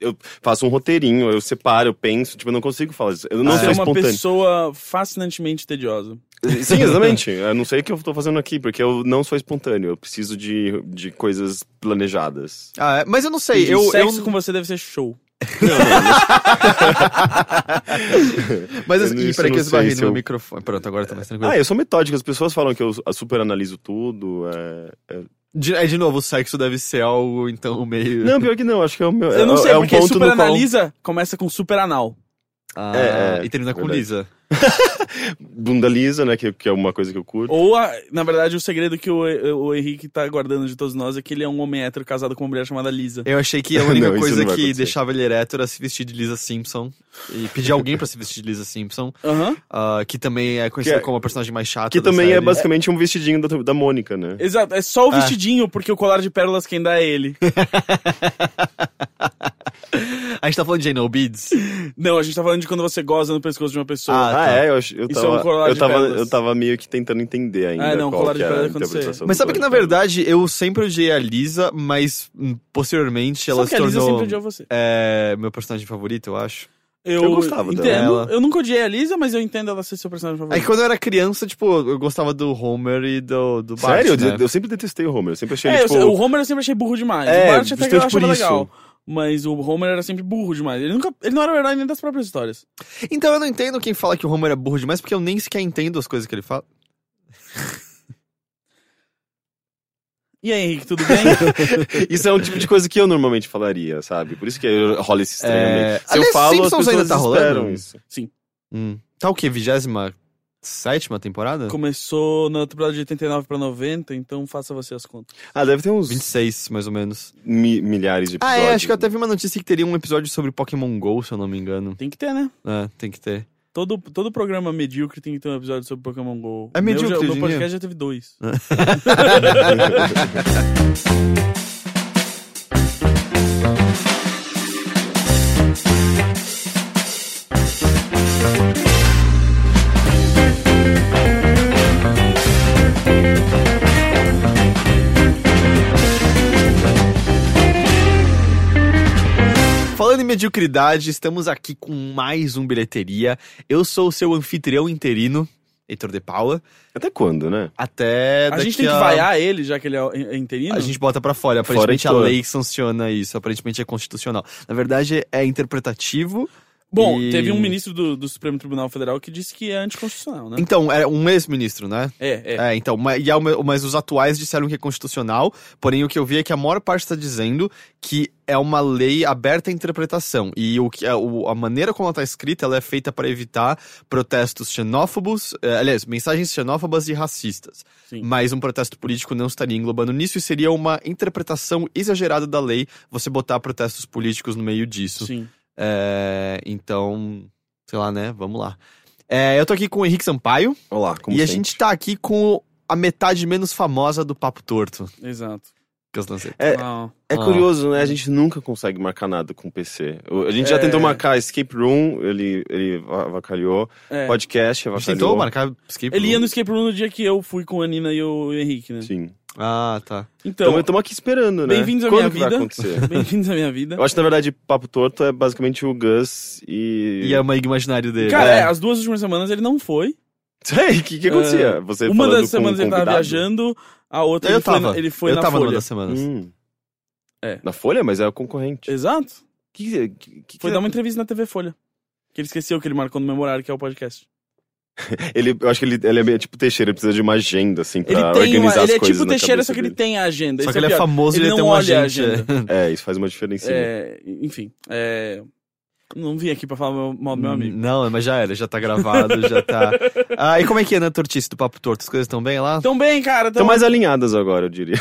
eu faço um roteirinho, eu separo, eu penso, tipo, eu não consigo falar isso. Eu não Você sou é uma espontâneo. pessoa fascinantemente tediosa. Sim, exatamente. Eu não sei o que eu tô fazendo aqui, porque eu não sou espontâneo. Eu preciso de, de coisas planejadas. Ah, é, mas eu não sei, E eu, sexo eu com você deve ser show. mas Eu assim, não- ih, isso peraí que eu não esbarrei no eu- microfone. Pronto, agora tá mais tranquilo. Ah, eu sou metódico. As pessoas falam que eu super analiso tudo. É... é- De, é, de novo, o sexo deve ser algo, então, meio... Não, pior que não. Acho que é o meu. Eu não é, sei, é um porque ponto super no qual- analisa começa com super anal. Ah, É, é, e termina com verdade. Lisa. Bunda lisa, né? Que, que é uma coisa que eu curto. Ou, a- na verdade, o segredo que o, o Henrique tá guardando de todos nós é que ele é um homem hétero casado com uma mulher chamada Lisa. Eu achei que a única Não, coisa que acontecer. deixava ele ereto era se vestir de Lisa Simpson. E pedir alguém pra se vestir de Lisa Simpson. Aham. ah, que também é conhecida é- como a personagem mais chata Que da também é série. basicamente um vestidinho da, da Mônica, né? Exato, é só o Ah. vestidinho, porque o colar de pérolas quem dá é ele. A gente tá falando de Anal Beads. Não, a gente tá falando de quando você goza no pescoço de uma pessoa. Ah, Ah, tá. é? Eu, eu, Isso tava, é um colar eu, de tava, pérolas. eu tava meio que tentando entender ainda Ah, não, qual colar que de a quando você- interpretação Mas do sabe que, colar na de verdade, eu sempre odiei a Lisa, mas hum, posteriormente ela Só que se a Lisa tornou... sempre odiou você. É, meu personagem favorito, eu acho. Eu, Eu gostava entendo. dela. Eu nunca odiei a Lisa, mas eu entendo ela ser seu personagem É que favorito. quando eu era criança, tipo, eu gostava do Homer e do, do Bart, Sério? Eu, né? eu sempre detestei o Homer. Eu sempre achei É, ele, eu- tipo... o Homer eu sempre achei burro demais. É, o Bart até que eu justamente achava por isso. legal. Mas o Homer era sempre burro demais. Ele nunca. Ele não era o herói nem das próprias histórias. Então eu não entendo quem fala que o Homer é burro demais, porque eu nem sequer entendo as coisas que ele fala. E aí, Henrique, tudo bem? Isso é um tipo de coisa que eu normalmente falaria, sabe? Por isso que rola esse estranhamento. É, Se aliás, eu falo, Simpsons as ainda pessoas tá rolando? isso. Hum. Tá o quê? 27 sétima temporada? Começou na temporada de 89 pra 90, então faça você as contas. Ah, deve ter uns 26, mais ou menos. mi- milhares de Ah, episódios. é, acho que eu até vi uma notícia que teria um episódio sobre Pokémon GO, se eu não me engano. Tem que ter, né? É, tem que ter. Todo, todo programa medíocre tem que ter um episódio sobre Pokémon GO. É meu medíocre, já- meu em podcast já teve dois. mediocridade, estamos aqui com mais um Bilheteria. Eu sou o seu anfitrião interino, Heitor de Paula. Até quando, né? Até a gente tem que a... vaiar ele, já que ele é é interino? A gente bota pra fora. Fora Aparentemente a Heitor. lei sanciona isso. Aparentemente é constitucional. Na verdade, é interpretativo. Bom, E- teve um ministro do, do Supremo Tribunal Federal que disse que é anticonstitucional, né? Então, é um ex-ministro, né? É, é. É, então, ma- e é mas os atuais disseram que é constitucional, porém o que eu vi é que a maior parte está dizendo que é uma lei aberta à interpretação. E o que, a, o- a maneira como ela está escrita, ela é feita para evitar protestos xenófobos, eh, aliás, mensagens xenófobas e racistas. Sim. Mas um protesto político não estaria englobando nisso e seria uma interpretação exagerada da lei você botar protestos políticos no meio disso. Sim. É, então, sei lá, né? Vamos lá. É, eu tô aqui com o Henrique Sampaio. Olá, como e a gente tá aqui com a metade menos famosa do Papo Torto Exato. que eu lancei. É, é Ah. curioso, né? A gente nunca consegue marcar nada com o PC. A gente já É. tentou marcar Escape Room, ele, ele avacalhou. É. Podcast, A gente avacalhou. tentou marcar escape Ele ia room? no escape room no dia que eu fui com a Nina e o Henrique, né? Sim. Ah, tá. Então, Estamos aqui esperando, né? bem-vindos à minha vida. Bem-vindos à minha vida. Eu acho que, na verdade, Papo Torto é basicamente o Gus e... E é o amigo imaginário dele. Cara, É. é, as duas últimas semanas ele não foi. Sei, o que, que acontecia? Você Uma das com semanas um ele tava viajando, a outra Eu ele, foi tava. na, ele foi eu na tava Folha. das semanas. Hum. É. Na Folha? Mas é o concorrente. Exato. Que, que, que, Foi dar uma entrevista na TV Folha. Que ele esqueceu que ele marcou no memorário, que é o podcast. Ele, eu acho que ele, ele é meio tipo Teixeira, ele precisa de uma agenda, assim, pra Ele tem organizar uma, as ele é coisas tipo Teixeira, só que ele tem a agenda. Só que ele é famoso e Ele ele tem não um olha a agente. agenda. É, isso faz uma diferença. É, enfim, é, não vim aqui pra falar mal do meu amigo. Não, mas já era, já tá gravado, já tá. Ah, e como é que é na tortice do Papo Torto? As coisas estão bem lá? Tão bem, cara. Tão... Estão mais alinhadas agora, eu diria.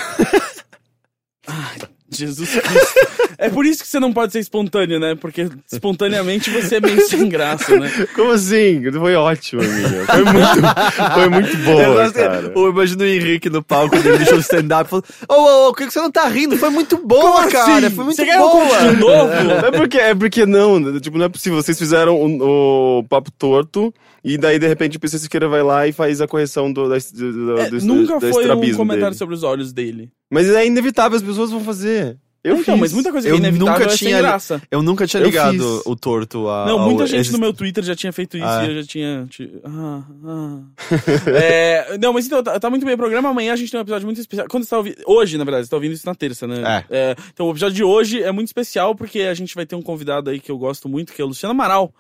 Jesus Cristo. é por isso que você não pode ser espontâneo, né? Porque espontaneamente você é meio sem graça, né? Como assim? Foi ótimo, amiga. Foi muito, foi muito Eu boa, gosto que- cara. Eu imagino o Henrique no palco dele do show stand-up falando: Ô, ô, ô, por que que você não tá rindo? Foi muito boa, Como cara. assim? Foi muito Você quer eu boa. conte de novo? É porque, é porque não, tipo, não é possível. Vocês fizeram o, o papo torto e daí, de repente, o PC Siqueira vai lá e faz a correção do, da, do, É, do, nunca do foi um comentário dele. sobre os olhos dele. Mas é inevitável, as pessoas vão fazer. Eu então, fiz. mas muita coisa que Eu é inevitável nunca é tinha li- graça. Eu nunca tinha Eu ligado fiz. o torto a. Não, ao muita gente exist- no meu Twitter já tinha feito isso Ah, e é? eu já tinha. ti- Ah, ah. É, não, mas então, tá, tá muito bem o programa. Amanhã a gente tem um episódio muito especial. Quando você tá ouvindo. Hoje, na verdade, você tá ouvindo isso na terça, né? É. então, o episódio de hoje é muito especial porque a gente vai ter um convidado aí que eu gosto muito, que é o Luciano Amaral,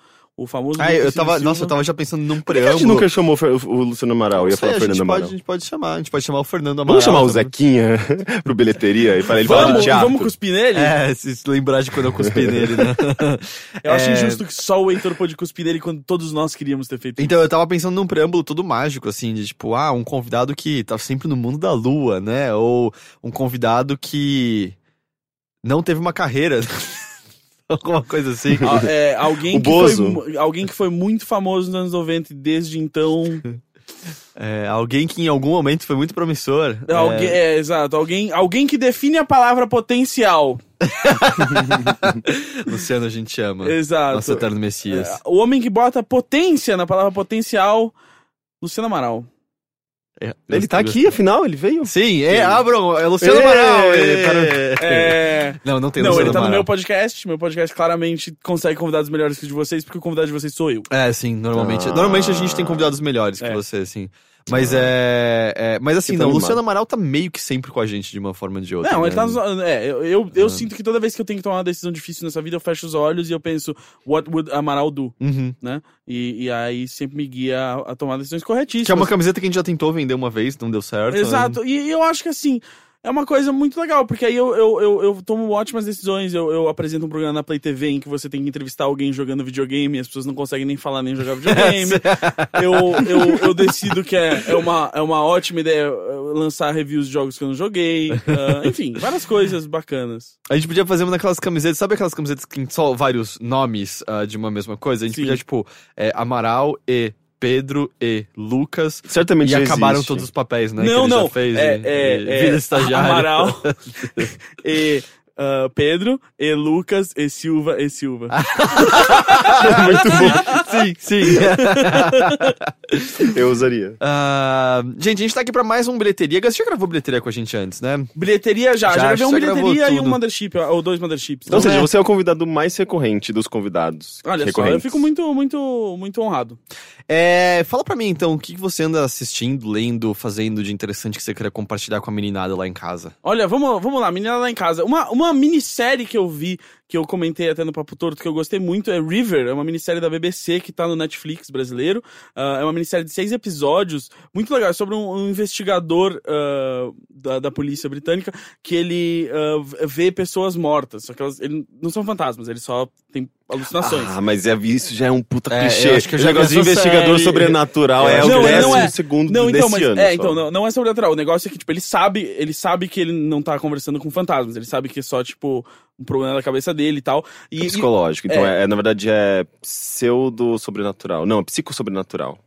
o famoso. Ah, eu tava. Nossa, eu tava já pensando num que a gente preâmbulo. nunca chamou o Luciano Amaral? Ia sei, falar a, Fernando pode, Amaral. a gente pode chamar. A gente pode chamar o Fernando Amaral. Vamos chamar o. Zequinha pro bilheteria e falar ele Vamos, de teatro. vamos cuspir nele? É, se se lembrar de quando eu cuspi nele, né? Eu acho É, injusto que só o Heitor pôde cuspir nele quando todos nós queríamos ter feito isso. Então, eu tava pensando num preâmbulo todo mágico, assim, de tipo, ah, um convidado que tá sempre no mundo da lua, né? Ou um convidado que não teve uma carreira. Alguma coisa assim. Ah, é, alguém, que foi, alguém que foi muito famoso nos anos 90 e desde então. É, alguém que em algum momento foi muito promissor. É, Alguém, é, exato. Alguém, alguém que define a palavra potencial. É, Luciano, a gente ama. Exato. Nosso eterno Messias. É, o homem que bota potência na palavra potencial, Luciano Amaral. É, Ele tá aqui, afinal, ele veio. Sim, é, abram, é Luciano Amaral. é. É. Não, não tem Não, Luciano ele tá no Amaral. meu podcast. Meu podcast claramente consegue convidados melhores que o de vocês, porque o convidado de vocês sou eu. É, sim, normalmente. Ah. Normalmente a gente tem convidados melhores que É. você, assim. Mas é, é- Mas assim, não, animado. Luciano Amaral tá meio que sempre com a gente de uma forma ou de outra. Não, né? ele tá. É, eu, eu, eu Ah. sinto que toda vez que eu tenho que tomar uma decisão difícil nessa vida, eu fecho os olhos e eu penso, what would Amaral do? Uhum. Né? E, e aí sempre me guia a, a tomar decisões corretíssimas. Que é uma camiseta que a gente já tentou vender uma vez, não deu certo. né? Exato. E eu acho que assim. É uma coisa muito legal, porque aí eu, eu, eu, eu tomo ótimas decisões. Eu, eu apresento um programa na Play TV em que você tem que entrevistar alguém jogando videogame e as pessoas não conseguem nem falar nem jogar videogame. eu, eu, eu decido que é, é, uma, é uma ótima ideia uh, lançar reviews de jogos que eu não joguei. Uh, enfim, várias coisas bacanas. A gente podia fazer uma daquelas camisetas, sabe aquelas camisetas que tem só vários nomes ah, de uma mesma coisa? A gente Sim. podia, tipo, é, Amaral e Pedro e Lucas. Certamente E já acabaram existe. todos os papéis, né? que não, ele não. Já fez, é, e- é, e é, Vida estagiária. Amaral e uh, Pedro e Lucas e Silva e Silva. Muito bom. sim, sim. Eu usaria. Ah, gente, a gente tá aqui pra mais um bilheteria. Você já gravou bilheteria com a gente antes, né? Bilheteria já, Já, já, gravei um bilheteria e um. Mothership, ou dois Motherships. Então, ou seja, é- você é o convidado mais recorrente dos convidados. Olha só, eu fico muito, muito, muito honrado. É, fala pra mim então, o que você anda assistindo, lendo, fazendo de interessante que você queria compartilhar com a meninada lá em casa? Olha, vamos, vamos lá, menina lá em casa. Uma, uma minissérie que eu vi, que eu comentei até no Papo Torto, que eu gostei muito, é River. É uma minissérie da BBC que tá no Netflix brasileiro. Ah, é uma minissérie de seis episódios. Muito legal. É sobre um, um investigador ah, da, da polícia britânica que ele v- vê pessoas mortas. Só que elas ele, não são fantasmas, ele só tem alucinações. Ah, mas é, isso já é um puta É, clichê. acho que eu já o negócio de investigador série. sobrenatural é o que Não, ele décimo não é. segundo Não, então, desse mas, ano. é, só. então, não, não é sobrenatural. O negócio é que, tipo, ele sabe, ele sabe que ele não tá conversando com fantasmas. Ele sabe que é só, tipo, um problema da cabeça dele e tal. E, É e- psicológico. Então, é. é, na verdade, é pseudo-sobrenatural. Não, é psico-sobrenatural.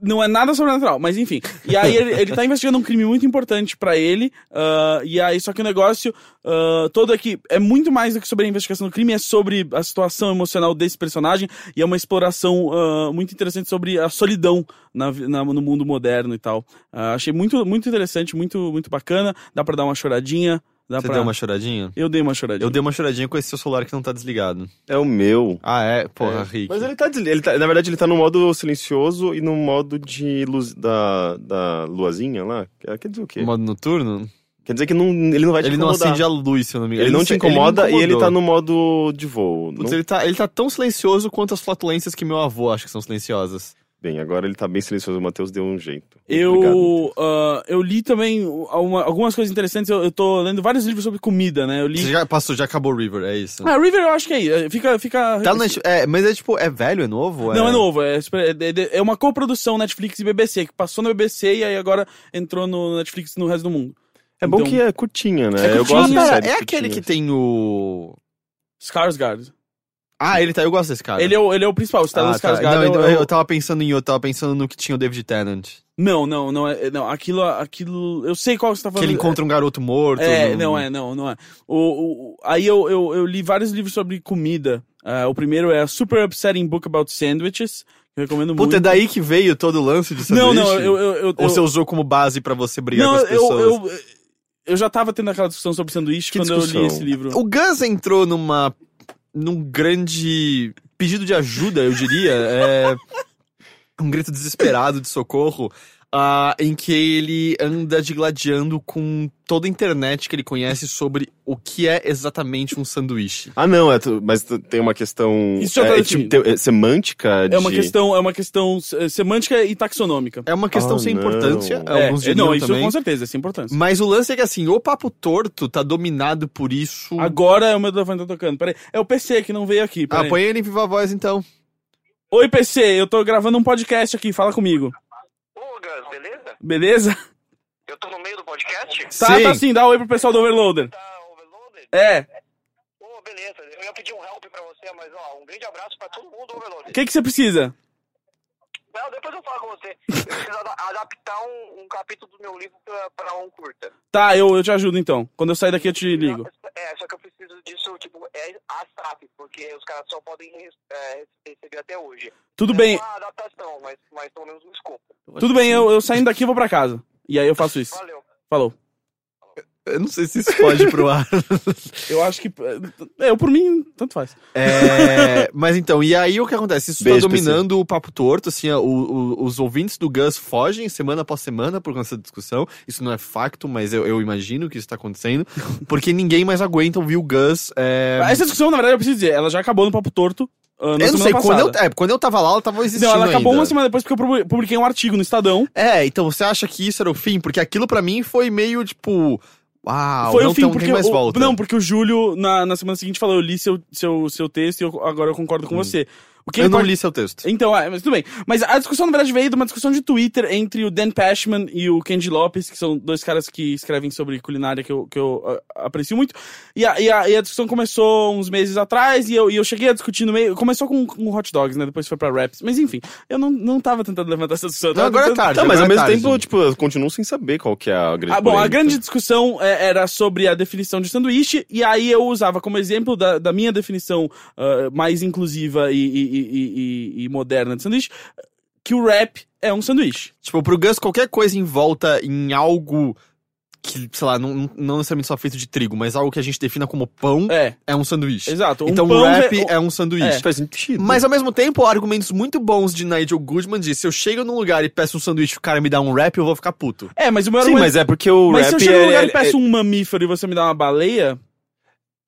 não é nada sobrenatural, mas enfim. E aí ele, ele tá investigando um crime muito importante pra ele. ah, e aí, só que o negócio ah, todo aqui é muito mais do que sobre a investigação do crime, é sobre a situação emocional desse personagem. E é uma exploração ah, muito interessante sobre a solidão na, na- no mundo moderno e tal. Achei muito, muito interessante, muito, muito bacana. Dá pra dar uma choradinha. Dá Você pra... deu uma choradinha? Eu dei uma choradinha. Eu dei uma choradinha com esse seu celular que não tá desligado. É o meu. Ah, é? Porra, É. Rick. Mas ele tá, desli- ele tá- Na verdade, ele tá no modo silencioso e no modo de luz da, da luazinha lá. Quer dizer o quê? Modo noturno? Quer dizer que não, ele não vai te Ele não incomodar. acende a luz, se eu não me engano. Ele não te incomoda e ele tá no modo de voo. Putz, Não- ele, tá, ele tá tão silencioso quanto as flatulências que meu avô acha que são silenciosas. Bem, agora ele tá bem silencioso. O Matheus deu um jeito. Obrigado. Eu, ah, eu li também uma- algumas coisas interessantes. Eu, eu tô lendo vários livros sobre comida, né? Eu li. Você já passou, já acabou o River, é isso. Ah, River eu acho que é aí. Fica. fica... Tá no é, mas é tipo, é velho, é novo? Não, é novo. É, super- é- é- é uma coprodução Netflix e BBC, que passou no BBC e aí agora entrou no Netflix no resto do mundo. É bom Então- que é curtinha, né? É eu curtinha. gosto de séries é aquele que tem o... Skarsgård. Ah, ele tá, eu gosto desse cara. Ele é, o, ele é o principal, o Stellan ah, tá. Skarsgård. Não, é o- então, é eu tava pensando em outro, eu tava pensando no que tinha o David Tennant. Não, não, não é. Não, aquilo. aquilo eu sei qual você tá Que falando. ele encontra um garoto morto. É, no- não é, não, não é. O, o- aí eu, eu, eu li vários livros sobre comida. Ah, o primeiro é a Super Upsetting Book About Sandwiches, que eu recomendo muito. Puta, é daí que veio todo o lance de sanduíche? Não, não, eu. eu, eu Ou eu, você usou como base pra você brigar não, com as eu, pessoas? eu, eu já tava tendo aquela discussão sobre sanduíche Que quando eu li discussão? esse livro. O Gus entrou numa. Num grande pedido de ajuda, eu diria. é, um grito desesperado de socorro. Ah, em que ele anda digladiando com toda a internet que ele conhece sobre o que é exatamente um sanduíche. Ah, não, é tu- mas tu- tem uma questão. Isso já tá é, definido. tipo, tem- é semântica de... É uma questão, é uma questão semântica e taxonômica. É uma questão Ah, sem não. importância, É, alguns é, diriam não, isso também. com certeza, é importante. Mas o lance é que assim, o papo torto tá dominado por isso. Agora é o meu telefone tá tocando. Peraí. É o PC que não veio aqui. Ah, Peraí. põe ele em viva voz então. Oi, PC, eu tô gravando um podcast aqui, fala comigo. Gus, beleza? Beleza? Eu tô no meio do podcast? Tá, Sim. tá sim, dá oi pro pessoal do Overloader. Tá overloaded? É. Ô, beleza. Eu ia pedir um help pra você, mas ó, um grande abraço pra todo mundo do O overloaded. que que você precisa? Não, depois eu falo com você. Eu preciso ada- adaptar um, um capítulo do meu livro pra, pra um curta. Tá, eu, eu te ajudo então. Quando eu sair daqui eu te ligo. É, só que eu preciso disso, tipo, é a SAP, porque os caras só podem é, receber até hoje. Tudo é bem, uma adaptação, mas, mas pelo menos um escopo. tudo bem, eu, eu saindo daqui eu vou pra casa. E aí eu faço isso. Valeu. Falou. Eu não sei se isso pode pro ar. Eu acho que. é, Eu, por mim, tanto faz. É, mas então, e aí o que acontece? Isso Beijo, tá dominando o papo torto, assim, o- o- os ouvintes do Gus fogem semana após semana por conta dessa discussão. Isso não é facto, mas eu, eu imagino que isso tá acontecendo. Porque ninguém mais aguenta ouvir o Gus. É... Essa discussão, na verdade, eu preciso dizer, ela já acabou no Papo Torto. na Eu não sei, passada. quando eu, é, quando eu tava lá, ela tava existindo Não, ela acabou ainda. uma semana depois porque eu publi- publiquei um artigo no Estadão. É, então você acha que isso era o fim? Porque aquilo pra mim foi meio, tipo... Uau, Foi não o fim, tem, porque. mais o- volta. Não, porque o Júlio, na, na semana seguinte, falou: eu li seu, seu, seu texto e eu- agora eu concordo com você. O que Hum. eu não li seu texto. Então, é, mas tudo bem. Mas a discussão, na verdade, veio de uma discussão de Twitter entre o Dan Pashman e o Kenji Lopes, que são dois caras que escrevem sobre culinária que eu, que eu ah, aprecio muito. E a, e, a, e a discussão começou uns meses atrás e eu, e eu cheguei a discutir no meio. Começou com, com hot dogs, né? Depois foi pra raps. Mas enfim, eu não, não tava tentando levantar essa discussão. Não, agora é tentando- tarde. Tá, mas ao agora mesmo é tarde. tempo, tipo, eu continuo sem saber qual que é a grande Ah, bom, a grande discussão é, era sobre a definição de sanduíche, e aí eu usava como exemplo da, da minha definição ah, mais inclusiva e, e- e- e- e moderna de sanduíche, que o rap é um sanduíche. Tipo, pro Gus, qualquer coisa em volta em algo que, sei lá, não, não necessariamente só feito de trigo, mas algo que a gente defina como pão, É, é um sanduíche. exato. Um então pão rap ve- é um sanduíche. É. Faz sentido. Mas ao mesmo tempo, argumentos muito bons de Nigel Goodman diz: se eu chego num lugar e peço um sanduíche e o cara me dá um rap, eu vou ficar puto. É, mas o meu Sim, argumento... mas é porque o Mas se rap eu chego num é- lugar e é- peço um mamífero e você me dá uma baleia,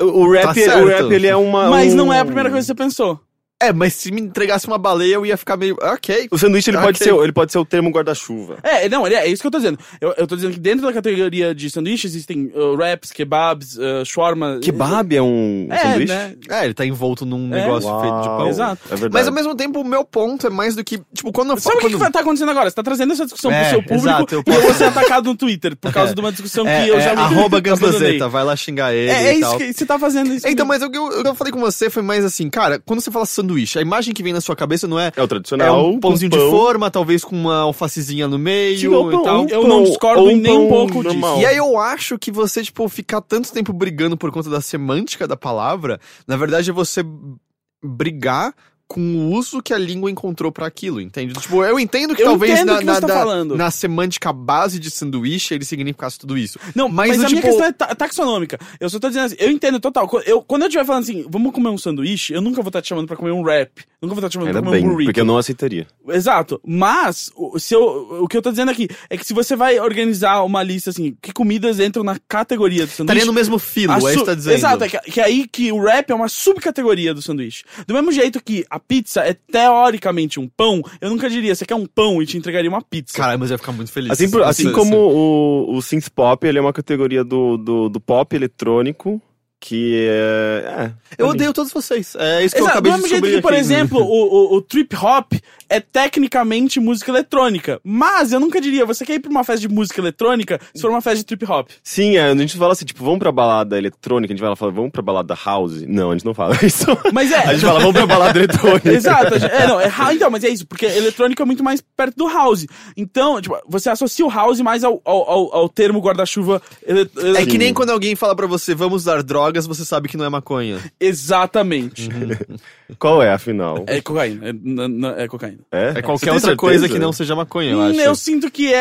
O o rap, Tá o rap ele é uma. mas um- não é a primeira coisa que você pensou. É, mas se me entregasse uma baleia, eu ia ficar meio. Ok. O sanduíche ele, pode Ok. ser, ele pode ser o termo guarda-chuva. É, não, ele é, é isso que eu tô dizendo. Eu, eu tô dizendo que dentro da categoria de sanduíche existem uh, wraps, kebabs, uh, shawarma... Kebab é um É, sanduíche? né? É, ele tá envolto num É. negócio feito de pão. Exato. É verdade. Mas ao mesmo tempo, o meu ponto é mais do que. Tipo, quando eu Sabe o falo. que, quando... que tá acontecendo agora? Você tá trazendo essa discussão É, pro seu público exato, eu e eu posso- vou ser atacado no Twitter por causa de uma discussão É, que eu é, já me arroba. Gambazeta, vai lá xingar ele É, é isso que você tá fazendo isso. Então, mas o que eu, o que eu falei com você foi mais assim, cara, quando você fala sanduíche, a imagem que vem na sua cabeça não é. É o É tradicional. um pãozinho de pão. forma, talvez com uma alfacezinha no meio Sim, pão, e tal. um Eu pão, não discordo um nem um pouco disso. normal. E aí eu acho que você, tipo, ficar tanto tempo brigando por conta da semântica da palavra, na verdade é você brigar com o uso que a língua encontrou pra aquilo, entende? Tipo, eu entendo que Eu talvez entendo na, que na, tá falando. na semântica base de sanduíche ele significasse tudo isso. Não, Mas mas, a minha tipo- questão é ta- taxonômica. Eu só tô dizendo assim, eu entendo total. Eu, quando eu estiver falando assim, vamos comer um sanduíche, eu nunca vou estar te chamando pra comer um wrap. Nunca vou estar te chamando Ainda pra comer bem, um burrito. porque eu não aceitaria. Exato. Mas, o, se eu, o que eu tô dizendo aqui é que se você vai organizar uma lista assim, que comidas entram na categoria do sanduíche. Estaria no mesmo filo, é isso que tá dizendo. Exato, é que, que aí que o wrap é uma subcategoria do sanduíche. Do mesmo jeito que a pizza é teoricamente um pão, eu nunca diria, você quer um pão e te entregaria uma pizza. Caralho, mas eu ia ficar muito feliz. Assim, assim como o, o synth pop, ele é uma categoria do, do, do pop eletrônico, que é... é Eu ali. odeio todos vocês. É isso que eu Exato, acabei do de mesmo jeito que, por aqui. exemplo, o, o, o trip hop é tecnicamente música eletrônica. Mas eu nunca diria, você quer ir pra uma festa de música eletrônica se for uma festa de trip hop. Sim, é, a gente fala assim, tipo, vamos pra balada eletrônica, a gente vai lá e fala, vamos pra balada house. Não, a gente não fala isso. Mas é. A gente fala, vamos pra balada eletrônica. Exato, gente- é, não, é, então, mas é isso, porque eletrônica é muito mais perto do house. Então, tipo, você associa o house mais ao, ao, ao, ao termo guarda-chuva. ele- ele- É que nem quando alguém fala pra você, vamos usar drogas, você sabe que não é maconha. Exatamente. Qual é, afinal? É cocaína. É, n- n- é cocaína. É, É Você qualquer tem outra certeza? coisa que não seja maconha, eu Hum, acho. eu sinto que é,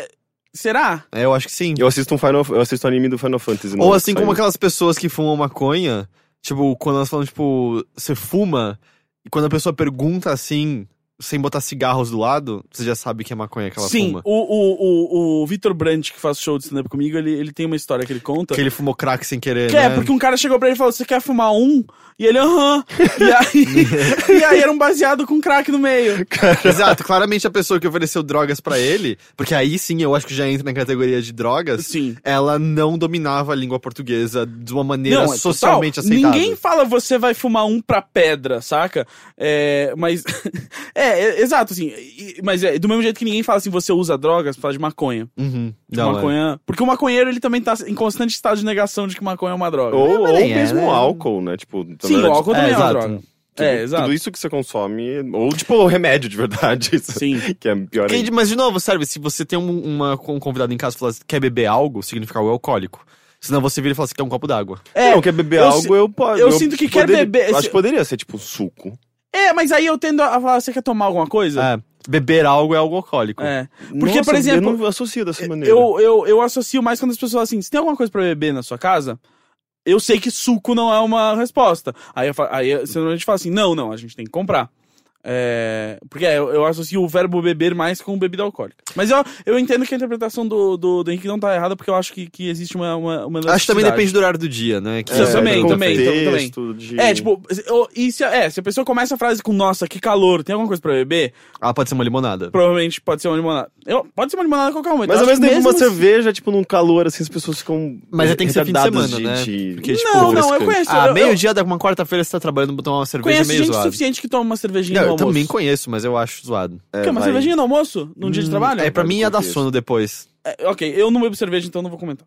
é- Será? É, eu acho que sim. Eu assisto um Final, eu assisto anime do Final Fantasy. Ou novo assim que como saiu. aquelas pessoas que fumam maconha, tipo, quando elas falam, tipo, você fuma, e quando a pessoa pergunta assim, sem botar cigarros do lado, você já sabe que é maconha que ela Sim, fuma. o, o, o, o Vitor Brandt, que faz show de stand-up comigo, ele, ele tem uma história que ele conta. Que ele fumou crack sem querer, Que né? é, porque um cara chegou pra ele e falou: Você quer fumar um? E ele, aham. E aí, e aí era um baseado com crack no meio. Exato, claramente a pessoa que ofereceu drogas pra ele, porque aí sim eu acho que já entra na categoria de drogas, Sim. ela não dominava a língua portuguesa de uma maneira Não, é socialmente total. aceitável. Ninguém fala você vai fumar um pra pedra, saca? É, mas. é, é, exato, assim. e- Mas é do mesmo jeito que ninguém fala assim, você usa drogas, fala de maconha. Uhum. Não, é. maconha. Porque o maconheiro, ele também tá em constante estado de negação de que maconha é uma droga. Ou, ou é, mesmo né? álcool, né? Tipo, Sim, o verdade, álcool é, também é, uma exato. droga. tudo, é, exato. tudo isso que você consome, ou tipo remédio de verdade. Sim. Que é pior Quem- ainda. mas de novo, serve, se você tem um, uma, um convidado em casa e fala assim, quer beber algo, significa algo alcoólico. Senão você vira e fala assim, quer um copo d'água. É, não, quer beber eu algo, eu posso. eu sinto que quer beber- Acho que poderia ser tipo suco. É, mas aí eu tendo a falar, você quer tomar alguma coisa? É, beber algo é algo alcoólico. É. Porque, Nossa, por exemplo, Eu não associo dessa maneira. eu, eu, eu associo mais quando as pessoas falam assim: se tem alguma coisa pra beber na sua casa, eu sei que suco não é uma resposta. Aí, eu, aí você normalmente fala assim: não, não, a gente tem que comprar. É, porque é, eu, eu associo o verbo beber mais com bebida alcoólica. Mas eu, eu entendo que a interpretação do, do, do Henrique não tá errada, porque eu acho que, que existe uma, uma, uma Acho que também depende do horário do dia, né? Que É, também, do também, também. contexto, de- É, tipo, eu- e se, é, se a pessoa começa a frase com nossa, que calor, tem alguma coisa pra beber? Ela pode ser uma limonada. Provavelmente pode ser uma limonada. Eu, pode ser uma limonada a qualquer momento. Mas Eu ao mesmo tempo, uma se- cerveja, tipo, num calor, assim, as pessoas ficam. Mas aí tem que ser fim de semana, né? de- Porque, tipo, Não, não, eu conheço. Ah, eu- eu meio-dia da uma quarta-feira você tá trabalhando, botar uma cerveja Conheço meio gente zoado. suficiente que toma uma cervejinha eu almoço. também conheço, mas eu acho zoado. É, Quer uma vai. cervejinha no almoço? Num dia de trabalho? É, pra mim ia dar contexto. sono depois. É, ok, eu não bebo cerveja, então não vou comentar.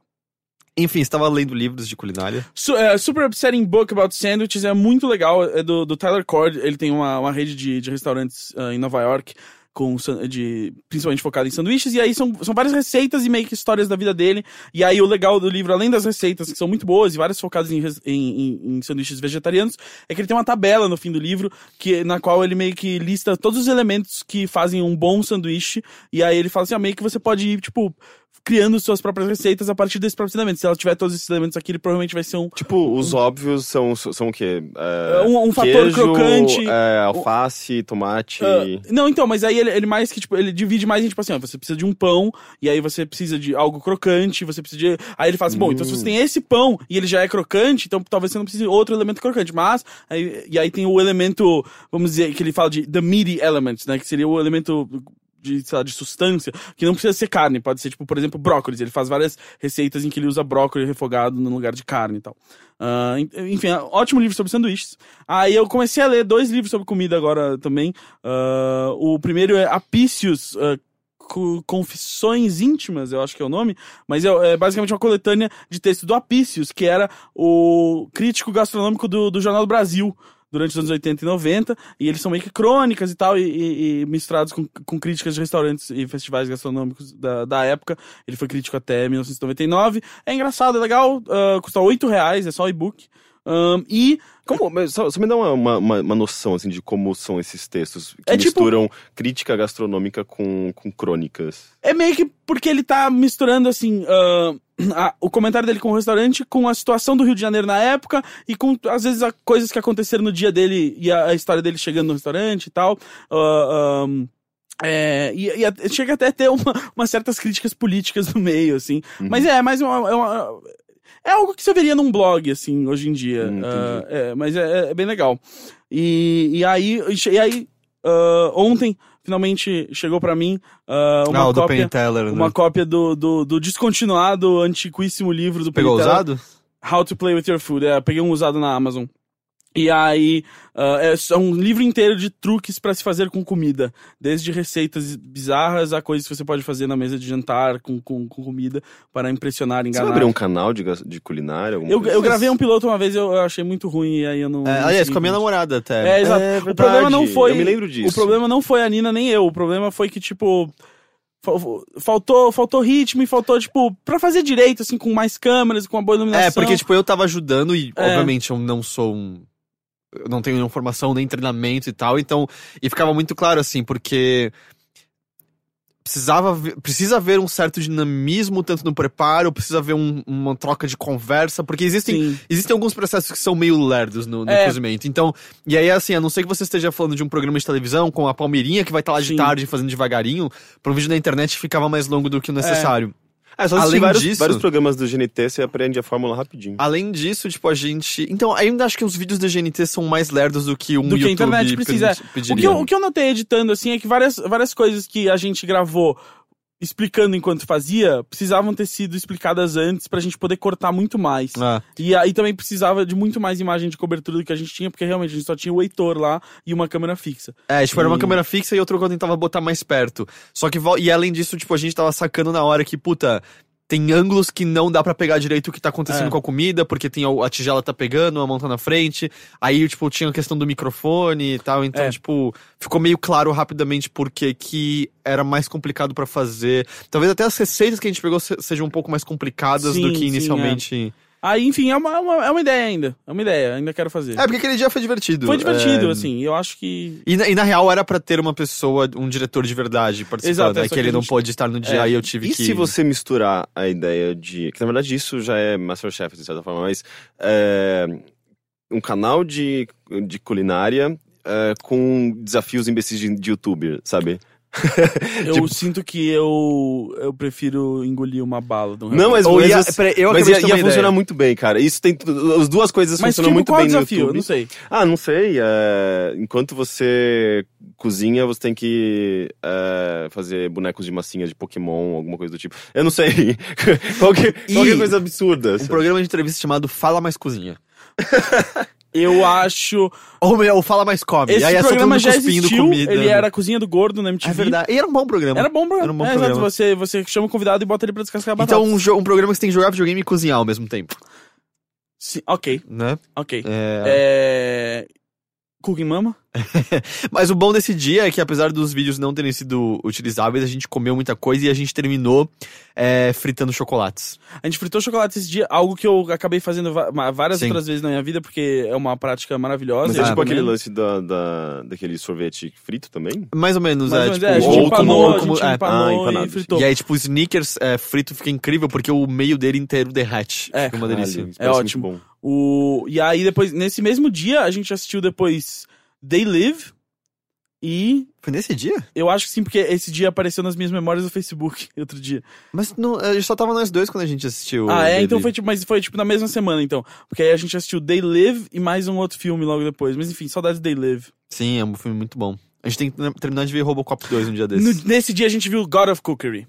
Enfim, você tava lendo livros de culinária. Su é, Super Upsetting Book About Sandwiches é muito legal. É do, do Tyler Cord. Ele tem uma, uma rede de, de restaurantes ah, em Nova York. Com, de, principalmente focado em sanduíches, e aí são, são várias receitas e meio que histórias da vida dele. E aí o legal do livro, além das receitas, que são muito boas e várias focadas em, em- em sanduíches vegetarianos, é que ele tem uma tabela no fim do livro, que, na qual ele meio que lista todos os elementos que fazem um bom sanduíche. E aí ele fala assim: ah, meio que você pode ir, tipo, criando suas próprias receitas a partir desses próprios elementos. Se ela tiver todos esses elementos aqui, ele provavelmente vai ser um, Tipo, os óbvios são, são o quê? É, Um- um fator queijo, crocante. É, alface, tomate. Ah, não, então, mas aí ele, ele mais que, tipo, ele divide mais em, tipo assim, ó, você precisa de um pão, e aí você precisa de algo crocante, você precisa de... Aí ele fala assim, bom, então se você tem esse pão, e ele já é crocante, então talvez você não precise de outro elemento crocante, mas... Aí, e aí tem o elemento, vamos dizer, que ele fala de the meaty elements, né, que seria o elemento... De, sei lá, de substância, que não precisa ser carne, pode ser, tipo, por exemplo, brócolis. Ele faz várias receitas em que ele usa brócolis refogado no lugar de carne e tal. Ah, en- enfim, um ótimo livro sobre sanduíches. Aí eu comecei a ler dois livros sobre comida agora também. Ah, o primeiro é Apicius. ah, Co- Confissões Íntimas, eu acho que é o nome, mas é, é basicamente uma coletânea de texto do Apicius, que era o crítico gastronômico do, do Jornal do Brasil durante os anos 80 e 90, e eles são meio que crônicas e tal, e, e- e misturados com, com críticas de restaurantes e festivais gastronômicos da, da época. Ele foi crítico até 1999. É engraçado, é legal, ah, custa 8 reais, é só e-book. Ahn, e Como, só, só me dá uma, uma, uma- noção, assim, de como são esses textos que É tipo- misturam crítica gastronômica com, com crônicas. É meio que porque ele tá misturando, assim, ah, a- o comentário dele com o restaurante com a situação do Rio de Janeiro na época e com, às vezes, a, coisas que aconteceram no dia dele e a, a história dele chegando no restaurante e tal. Ah, ahn, é, e, e chega até a ter uma, umas certas críticas políticas no meio, assim. Mas é, mais uma, é uma- é algo que você veria num blog, assim, hoje em dia. Hum. Ah, é, mas é, é bem legal. E, e aí, e aí ah, ontem, finalmente, chegou pra mim ah, uma ah, do cópia Penn Teller, né? uma cópia do, do, do descontinuado, antiquíssimo livro do Pegou Penn usado? How to Play with Your Food. É, peguei um usado na Amazon. E aí, ah, é um livro inteiro de truques pra se fazer com comida. Desde receitas bizarras a coisas que você pode fazer na mesa de jantar com, com, com comida para impressionar, Você enganar. vai abrir um canal de, de culinária? alguma eu, coisa eu assim? gravei um piloto uma vez eu, eu achei muito ruim e aí eu não. É, não aliás, com a minha namorada até. É, exato. É o problema não foi. eu me lembro disso. O problema não foi a Nina nem eu. O problema foi que, tipo. fal- Faltou, faltou ritmo e faltou, tipo, pra fazer direito, assim, com mais câmeras, com uma boa iluminação. É, porque, tipo, eu tava ajudando e, É. obviamente, eu não sou um. Não tenho nenhuma formação, nem treinamento e tal, então. E ficava muito claro, assim, porque. precisava ver- precisa haver um certo dinamismo tanto no preparo, precisa haver um- uma troca de conversa, porque existem Sim. existem alguns processos que são meio lerdos no, no É. cozimento. Então, e aí assim, a não ser que você esteja falando de um programa de televisão com a Palmeirinha que vai estar lá de Sim. tarde fazendo devagarinho, para um vídeo na internet ficava mais longo do que o necessário. É, só Além vários, disso- vários programas do GNT, você aprende a fórmula rapidinho. Além disso, tipo, a gente. Então, ainda acho que os vídeos da GNT são mais lerdos do que um do que a internet precisa. O que, eu, o que eu notei editando, assim, é que várias, várias coisas que a gente gravou explicando enquanto fazia, precisavam ter sido explicadas antes pra gente poder cortar muito mais. Ah, E aí também precisava de muito mais imagem de cobertura do que a gente tinha, porque realmente a gente só tinha o Heitor lá e uma câmera fixa. É, tipo, era uma E- câmera fixa e outro que eu tentava botar mais perto. Só que, e além disso, tipo, a gente tava sacando na hora que, puta, tem ângulos que não dá pra pegar direito o que tá acontecendo É. com a comida, porque tem a, a tigela tá pegando, a mão tá na frente. Aí, tipo, tinha a questão do microfone e tal. Então, É. tipo, ficou meio claro rapidamente porque que era mais complicado pra fazer. Talvez até as receitas que a gente pegou se- sejam um pouco mais complicadas Sim, do que sim, inicialmente. Aí, enfim, é uma, uma- é uma ideia ainda. É uma ideia, ainda quero fazer. É, porque aquele dia foi divertido. Foi divertido, É, assim. Eu acho que. E na, e na real era pra ter uma pessoa, um diretor de verdade participando. Exato, é é só que que ele a não gente- pôde estar no dia É. e eu tive E que. se você misturar a ideia de. Que na verdade isso já é Masterchef, de certa forma, mas. é, um canal de, de culinária é, com desafios imbecis de, de youtuber, sabe? Eu Tipo- sinto que eu, eu prefiro engolir uma bala. de um Não, mas, Ou mas, ia- peraí, eu mas ia, ter ia funcionar muito bem, cara. Isso tem. As duas coisas Mas funcionam tipo, muito qual é o bem no desafio? Eu YouTube. não sei. Ah, não sei. é, Enquanto você cozinha, você tem que é, fazer bonecos de massinha de Pokémon, alguma coisa do tipo. Eu não sei. qualquer, qualquer coisa absurda. Um programa de entrevista chamado Fala Mais Cozinha. Eu acho. Ou, ou Fala Mais Come. Esse e aí é programa já existiu. comida. Ele era a cozinha do gordo na MTV. É verdade. E era um bom programa. Era bom programa. Era um bom é, programa. Exato, você, você chama o convidado e bota ele pra descascar a batata. Então, um, um programa que você tem que jogar videogame e cozinhar ao mesmo tempo. Sim, ok, Né? ok. É... É... Cooking Mama? Mas o bom desse dia é que, apesar dos vídeos não terem sido utilizáveis, a gente comeu muita coisa e a gente terminou é, fritando chocolates. A gente fritou chocolate esse dia, algo que eu acabei fazendo várias Sim. outras vezes na minha vida, porque é uma prática maravilhosa. Mas é tipo aquele lance da, da, daquele sorvete frito também? Mais ou menos, Mais é. ou tipo, é, a gente ou empanou, como- a como- gente é. empanou Ah, e empanado, fritou. E aí, tipo, o sneakers é, frito fica incrível porque o meio dele inteiro derrete. É. Fica uma delícia. É ótimo. bom. O... E aí depois, nesse mesmo dia, a gente assistiu depois They Live e... Foi nesse dia? Eu acho que sim, porque esse dia apareceu nas minhas memórias do Facebook, outro dia. Mas não, a gente só tava nós dois quando a gente assistiu. ah, é? Então foi tipo, mas foi tipo na mesma semana, então. Porque aí a gente assistiu They Live e mais um outro filme logo depois. Mas enfim, saudades de They Live. Sim, é um filme muito bom. A gente tem que terminar de ver Robocop 2 um dia No- desses. nesse dia a gente viu God of Cookery.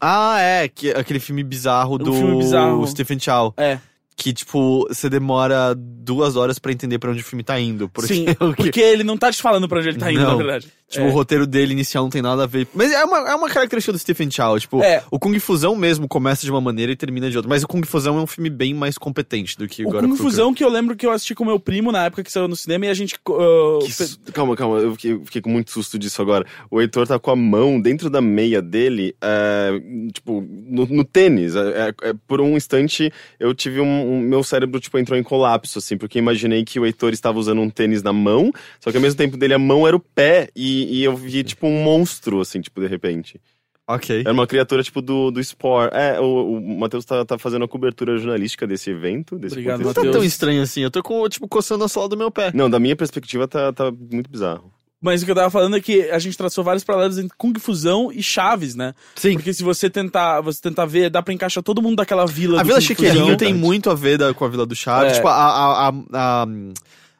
Ah, é, que, aquele filme bizarro do filme bizarro. Stephen Chow. É. Que, tipo, você demora duas horas pra entender pra onde o filme tá indo. Porque Sim, que- porque ele não tá te falando pra onde ele tá indo, Não. na verdade. Tipo, É. o roteiro dele inicial não tem nada a ver. Mas é uma, é uma característica do Stephen Chow. Tipo, É. o Kung Fusão mesmo começa de uma maneira e termina de outra. Mas o Kung Fusão é um filme bem mais competente do que O Kung. Fusão que eu lembro que eu assisti com meu primo na época que saiu no cinema e a gente. uh, su- Calma, calma, eu fiquei, fiquei com muito susto disso agora. O Heitor tá com a mão dentro da meia dele, é, tipo, no, no tênis. É- é, por um instante, eu tive um, um- Meu cérebro, tipo, entrou em colapso, assim, porque eu imaginei que o Heitor estava usando um tênis na mão, só que ao mesmo tempo dele a mão era o pé, e, e eu vi, tipo, um monstro, assim, tipo, de repente. Ok. Era uma criatura, tipo, do, do Spore. É, o, o Matheus tá, tá fazendo a cobertura jornalística desse evento, desse Obrigado, Não tá tão estranho assim. Eu tô com, tipo, coçando a sola do meu pé. Não, da minha perspectiva tá, tá muito bizarro. Mas o que eu tava falando é que a gente traçou vários paralelos entre Kung Fusão e Chaves, né? Sim. Porque se você tentar, você tentar ver, dá pra encaixar todo mundo daquela vila A do Vila Kung Chiqueirinho Fusão. tem muito a ver da- com a Vila do Chaves. É. Tipo, a, a, a, a,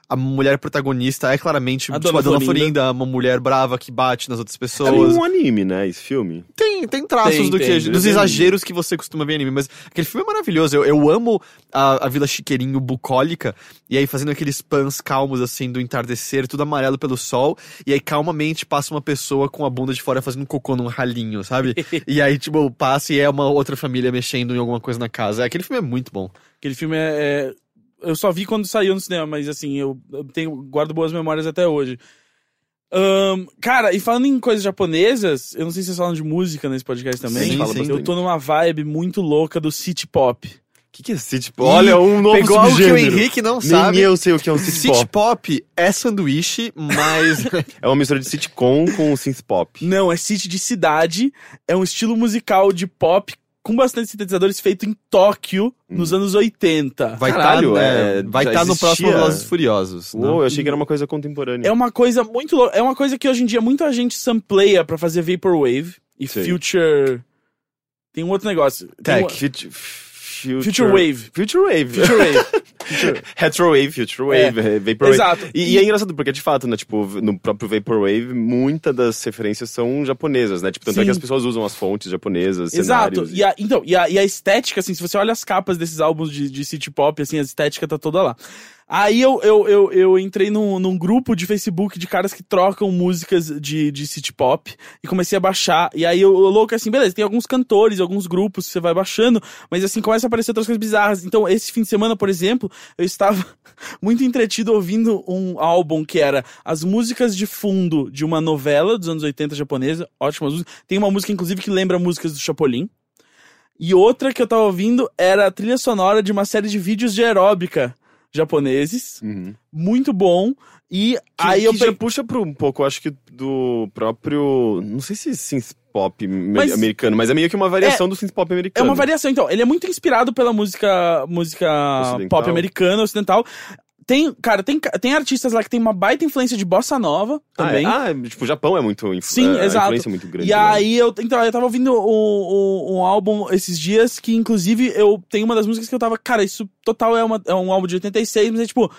a mulher protagonista é claramente A tipo, Dona a Dona Florinda. Florinda, uma mulher brava que bate nas outras É pessoas. meio um anime, né, esse filme? Tem, tem traços Tem, do tem. que, dos Tem. exageros que você costuma ver em anime, mas aquele filme é maravilhoso. Eu, eu amo a, a Vila Chiqueirinho bucólica, e aí fazendo aqueles pans calmos assim do entardecer, tudo amarelo pelo sol, e aí calmamente passa uma pessoa com a bunda de fora fazendo cocô num ralinho, sabe? e aí, tipo, passa e é uma outra família mexendo em alguma coisa na casa. Aquele filme é muito bom. Aquele filme é, é- Eu só vi quando saiu no cinema, mas assim, eu, eu tenho, guardo boas memórias até hoje. Ahn, cara, e falando em coisas japonesas, eu não sei se vocês falam de música nesse podcast também. Sim, sim. bastante. Eu tô numa vibe muito louca do city pop. que, que é city pop? Olha, um novo Pegou algo que o subgênero. Henrique não Nem sabe. eu sei o que é um city, City pop. pop é sanduíche, mas É uma mistura de sitcom com synth pop. Não, é City de cidade. É um estilo musical de pop com bastante sintetizadores feito em Tóquio nos anos 80. vai estar Caralho, né, é, vai tá no próximo Velozes Furiosos. né? Eu achei que era uma coisa contemporânea. É uma coisa muito louca. É uma coisa que hoje em dia muita gente sampleia pra fazer Vaporwave e Sim. Future. Tem um outro negócio. Tech. Fut- future... Future Wave. Future Wave. Future Wave. Retrowave, Future Wave, é. Vaporwave. Exato. E, e é engraçado, porque de fato, né, tipo, no próprio Vaporwave, muitas das referências são japonesas, né? Tipo, tanto é Sim. que as pessoas usam as fontes japonesas, Exato. cenários. E a, então, e a, e a estética, assim, se você olha as capas desses álbuns de, de city pop, assim, a estética tá toda lá. Aí eu, eu, eu, eu entrei num, num grupo de Facebook de caras que trocam músicas de, de city pop e comecei a baixar. E aí eu, eu louco assim, beleza, tem alguns cantores, alguns grupos que você vai baixando, mas assim, começa a aparecer outras coisas bizarras. Então, esse fim de semana, por exemplo, eu estava muito entretido ouvindo um álbum que era as músicas de fundo de uma novela dos anos 80 japonesa, ótimas músicas. Tem uma música, inclusive, que lembra músicas do Chapolin. E outra que eu tava ouvindo era a trilha sonora de uma série de vídeos de aeróbica japoneses. Uhum. Muito bom. E Que, aí eu já puxa pro um pouco, acho que do próprio. Não sei se synth pop Mas- americano, mas é meio que uma variação do synth pop É americano. uma variação, então. Ele é muito inspirado pela música, música Ocidental. pop americana, ocidental. Tem, cara, tem, tem artistas lá que tem uma baita influência de bossa nova Ah, também. é? Ah, tipo, o Japão é muito. Influ... Sim, é, exato. influência é muito grande. E né? aí eu, então, eu tava ouvindo um, um, um álbum esses dias que, inclusive, eu tenho uma das músicas que eu tava, cara, isso total é, uma, é um álbum de 86, mas é tipo.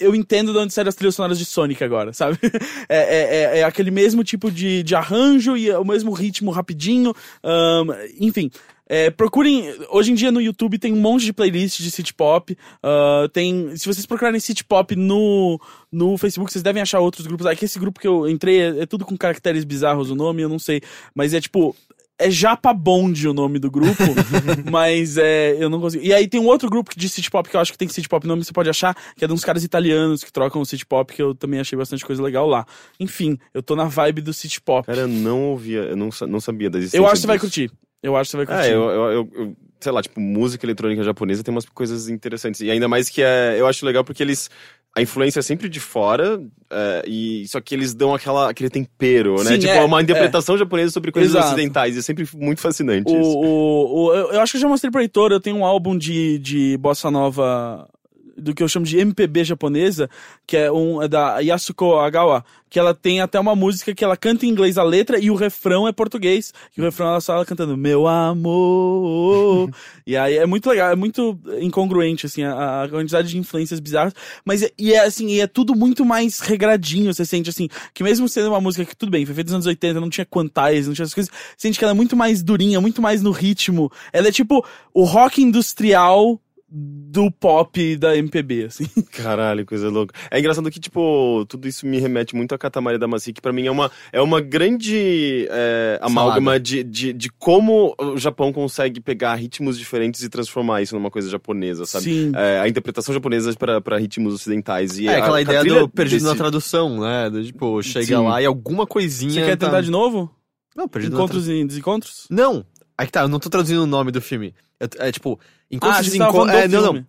Eu entendo de onde saíram as trilhas sonoras de Sonic agora, sabe? É, é, é, é aquele mesmo tipo de, de arranjo e é o mesmo ritmo rapidinho. ahn, enfim. É, procurem. Hoje em dia no YouTube tem um monte de playlists de city pop. ah, tem. Se vocês procurarem city pop no, no Facebook, vocês devem achar outros grupos. Aqui esse grupo que eu entrei é, é tudo com caracteres bizarros o nome, eu não sei. Mas é tipo. É Japa Bond o nome do grupo, mas é, eu não consigo. E aí tem um outro grupo de city pop que eu acho que tem city pop nome, você pode achar, que é de uns caras italianos que trocam o city pop, que eu também achei bastante coisa legal lá. Enfim, eu tô na vibe do city pop. Cara, eu não ouvia, eu não, não sabia da existência. eu acho que você vai curtir. Eu acho que você vai curtir. É, eu, eu, eu- eu- sei lá, tipo, música eletrônica japonesa tem umas coisas interessantes. E ainda mais que é, eu acho legal porque eles. A influência é sempre de fora, é, e só que eles dão aquela, aquele tempero, né? Sim, Tipo, é, uma interpretação japonesa sobre coisas Exato. ocidentais. E é sempre muito fascinante O, isso. o, o- eu acho que eu já mostrei pro Heitor, eu tenho um álbum de, de bossa nova do que eu chamo de MPB japonesa, que é um é da Yasuko Agawa, que ela tem até uma música que ela canta em inglês a letra e o refrão é português. E o refrão ela só ela cantando Meu amor. e aí é muito legal, é muito incongruente assim a, a quantidade de influências bizarras, mas é, e é assim, e é tudo muito mais regradinho, você sente assim, que mesmo sendo uma música que tudo bem, foi feita nos anos 80, não tinha quantais, não tinha essas coisas, sente que ela é muito mais durinha, muito mais no ritmo. Ela é tipo o rock industrial do pop da MPB, assim. Caralho, coisa louca. É engraçado que, tipo, tudo isso me remete muito a Katamari Damacy, que pra mim é uma, é uma grande é, amálgama de, de, de como o Japão consegue pegar ritmos diferentes e transformar isso numa coisa japonesa, sabe? Sim. É, a interpretação japonesa para para ritmos ocidentais. E É a- aquela a ideia trilha do perdido na desse- tradução, né? Do, tipo, chega Sim. lá e alguma coisinha. Você quer tá- tentar de novo? Não, perdido na Encontros e desencontros? Não, aí que tá, eu não tô traduzindo o nome do filme. Eu- É, tipo, encontros Ah, e desencontros. falando É, não, não.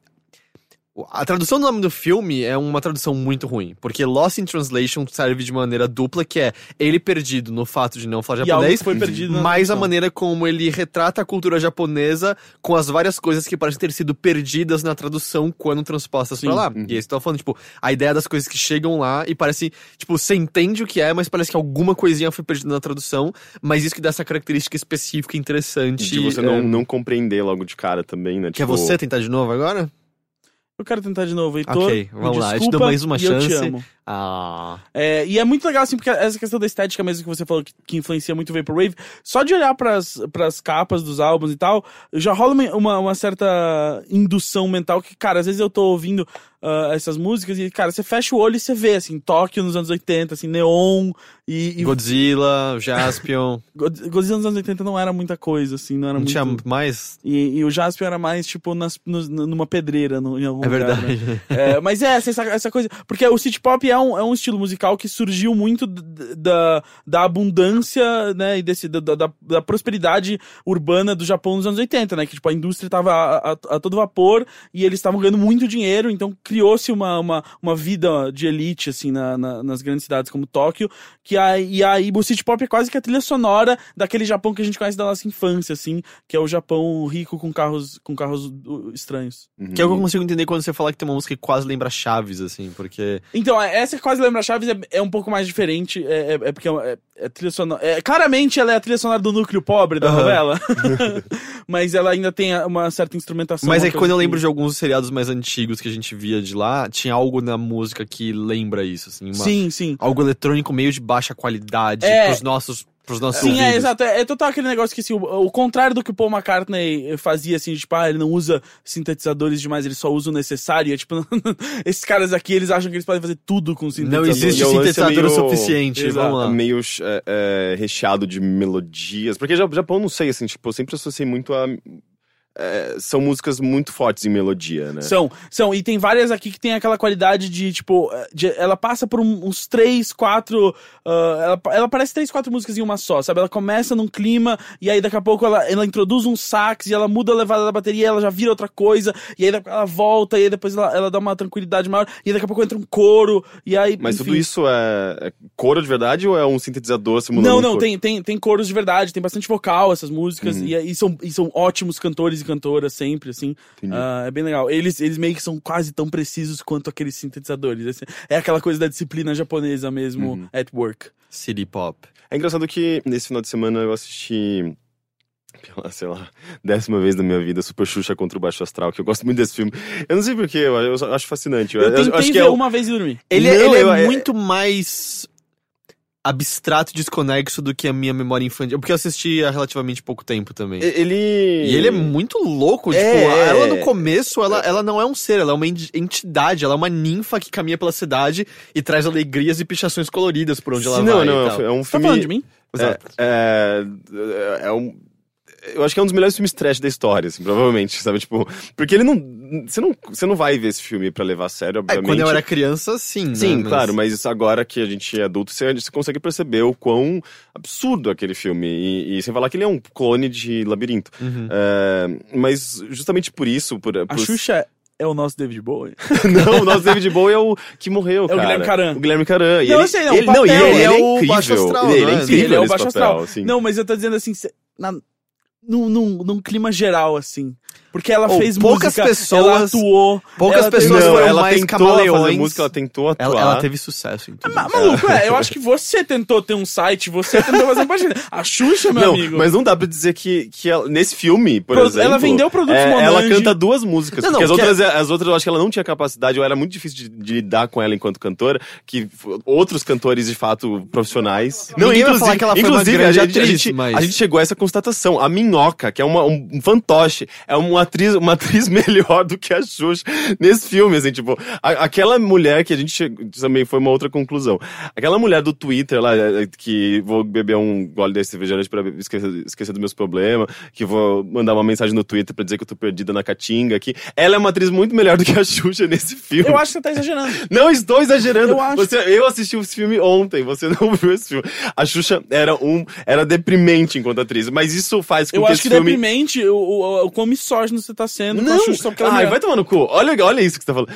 A tradução do nome do filme é uma tradução muito ruim, porque Lost in Translation serve de maneira dupla, que é ele perdido no fato de não falar E japonês, foi perdido mas a maneira como ele retrata a cultura japonesa com as várias coisas que parecem ter sido perdidas na tradução quando transpostas pra Sim. lá. Uhum. E aí você tá falando, tipo, a ideia das coisas que chegam lá e parece, tipo, você entende o que é, mas parece que alguma coisinha foi perdida na tradução, mas isso que dá essa característica específica interessante. De você é, não, não compreender logo de cara também, né? Quer Tipo, você tentar de novo agora? Eu quero tentar de novo, Heitor. Ok, vamos lá, eu te desculpa dou mais uma e Eu te chance. amo. Ah. É, e é muito legal, assim, porque essa questão da estética mesmo que você falou que, que influencia muito o Vaporwave, só de olhar pras, pras capas dos álbuns e tal, já rola uma, uma, uma certa indução mental que, cara, às vezes eu tô ouvindo ah, essas músicas e, cara, você fecha o olho e você vê, assim, Tóquio nos anos 80, assim, neon e... e Godzilla, Jaspion. God- Godzilla nos anos 80 não era muita coisa, assim, não era Não muito... tinha mais. E, e o Jaspion era mais, tipo, nas, numa pedreira, no, em algum É lugar, verdade. né? É, mas é, essa, essa coisa. Porque o City Pop é um, é um estilo musical que surgiu muito da, da abundância, né? E desse, da, da, da prosperidade urbana do Japão nos anos 80, né? Que tipo, a indústria tava a, a, a todo vapor e eles estavam ganhando muito dinheiro, então criou-se uma, uma, uma vida de elite, assim, na, na- nas grandes cidades como Tóquio. Que aí, e aí o City Pop é quase que a trilha sonora daquele Japão que a gente conhece da nossa infância, assim, que é o Japão rico com carros, com carros uh, estranhos. Uhum. Que é o que eu consigo entender quando você fala que tem uma música que quase lembra Chaves, assim, porque. Então, é- essa que quase lembra Chaves é, é um pouco mais diferente, é, é- é porque é, é- é trilha sonora. é- claramente ela é a trilha sonora do núcleo pobre da Aham. novela, mas ela ainda tem uma certa instrumentação. Mas é que quando eu lembro de alguns seriados mais antigos que a gente via de lá, tinha algo na música que lembra isso, assim. uma- Sim, sim. Algo eletrônico meio de baixa qualidade É. pros nossos, pros nossos Sim, é ouvidos. exato. É, é total aquele negócio que, assim, o, o contrário do que o Paul McCartney fazia, assim, tipo, ah, ele não usa sintetizadores demais, ele só usa o necessário. É, tipo, esses caras aqui, eles acham que eles podem fazer tudo com Não sintetizador. existe E o lance é sintetizador o meio- suficiente, Exato. vamos lá. meio é, é, recheado de melodias. Porque Ja- Japão, não sei, assim, tipo, eu sempre associei muito a. é, são músicas muito fortes em melodia, né? São, são. E tem várias aqui que tem aquela qualidade de, tipo, de- ela passa por um- uns três, quatro. ah, ela, ela parece três, quatro músicas em uma só, sabe? Ela começa num clima, e aí daqui a pouco ela, ela introduz um sax, e ela muda a levada da bateria, ela já vira outra coisa, e aí ela volta, e aí depois ela, ela dá uma tranquilidade maior, e daqui a pouco entra um coro, e aí. Mas enfim. tudo isso é, é coro de verdade ou é um sintetizador simulando Não, um não, coro? tem, tem, tem coros de verdade, tem bastante vocal essas músicas, Uhum. e, e são, e são ótimos cantores e cantoras sempre, assim. Ah, é bem legal. Eles, eles meio que são quase tão precisos quanto aqueles sintetizadores. assim. É aquela coisa da disciplina japonesa mesmo, Uhum. at work. City Pop. É engraçado que nesse final de semana eu assisti. Pela, sei lá, décima vez da minha vida, Super Xuxa contra o Baixo Astral, que eu gosto muito desse filme. Eu não sei porquê, eu, eu acho fascinante. Eu tentei acho que ver é o- uma vez e dormir. Ele, Não, ele é eu- é- muito mais abstrato e desconexo do que a minha memória infantil. Porque eu assisti há relativamente pouco tempo também. Ele. E ele é muito louco, É, tipo, é. ela no começo, ela, ela não é um ser, ela é uma en- entidade, ela é uma ninfa que caminha pela cidade e traz alegrias e pichações coloridas por onde ela Sim, vai não, e não, tal. é um Você tá filme. falando de mim? Exato. É, é, é um. Eu acho que é um dos melhores filmes trash da história, assim, provavelmente, sabe? Tipo, porque ele não. Você não, você não vai ver esse filme pra levar a sério, É, obviamente. quando eu era criança, sim, Sim, né, mas- claro, mas agora que a gente é adulto, você, você consegue perceber o quão absurdo aquele filme. E, e sem falar que ele é um clone de Labirinto. Uhum. É, mas justamente por isso, por, A por- Xuxa é o nosso David Bowie. não, o nosso David Bowie é o que morreu, É o cara. Guilherme Caran. O Guilherme Caran. E Não, ele, eu sei, não, o ele, papel, e ele, ele ele é é o incrível. Baixo Astral, ele não é é? incrível ele é o Baixo papel, Astral. assim. Não, mas eu tô dizendo assim, na- num, num, num clima geral, assim. Porque ela Ou fez poucas música, pessoas- ela atuou. poucas ela pessoas não, foram ela mais tentou fazer música, ela tentou atuar. Ela, ela teve sucesso em tudo. Ma- Maluco, é, eu acho que você tentou ter um site, você tentou fazer uma página. A Xuxa, meu não, amigo. mas não dá pra dizer que, que ela- nesse filme, por Pro- exemplo... ela vendeu produtos é, Ela canta duas músicas, Não, não, porque as que outras, as outras eu acho que ela não tinha capacidade, ou era muito difícil de, de lidar com ela enquanto cantora, que outros cantores, de fato, profissionais... Ninguém vai falar que ela foi uma inclusive, grande a gente, a atriz, gente- mas- a gente chegou a essa constatação. A Minhoca, que é uma, um, um fantoche, é uma atriz, uma atriz melhor do que a Xuxa nesse filme, assim, tipo, a- aquela mulher que a gente chegou, também foi uma outra conclusão. Aquela mulher do Twitter lá, eh, que vou beber um gole desse refrigerante pra esquecer, esquecer dos meus problemas, que vou mandar uma mensagem no Twitter pra dizer que eu tô perdida na caatinga aqui. Ela é uma atriz muito melhor do que a Xuxa nesse filme. Eu acho que você tá exagerando. Não estou exagerando. Eu acho. Você, eu assisti esse filme ontem, você não viu esse filme. A Xuxa era um, era deprimente enquanto atriz, mas isso faz com Eu que acho esse que filme deprimente o, o, o quão misógino você tá sendo com a não, Xuxa é ai, vai tomar no cu. Olha, olha isso que você tá falando.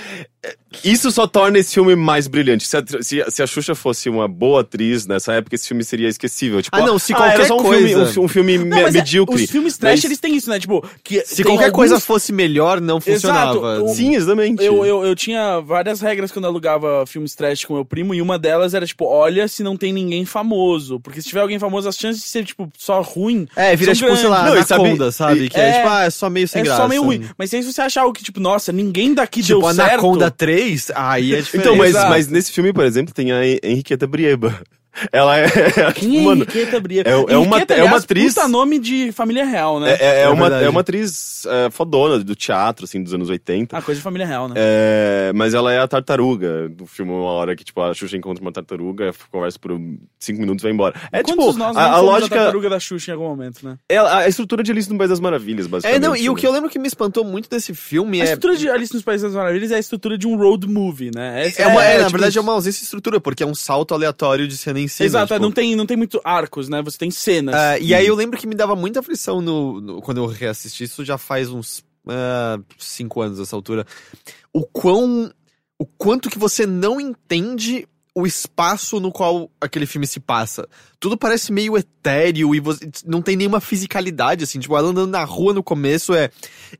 É, Isso só torna esse filme mais brilhante. Se a, se, se a Xuxa fosse uma boa atriz nessa época, esse filme seria esquecível. Tipo, Ah, não, se era qualquer só um coisa- filme, um, um filme me- Não, mas é, medíocre. os filmes trash, mas- eles têm isso, né? Tipo, que Se qualquer alguns- coisa fosse melhor, não funcionava. Exato, o- Sim, exatamente. Eu, eu, eu tinha várias regras quando alugava filmes trash com meu primo, e uma delas era, tipo, olha se não tem ninguém famoso. Porque se tiver alguém famoso, as chances de ser, tipo, só ruim. É, vira tipo, sei lá, Não, sabe- Anaconda, sabe? e- Que é, é- tipo, ah, é só meio sem é graça. só meio ruim. Mas se aí você achar algo que, tipo, nossa, ninguém daqui Tipo, deu Anaconda certo. 3, aí é diferente. Então, mas, Exato. mas nesse filme, por exemplo, tem a Hen- Henriqueta Brieba. Ela é. Quem é mano, Henriqueta Bria? é- é uma- Henriqueta, é uma aliás, atriz- Puta nome de família real, né? é, é, É uma, verdade. é uma atriz é, fodona do teatro, assim, dos anos 80. Ah, coisa de família real, né? É, mas ela é a tartaruga do filme, uma hora que, tipo, a Xuxa encontra uma tartaruga, conversa por cinco minutos e vai embora. É Quantos tipo, nós a, a lógica. tartaruga da Xuxa em algum momento, né? É a, a estrutura de Alice no País das Maravilhas, É, basicamente. não, e o né? que eu lembro que me espantou muito desse filme A é. estrutura de Alice nos Países das Maravilhas é a estrutura de um road movie, né? Essa É uma, é, é, na tipo verdade, é uma ausência de estrutura, porque é um salto aleatório de cena em cena. Exato, é, tipo, não, tem, não tem muito arcos, né? Você tem cenas. Ah, e aí eu lembro que me dava muita aflição no, no- quando eu reassisti isso, já faz uns ah, cinco anos essa altura. O quão. O quanto que você não entende o espaço no qual aquele filme se passa. Tudo parece meio etéreo e você, não tem nenhuma fisicalidade, assim. Tipo, ela andando na rua no começo é.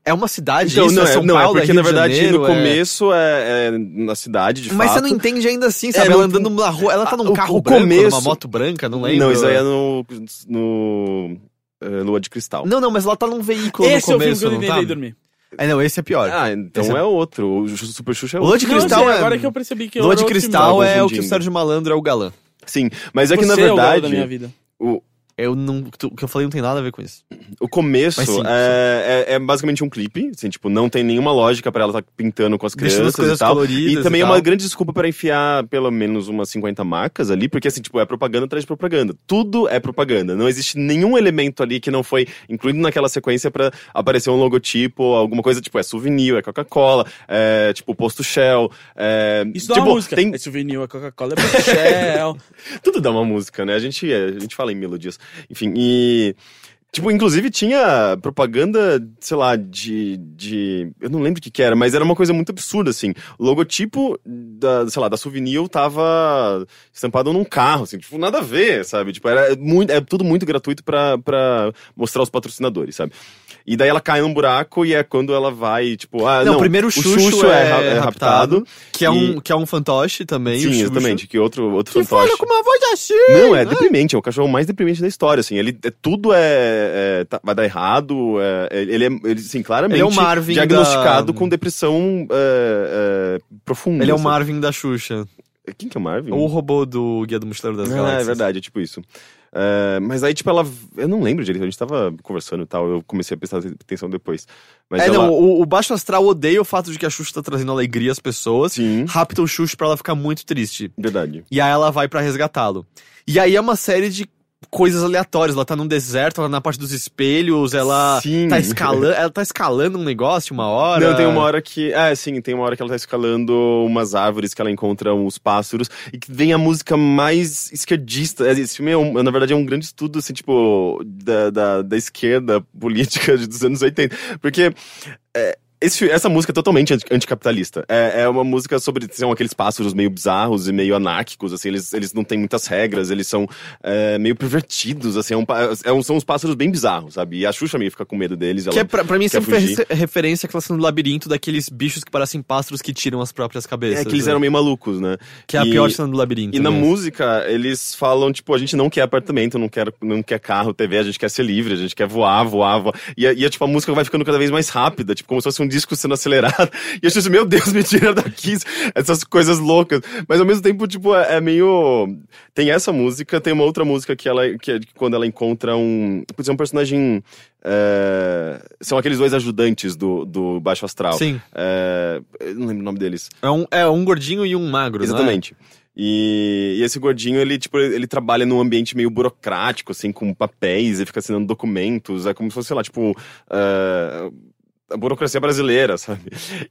É uma cidade, Então, isso, não, é é, São não, Paulo, é porque Rio na de verdade Janeiro, no é- começo é, é na cidade, de Mas fato. você não entende ainda assim, sabe? É, ela no- andando na rua, ela tá num o- carro o branco, começo- numa moto branca, não lembro. Não, isso aí é no. no é, Lua de Cristal. Não, não, mas ela tá num veículo Esse no é o filme começo, que eu não tá? dormir. É, não, esse é pior. Ah, então Esse é- é outro. O Super Xuxa é O Lua outro. de Não, Cristal sei, é- agora que eu percebi que Lua de outro Cristal é o que o. Sérgio Malandro é o galã. Sim, mas é que na Você é o galo da verdade. minha vida. o, Eu não, o que eu falei não tem nada a ver com isso. o começo sim, é, é, é basicamente um clipe, assim, tipo, não tem nenhuma lógica pra ela estar pintando com as Deixando crianças as coisas e tal. coloridas E também e é uma grande desculpa pra enfiar pelo menos umas 50 marcas ali, porque assim, tipo, é propaganda atrás de propaganda. Tudo é propaganda. Não existe nenhum elemento ali que não foi incluído naquela sequência pra aparecer um logotipo, alguma coisa, tipo, é souvenir, é Coca-Cola, é tipo, posto Shell. É, Isso dá tipo, uma música. Tem, É souvenir, a Coca-Cola é pro Shell. tudo dá uma música, né? A gente, a gente fala em melodias. Enfim, e. Tipo, inclusive tinha propaganda, sei lá, de. de eu não lembro o que, que era, mas era uma coisa muito absurda, assim. O logotipo da, sei lá, da Souvenir tava estampado num carro, assim, tipo, nada a ver, sabe? Tipo, era muito, é tudo muito gratuito pra, pra mostrar os patrocinadores, sabe? E daí ela cai num buraco e é quando ela vai, tipo, ah, não, não, primeiro o o Xuxo, é, é, ra- é raptado, que é, um, e- que é um fantoche também. Sim, exatamente, que outro, outro Que fantoche. fala com uma voz assim! Não, é deprimente, é o cachorro mais deprimente da história, assim. Ele é, tudo é, é, tá- vai dar errado, é, é- ele é, ele, assim, claramente Ele é o Marvin diagnosticado da- com depressão é, é, profunda. Ele é o assim. Marvin da Xuxa. Quem que é o Marvin? Ou o robô do Guia do Mochileiro das Galáxias. é verdade, é tipo isso. É, mas aí, tipo, ela. Eu não lembro direito, a gente tava conversando e tal, eu comecei a prestar atenção depois. Mas É, ela. não, o, o Baixo Astral odeia o fato de que a Xuxa tá trazendo alegria às pessoas. Sim, Rapta o Xuxa pra ela ficar muito triste. verdade. E aí ela vai pra resgatá-lo. E aí é uma série de coisas aleatórias. Ela tá num deserto, ela na parte dos espelhos, ela Sim. tá escalando. Ela tá escalando um negócio uma hora. Não, tem uma hora que. É, sim, tem uma hora que ela tá escalando umas árvores que ela encontra uns pássaros e que vem a música mais esquerdista. Esse filme, é um- na verdade, é um grande estudo, assim, tipo, da, da, da esquerda política dos anos 80. Porque. é, esse essa música é totalmente anti- anticapitalista. É, é uma música sobre. São aqueles pássaros meio bizarros e meio anárquicos, assim, eles, eles não têm muitas regras, eles são é, meio pervertidos, assim, é um é um- são uns pássaros bem bizarros, sabe? E a Xuxa meio fica com medo deles. Que é pra, pra mim sempre foi fugir. refe- referência àquela cena do labirinto daqueles bichos que parecem pássaros que tiram as próprias cabeças. É que eles né? eram meio malucos, né? Que é a e- pior cena do labirinto. E na né? música, eles falam, tipo, a gente não quer apartamento, não quer, não quer carro, TV, a gente quer ser livre, a gente quer voar, voar, voar. E, a- e tipo, a música vai ficando cada vez mais rápida, tipo, como se fosse um disco sendo acelerado. E eu acho assim, meu Deus, me tira daqui, essas coisas loucas. Mas ao mesmo tempo, tipo, é, é meio... Tem essa música, tem uma outra música que ela, que é de quando ela encontra um... Putz, é um personagem... é, São aqueles dois ajudantes do, do Baixo Astral. Sim. É, não lembro o nome deles. É um, é um gordinho e um magro, é? Exatamente. E, e esse gordinho, ele, tipo, ele trabalha num ambiente meio burocrático, assim, com papéis, e fica assinando documentos, é como se fosse, sei lá, tipo, eh, a burocracia brasileira, sabe?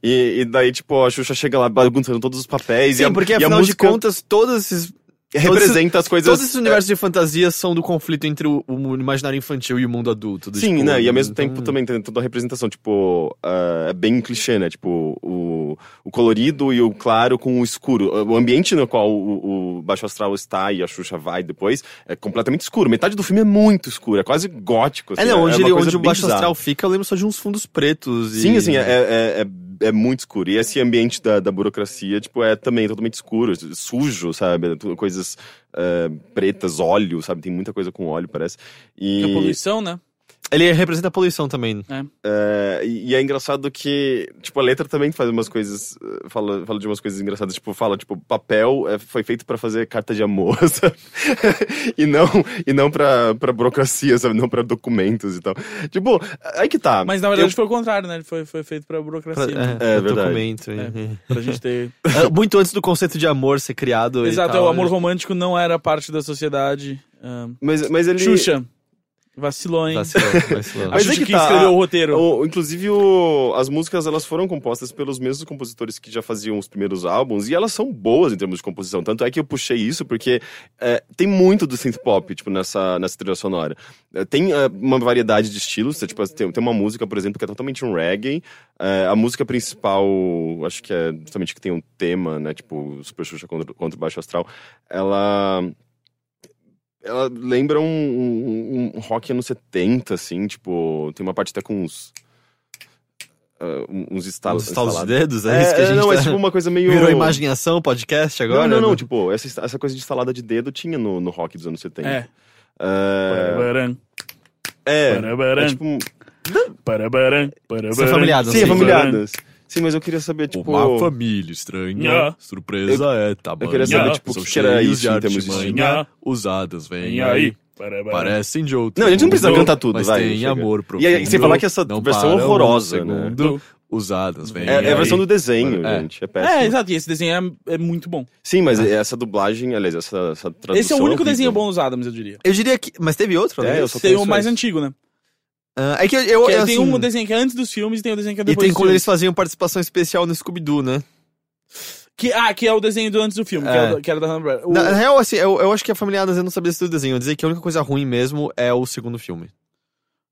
E, e daí, tipo, a Xuxa chega lá bagunçando todos os papéis. e Sim, a, porque e a afinal música de contas, todos esses representa as coisas... Todos esses universos de fantasia são do conflito entre o, o imaginário infantil e o mundo adulto. do, Sim, tipo, né? E ao mesmo então- tempo também tem toda a representação, tipo, ah, é bem clichê, né? Tipo, o, o colorido e o claro com o escuro. O ambiente no qual o, o Baixo Astral está e a Xuxa vai depois é completamente escuro. Metade do filme é muito escuro, é quase gótico. É, assim, não, onde, uma ele, onde o Baixo bizarra. Astral fica, eu lembro só de uns fundos pretos. e- Sim, assim, é, é, é, é muito escuro. E esse ambiente da, da burocracia, tipo, é também totalmente escuro, sujo, sabe? Coisas é, pretas, óleo, sabe? Tem muita coisa com óleo, parece. Que é E... poluição, né? Ele representa a poluição também. É, e e é engraçado que, tipo, a letra também faz umas coisas, eh, fala, fala de umas coisas engraçadas, tipo, fala, tipo, papel é, foi feito pra fazer carta de amor, sabe? e não, e não pra, pra burocracia, sabe? Não pra documentos e tal. Tipo, aí que tá. Mas na verdade Eu- foi o contrário, né? Ele foi, foi feito pra burocracia. Pra- né? É, o verdade. documento. É. é. Pra gente ter. É, Muito antes do conceito de amor ser criado. e Exato, tal, o amor né? romântico não era parte da sociedade. Ah, Mas, mas ele... Xuxa. Vacilou, hein? Vacilou, vacilou. A Mas é que tá, escreveu o roteiro. O- inclusive, o- as músicas elas foram compostas pelos mesmos compositores que já faziam os primeiros álbuns e elas são boas em termos de composição. Tanto é que eu puxei isso porque é, tem muito do synth pop tipo, nessa, nessa trilha sonora. É, tem é, uma variedade de estilos. Tipo, tem, tem uma música, por exemplo, que é totalmente um reggae. É, a música principal, acho que é justamente que tem um tema, né? Tipo, Super Xuxa contra, contra o Baixo Astral. Ela ela lembra um, um, um rock anos 70, assim, tipo, tem uma parte até com uns. ah, uns estalos. Os estalos de dedos, é, isso que a É, gente não, é tá... tipo uma coisa meio. Virou imaginação, podcast agora? Não, não, não, né? tipo, essa, essa coisa de instalada de dedo tinha no, no rock dos anos 70. É. É, Parabaram, é, é tipo. parabaram, parabaram. São familiares, Sim, é sim, mas eu queria saber, tipo. Uma família estranha, Nha. surpresa é tamanha. eu queria saber, Nha. tipo, o que que era isso em termos de estilo. Usadas, vem aí. Parecem de outro Não, a gente não precisa mundo, cantar tudo, mas vai, tem chega. amor E sem falar que essa não versão param um horrorosa, né? segundo. Usadas, vem É, é a versão do desenho, É. gente. É péssimo. É, exato, e esse desenho é, é muito bom. Sim, mas essa dublagem, aliás, essa, essa tradução. Esse é o único horrível. desenho bom dos Adams, eu diria. Eu diria que... Mas teve outro, É, além eu só Tem o mais antigo, né? Ah, é que eu, eu Que é- assim, tem um desenho que é antes dos filmes e tem o desenho que é E depois tem dos quando eles filmes. faziam participação especial no Scooby-Doo, né? Que, ah, que é o desenho do antes do filme, que, É. é que era da Hanna-Barbera. O- Na na real, assim, eu, eu acho que a Família Adams eu não sabia se do desenho. Eu dizer que a única coisa ruim mesmo é o segundo filme.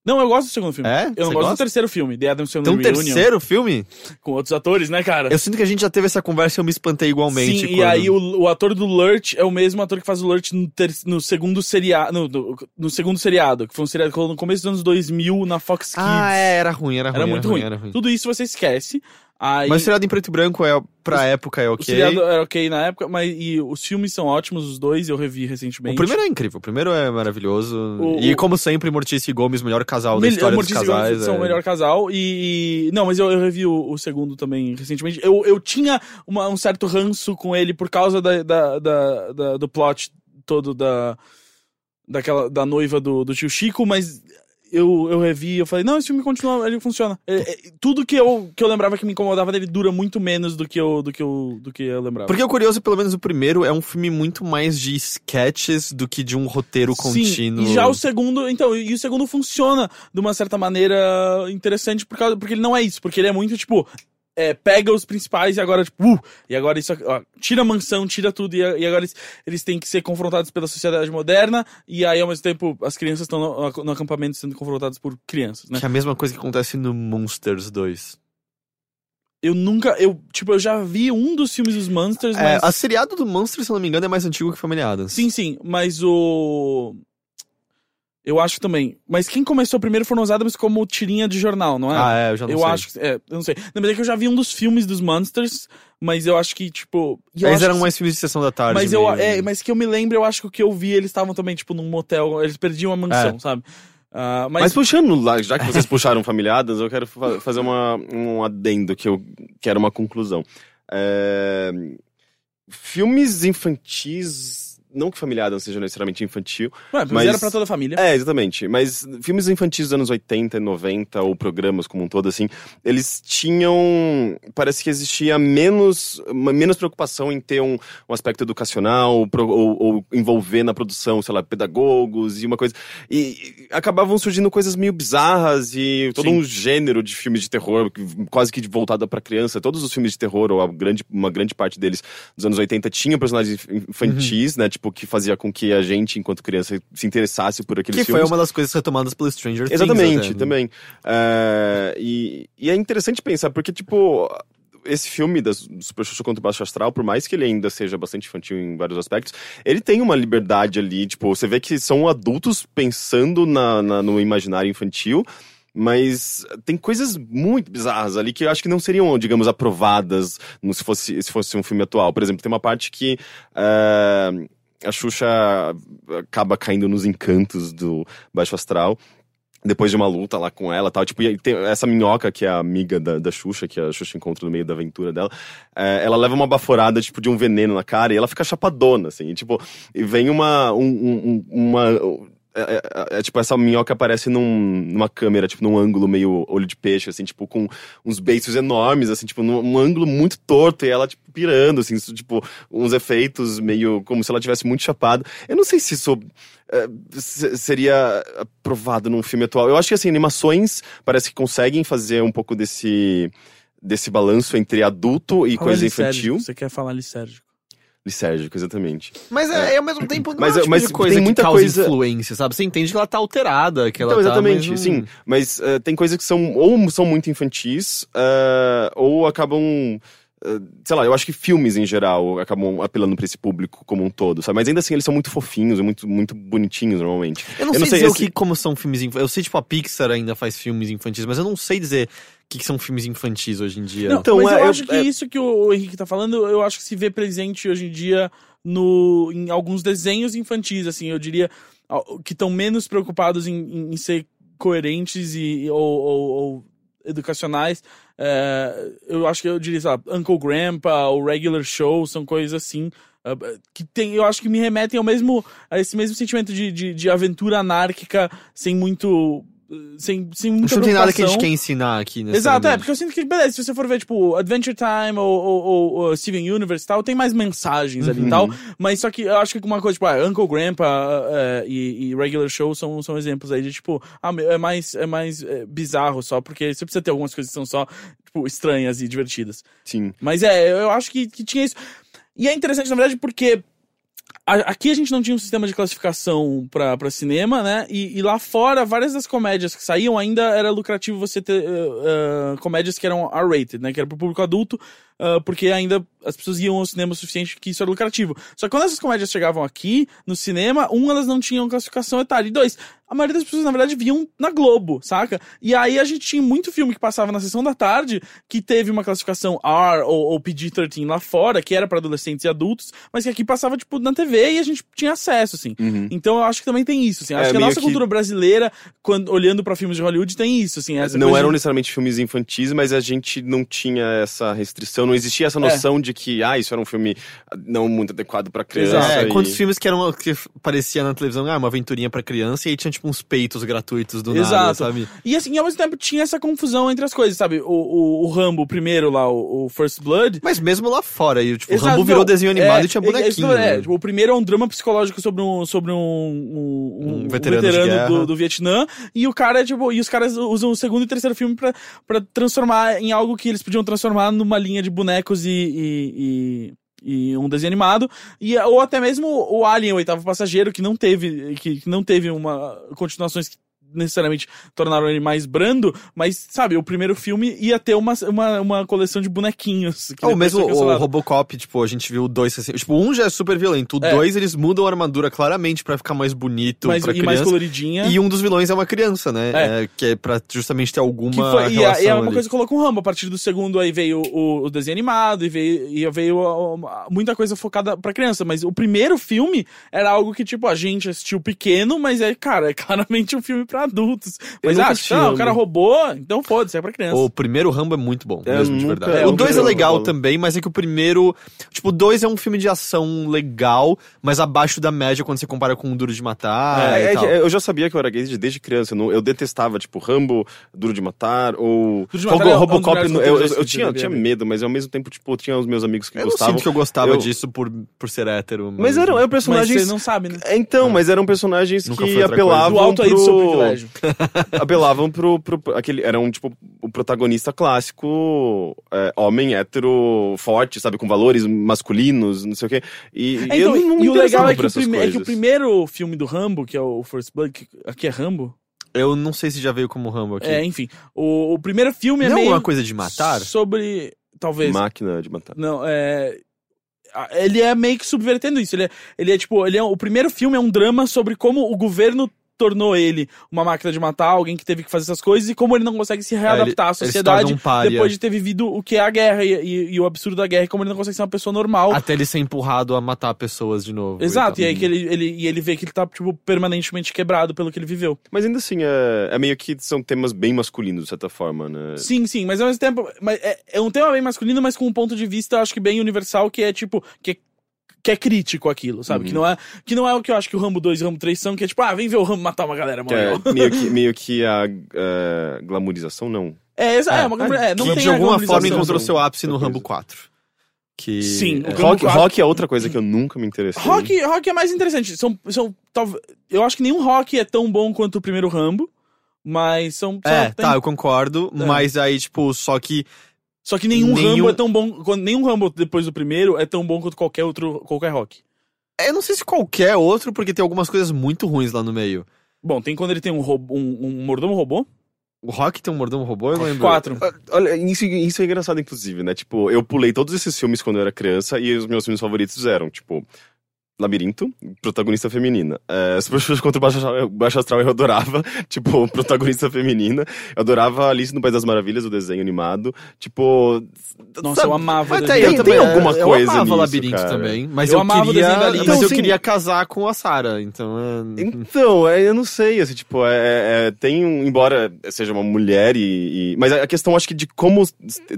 Não, eu gosto do segundo filme. É? Eu não Você gosto gosta? do terceiro filme, The Adams Family Tem um Reunion, terceiro filme? com outros atores, né, cara? Eu sinto que a gente já teve essa conversa e eu me espantei igualmente. Sim, e quando- aí o, o ator do Lurch é o mesmo ator que faz o Lurch no, ter- no segundo seriado, no, no, no segundo seriado, que foi um seriado que rolou no começo dos anos 2000 na Fox Kids. Ah, é, era ruim, era ruim. Era muito ruim. Era ruim. Tudo isso você esquece. Aí, Mas o seriado em preto e branco é, pra época é o ok. seriado era ok na época, mas e os filmes são ótimos, os dois, eu revi recentemente. O primeiro é incrível, o primeiro é maravilhoso. O- e o- como sempre, Mortícia e Gomes, melhor casal da história dos Mortícia e Gomes casais. são é. o melhor casal e, e- não, mas eu, eu revi o, o segundo também recentemente. Eu, eu tinha uma- um certo ranço com ele por causa da, da, da- da- do plot todo da daquela da noiva do, do tio Chico, mas eu, eu revi, eu falei, não, esse filme continua, ele funciona. É, é, tudo que eu, que eu lembrava que me incomodava dele dura muito menos do que eu, do que eu, do que eu lembrava. Porque o curioso, pelo menos o primeiro, é um filme muito mais de sketches do que de um roteiro contínuo. Sim, e já o segundo, então, e o segundo funciona de uma certa maneira interessante por causa, porque ele não é isso, porque ele é muito tipo é, pega os principais e agora, tipo, uh, e agora isso, ó, tira a mansão, tira tudo, e, e agora eles, eles têm que ser confrontados pela sociedade moderna, e aí ao mesmo tempo as crianças estão no, no acampamento sendo confrontadas por crianças, né? Que é a mesma coisa que acontece no Monsters 2. Eu nunca, eu, tipo, eu já vi um dos filmes dos Monsters, É, mas... a seriado do Monsters, se eu não me engano, é mais antigo que Família Adams. Sim, sim, mas o. Eu acho também. Mas quem começou primeiro foram os Adams como tirinha de jornal, não é? Ah, é, eu já não eu sei. acho que. É, eu não sei. Na verdade, é que eu já vi um dos filmes dos Monsters, mas eu acho que, tipo. e Eles eram que- mais filmes de sessão da tarde. Mas eu. meio- É, mas que eu me lembro, eu acho que o que eu vi, eles estavam também, tipo, num motel. Eles perdiam a mansão, É. sabe? Ah, Mas, mas. puxando lá, já que vocês puxaram familiadas, eu quero fa- fazer uma, um adendo que eu quero uma conclusão. É, Filmes infantis. Não que familiada não seja necessariamente infantil. Ué, mas, era pra toda a família. É, exatamente. Mas filmes infantis dos anos 80, 90, ou programas como um todo, assim, eles tinham. Parece que existia menos, menos preocupação em ter um, um aspecto educacional, pro- ou, ou envolver na produção, sei lá, pedagogos e uma coisa. E, e acabavam surgindo coisas meio bizarras e todo Sim. um gênero de filmes de terror, quase que de voltada pra criança. Todos os filmes de terror, ou a grande, uma grande parte deles dos anos 80, tinham personagens infantis, né? Tipo, que fazia com que a gente, enquanto criança, se interessasse por aqueles Que foi filmes. uma das coisas retomadas pelo Stranger Things. Exatamente, até, né? também. É, e, e é interessante pensar, porque, tipo, esse filme da Super Xuxa contra o Baixo Astral, por mais que ele ainda seja bastante infantil em vários aspectos, ele tem uma liberdade ali, tipo, você vê que são adultos pensando na, na- no imaginário infantil, mas tem coisas muito bizarras ali que eu acho que não seriam, digamos, aprovadas no- se, fosse, se fosse um filme atual. Por exemplo, tem uma parte que é, a Xuxa acaba caindo nos encantos do Baixo Astral. depois de uma luta lá com ela tal. Tipo, essa minhoca que é a amiga da, da Xuxa, que a Xuxa encontra no meio da aventura dela. é, ela leva uma baforada, tipo, de um veneno na cara e ela fica chapadona, assim. E, tipo, e vem uma. Um, um- uma é, é- é, tipo, essa minhoca aparece num- numa câmera, tipo, num ângulo meio olho de peixe, assim, tipo, com uns beiços enormes, assim, tipo, num, num ângulo muito torto, e ela, tipo, pirando, assim, isso, tipo, uns efeitos meio como se ela tivesse muito chapada. Eu não sei se isso é, se- seria aprovado num filme atual. Eu acho que, assim, animações parece que conseguem fazer um pouco desse, desse balanço entre adulto e Fala coisa infantil. Você quer falar lisérgico. Lisérgico, exatamente. Mas é, é ao mesmo tempo não Mas- é tipo mas de coisa tem muita coisa- influência, sabe? Você entende que ela tá alterada, que ela então, tá... exatamente, mas sim. Mas eh, tem coisas que são ou são muito infantis, eh, ou acabam. eh, sei lá, eu acho que filmes em geral acabam apelando pra esse público como um todo, sabe? Mas ainda assim eles são muito fofinhos e muito, muito bonitinhos normalmente. Eu não Eu sei não sei, dizer esse- o que, como são filmes infantis. Eu sei, tipo, a Pixar ainda faz filmes infantis, mas eu não sei dizer que, que são filmes infantis hoje em dia. Não, Então, mas é- eu é- acho que é- isso que o Henrique tá falando, eu acho que se vê presente hoje em dia no, em alguns desenhos infantis, assim, eu diria, que estão menos preocupados em, em- em ser coerentes e, ou, ou- ou educacionais. É, eu acho que eu diria, sei lá, Uncle Grandpa, o Regular Show, são coisas assim. ah, Que tem, eu acho que me remetem ao mesmo, a esse mesmo sentimento de, de, de aventura anárquica, sem muito. Sem, sem A muita gente não tem nada que a gente quer ensinar aqui, Exato, é, porque eu sinto que, beleza, se você for ver, tipo, Adventure Time ou, ou, ou- ou Steven Universe e tal, tem mais mensagens ali e tal, mas só que eu acho que uma coisa, tipo, ah, Uncle Grandpa ah, e, e Regular Show são, são exemplos aí de, tipo, ah, é mais, é mais é, bizarro só, porque você precisa ter algumas coisas que são só, tipo, estranhas e divertidas. Sim. Mas é, eu acho que, que tinha isso. E é interessante, na verdade, porque a- aqui a gente não tinha um sistema de classificação pra cinema, né? E, e lá fora, várias das comédias que saíam ainda era lucrativo você ter eh, eh, comédias que eram R-rated, né? Que era pro público adulto, ah, porque ainda as pessoas iam ao cinema o suficiente que isso era lucrativo. Só que quando essas comédias chegavam aqui, no cinema, um, elas não tinham classificação etária. E dois, a maioria das pessoas, na verdade, viam na Globo, saca? E aí a gente tinha muito filme que passava na sessão da tarde que teve uma classificação R ou, ou PG-13 lá fora, que era pra adolescentes e adultos, mas que aqui passava, tipo, na TV e a gente tinha acesso, assim. Uhum. Então eu acho que também tem isso, assim. Acho É, que a nossa que- cultura brasileira, quando, olhando pra filmes de Hollywood, tem isso, assim. Não eram de- necessariamente filmes infantis, mas a gente não tinha essa restrição, não existia essa noção de que, ah, isso era um filme não muito adequado pra criança. Exato. É, e- quantos filmes que eram que parecia na televisão, ah, uma aventurinha pra criança, e aí tinha tipo uns peitos gratuitos do nada, Exato. sabe? E assim, ao mesmo tempo tinha essa confusão entre as coisas, sabe? O, o, o Rambo, o primeiro lá, o, o First Blood. Mas mesmo lá fora, e, tipo, o Exato, Rambo virou não, desenho animado é, e tinha é, é, bonequinho. é, né? tipo, o primeiro é um drama psicológico sobre um, sobre um, um, Um veterano guerra. do, do Vietnã. E o cara, tipo, e os caras usam o segundo e terceiro filme pra transformar em algo que eles podiam transformar numa linha de bonecos e. e, e e um desenho animado, e, ou até mesmo o Alien, o oitavo passageiro, que não teve, que, que não teve uma continuações que necessariamente tornaram ele mais brando, mas, sabe, o primeiro filme ia ter uma, uma, uma coleção de bonequinhos. que Ou mesmo o. Robocop, tipo, a gente viu o 2 assim. Tipo, um já é super violento. O É. 2 eles mudam a armadura claramente pra ficar mais bonito mais, pra e mais criança. coloridinha. E um dos vilões é uma criança, né? É. É, que é pra justamente ter alguma Que foi, e, a- e é uma ali. coisa que colocou um Rambo. A partir do segundo aí veio o, o desenho animado e veio, e veio a- a- muita coisa focada pra criança. Mas o primeiro filme era algo que, tipo, a gente assistiu pequeno, mas é, cara, é claramente um filme pra adultos. Mas, nunca ah, assisti não, o Rambo. cara roubou, então foda-se, é pra criança. O primeiro Rambo é muito bom, É, mesmo, de nunca- verdade. é, o eu 2 é nunca- legal eu- também, mas é que o primeiro. Tipo, o 2 é um filme de ação legal, mas abaixo da média quando você compara com o Duro de Matar. É, é eu já sabia que eu era gay desde criança. Eu, não- eu detestava, tipo, Rambo, Duro de Matar, ou. Duro de Robo- Matar é dos Robocop. no- eu, eu, eu tinha, tinha vida. medo, mas ao mesmo tempo, tipo, tinha os meus amigos que Eu gostavam. sinto que eu gostava Eu- disso por, por ser hétero. Mas eram, eram mas personagens. você não sabe, né? É, Então, mas eram personagens Nunca que apelavam Do alto aí do seu pro... privilégio. apelavam pro, pro, pro- aquele eram tipo o protagonista clássico é, homem hétero forte sabe com valores masculinos não sei o quê e, É, eu então, não, não me e o legal é que prime- é que o primeiro filme do Rambo, que é o First Blood, que aqui é Rambo, Eu não sei se já veio como Rambo aqui. é, enfim, o, o primeiro filme é não é meio uma coisa de matar? sobre, talvez, máquina de matar Não, é. Ele é meio que subvertendo isso. Ele é, ele é tipo, ele é, o primeiro filme é um drama sobre como o governo tornou ele uma máquina de matar, alguém que teve que fazer essas coisas, e como ele não consegue se readaptar à ele se sociedade um depois de ter vivido o que é a guerra e, e- e o absurdo da guerra, e como ele não consegue ser uma pessoa normal. Até ele ser empurrado a matar pessoas de novo. Exato, e tal. aí que ele, ele, e ele vê que ele tá, tipo, permanentemente quebrado pelo que ele viveu. Mas ainda assim, é, é meio que são temas bem masculinos, de certa forma, né? Sim, sim, mas ao mesmo tempo. Mas é, é um tema bem masculino, mas com um ponto de vista, acho que bem universal, que é tipo. Que é, que é crítico aquilo, sabe? Uhum. Que, não é, que não é o que eu acho que o Rambo 2 e o Rambo 3 são, que é tipo, ah, vem ver o Rambo matar uma galera, mano. é meio que, meio que a é, glamorização, não. É, exa- é, uma, é, não que tem de alguma forma encontrou seu ápice no Rambo coisa. 4. Que Sim, o é, Rambo Rock, 4. rock é outra coisa que eu nunca me interessei. Rock, rock é mais interessante. São, são, eu acho que nenhum rock é tão bom quanto o primeiro Rambo, mas são. são- É, tem- tá, eu concordo, É. mas aí, tipo, só que Só que nenhum, nenhum- Rambo é tão bom. Nenhum Rambo depois do primeiro é tão bom quanto qualquer outro. qualquer rock. eu não sei se qualquer outro, porque tem algumas coisas muito ruins lá no meio. Bom, tem quando ele tem um, robô, um, um mordomo robô. O Rock tem um mordomo robô, eu não lembro. Quatro. Ah, Olha, isso, isso é engraçado, inclusive, né? Tipo, eu pulei todos esses filmes quando eu era criança e os meus filmes favoritos eram, tipo, Labirinto, protagonista feminina. É, Super Xuxa contra o Baixo Astral, Baixo Astral eu adorava, tipo, protagonista feminina. Eu adorava Alice no País das Maravilhas, o desenho animado. Tipo. Nossa, sabe? eu amava. Mas o desenho. eu Tem- também, tem alguma eu coisa amava nisso, Labirinto cara. também, mas Eu eu, amava o queria, desenho da Alice. mas eu Sim. queria casar com a Sarah, então... é- Então, é, eu não sei, assim, tipo, é, é- tem um, embora seja uma mulher e, e- Mas a questão, acho que de como os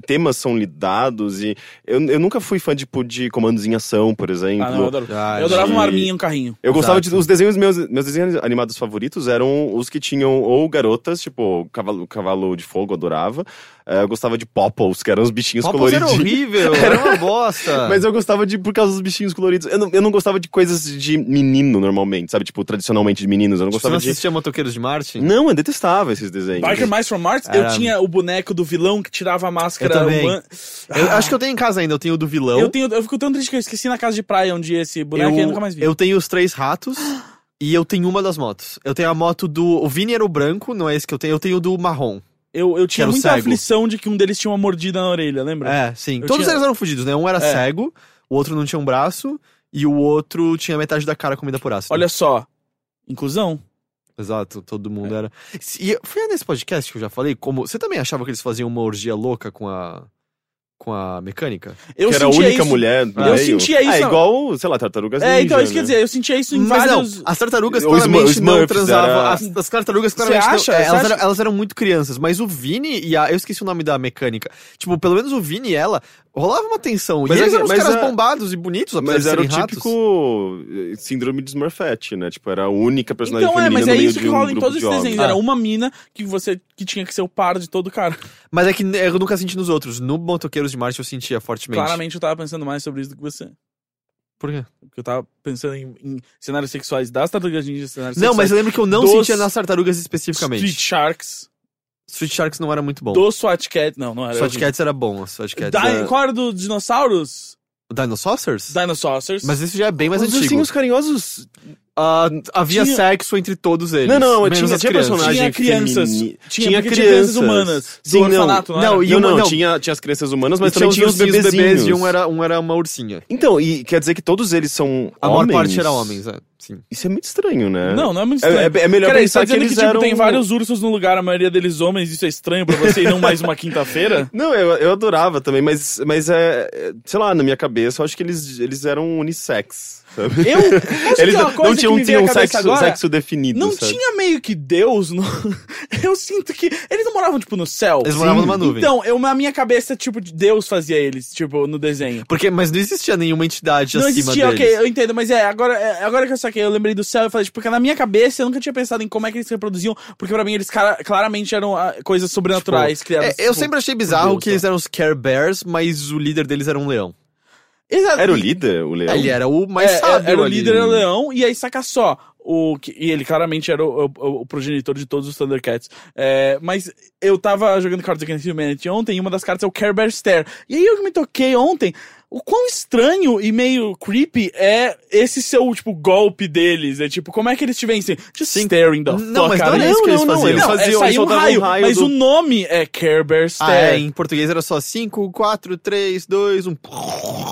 temas são lidados e... Eu, eu nunca fui fã, tipo, de comandos em ação, por exemplo. Ah, não, eu, adoro. Ah, eu adorava de- uma arminha e um carrinho. Eu gostava de. Os desenhos, meus, meus desenhos animados favoritos eram os que tinham ou garotas, tipo, cavalo, cavalo de fogo, eu adorava. Eh, eu gostava de Popples, que eram os bichinhos Popos era coloridinhos. horrível, era uma bosta. Mas eu gostava de, por causa dos bichinhos coloridos. Eu não, eu não gostava de coisas de menino, normalmente, sabe? Tipo, tradicionalmente de meninos. Eu não Você gostava não de. assistia Motoqueiros de Marte? Não, eu detestava esses desenhos. Biker Mice from Mars, eu Era- tinha o boneco do vilão que tirava a máscara Eu também. humana. Eu acho que eu tenho em casa ainda, eu tenho o do vilão. Eu, tenho, eu fico tão triste que eu esqueci na casa de praia um dia esse boneco e eu nunca mais vi. eu tenho os três ratos e eu tenho uma das motos. Eu tenho a moto do. O Vini era o branco, não é esse que eu tenho. Eu tenho o do marrom. Eu, eu tinha muita cego. aflição de que um deles tinha uma mordida na orelha, lembra? É, sim. Eu Todos tinha- eles eram fudidos, né? Um era É. cego, o outro não tinha um braço e o outro tinha metade da cara comida por ácido. Olha só. Inclusão. Exato, todo É. mundo era. E foi nesse podcast que eu já falei, como. Você também achava que eles faziam uma orgia louca com a. com a mecânica? Eu que era a única isso- mulher do Eu sentia isso- É igual, sei lá, tartarugas É, então, Ninja, isso quer né? dizer, eu sentia isso em Mas vários. não, as tartarugas Os claramente Smur- não transavam. era- As, as tartarugas Você claramente acha? não. é, Você elas, acha? eram, elas eram muito crianças, mas o Vini e a. Eu esqueci o nome da mecânica. Tipo, pelo menos o Vini e ela rolava uma tensão. Mas e eles é- eram os mas caras é- bombados e bonitos, apesar Mas de era o ratos. típico eh, síndrome de Smurfette, né? Tipo, era a única personagem Então é, feminina mas no é isso que um rola em grupo todos de esses homens. desenhos. Era Ah. uma mina que você que tinha que ser o par de todo cara. Mas é que eu nunca senti nos outros. No Motoqueiros de Marte eu sentia fortemente. Claramente eu tava pensando mais sobre isso do que você. Por quê? Porque eu tava pensando em, em cenários sexuais das tartarugas ninjas, cenários Não, mas eu lembro que eu não sentia nas tartarugas especificamente. Street Sharks, Street Sharks não era muito bom. do SWAT Cat. Não, não era. SWAT Cats era bom. SWAT Cats Di- era... Qual era do Dinossauros? Dinosaurs? Dinosaurs. Mas esse já é bem mais Os antigo. ursinhos carinhosos. Ah, havia Tinha- sexo entre todos eles. Não, não, menos tinha, tinha personagem Tinha crianças. Tinha, tinha crianças crianças. humanas. Do Sim, não. orfanato, não, Não, era? e não, uma- não, não. Tinha, tinha as crianças humanas, mas E também tinha os bebês e um era, um era uma ursinha. Então, e quer dizer que todos eles são A maior homens? parte era homens, é. Sim. Isso é muito estranho, né? Não, não é muito É, estranho. é- é melhor Peraí, você pensar tá que eles que, tipo, eram... tem vários ursos no lugar, a maioria deles homens, isso é estranho pra você e não mais uma quinta-feira? Não, eu, eu adorava também, mas, mas é, é, sei lá, na minha cabeça, eu acho que eles, eles eram unissex, sabe? Eu. Eles não, não tinham, à cabeça sexo, agora? sexo definido, Não sabe? tinha meio que Deus no... Eu sinto que. Eles não moravam, tipo, no céu. Eles moravam numa nuvem. Então, eu, na minha cabeça, tipo, de Deus fazia eles, tipo, no desenho. Porque, mas não existia nenhuma entidade Não acima existia, deles. ok, eu entendo, mas é, agora, é, agora que eu saquei, eu lembrei do céu, eu falei, tipo, porque na minha cabeça eu nunca tinha pensado em como é que eles se reproduziam, porque pra mim eles cara- claramente eram ah, coisas sobrenaturais criadas. É, eu tipo, sempre achei bizarro Deus, que eles eram os Care Bears, mas o líder deles era um leão. Exato. Era o líder, o leão? Ele era o mais É, sábio Era o ali. líder, era o leão, e aí saca só. O, que- e ele claramente era o, o- o progenitor de todos os Thundercats. É, mas eu tava jogando Cards Against Humanity ontem, e uma das cartas é o Care Bear Stare. E aí eu me toquei ontem, o quão estranho e meio creepy é esse seu, tipo, golpe deles. É tipo, como é que eles te vencem? Just Sim. staring the Não, fuck out não é you. isso que eles faziam. eles Não, faziam, é eles um raio, um raio mas do- o nome é Care Bear Ah, Stare. é, em português era só 5, 4, 3, 2, 1.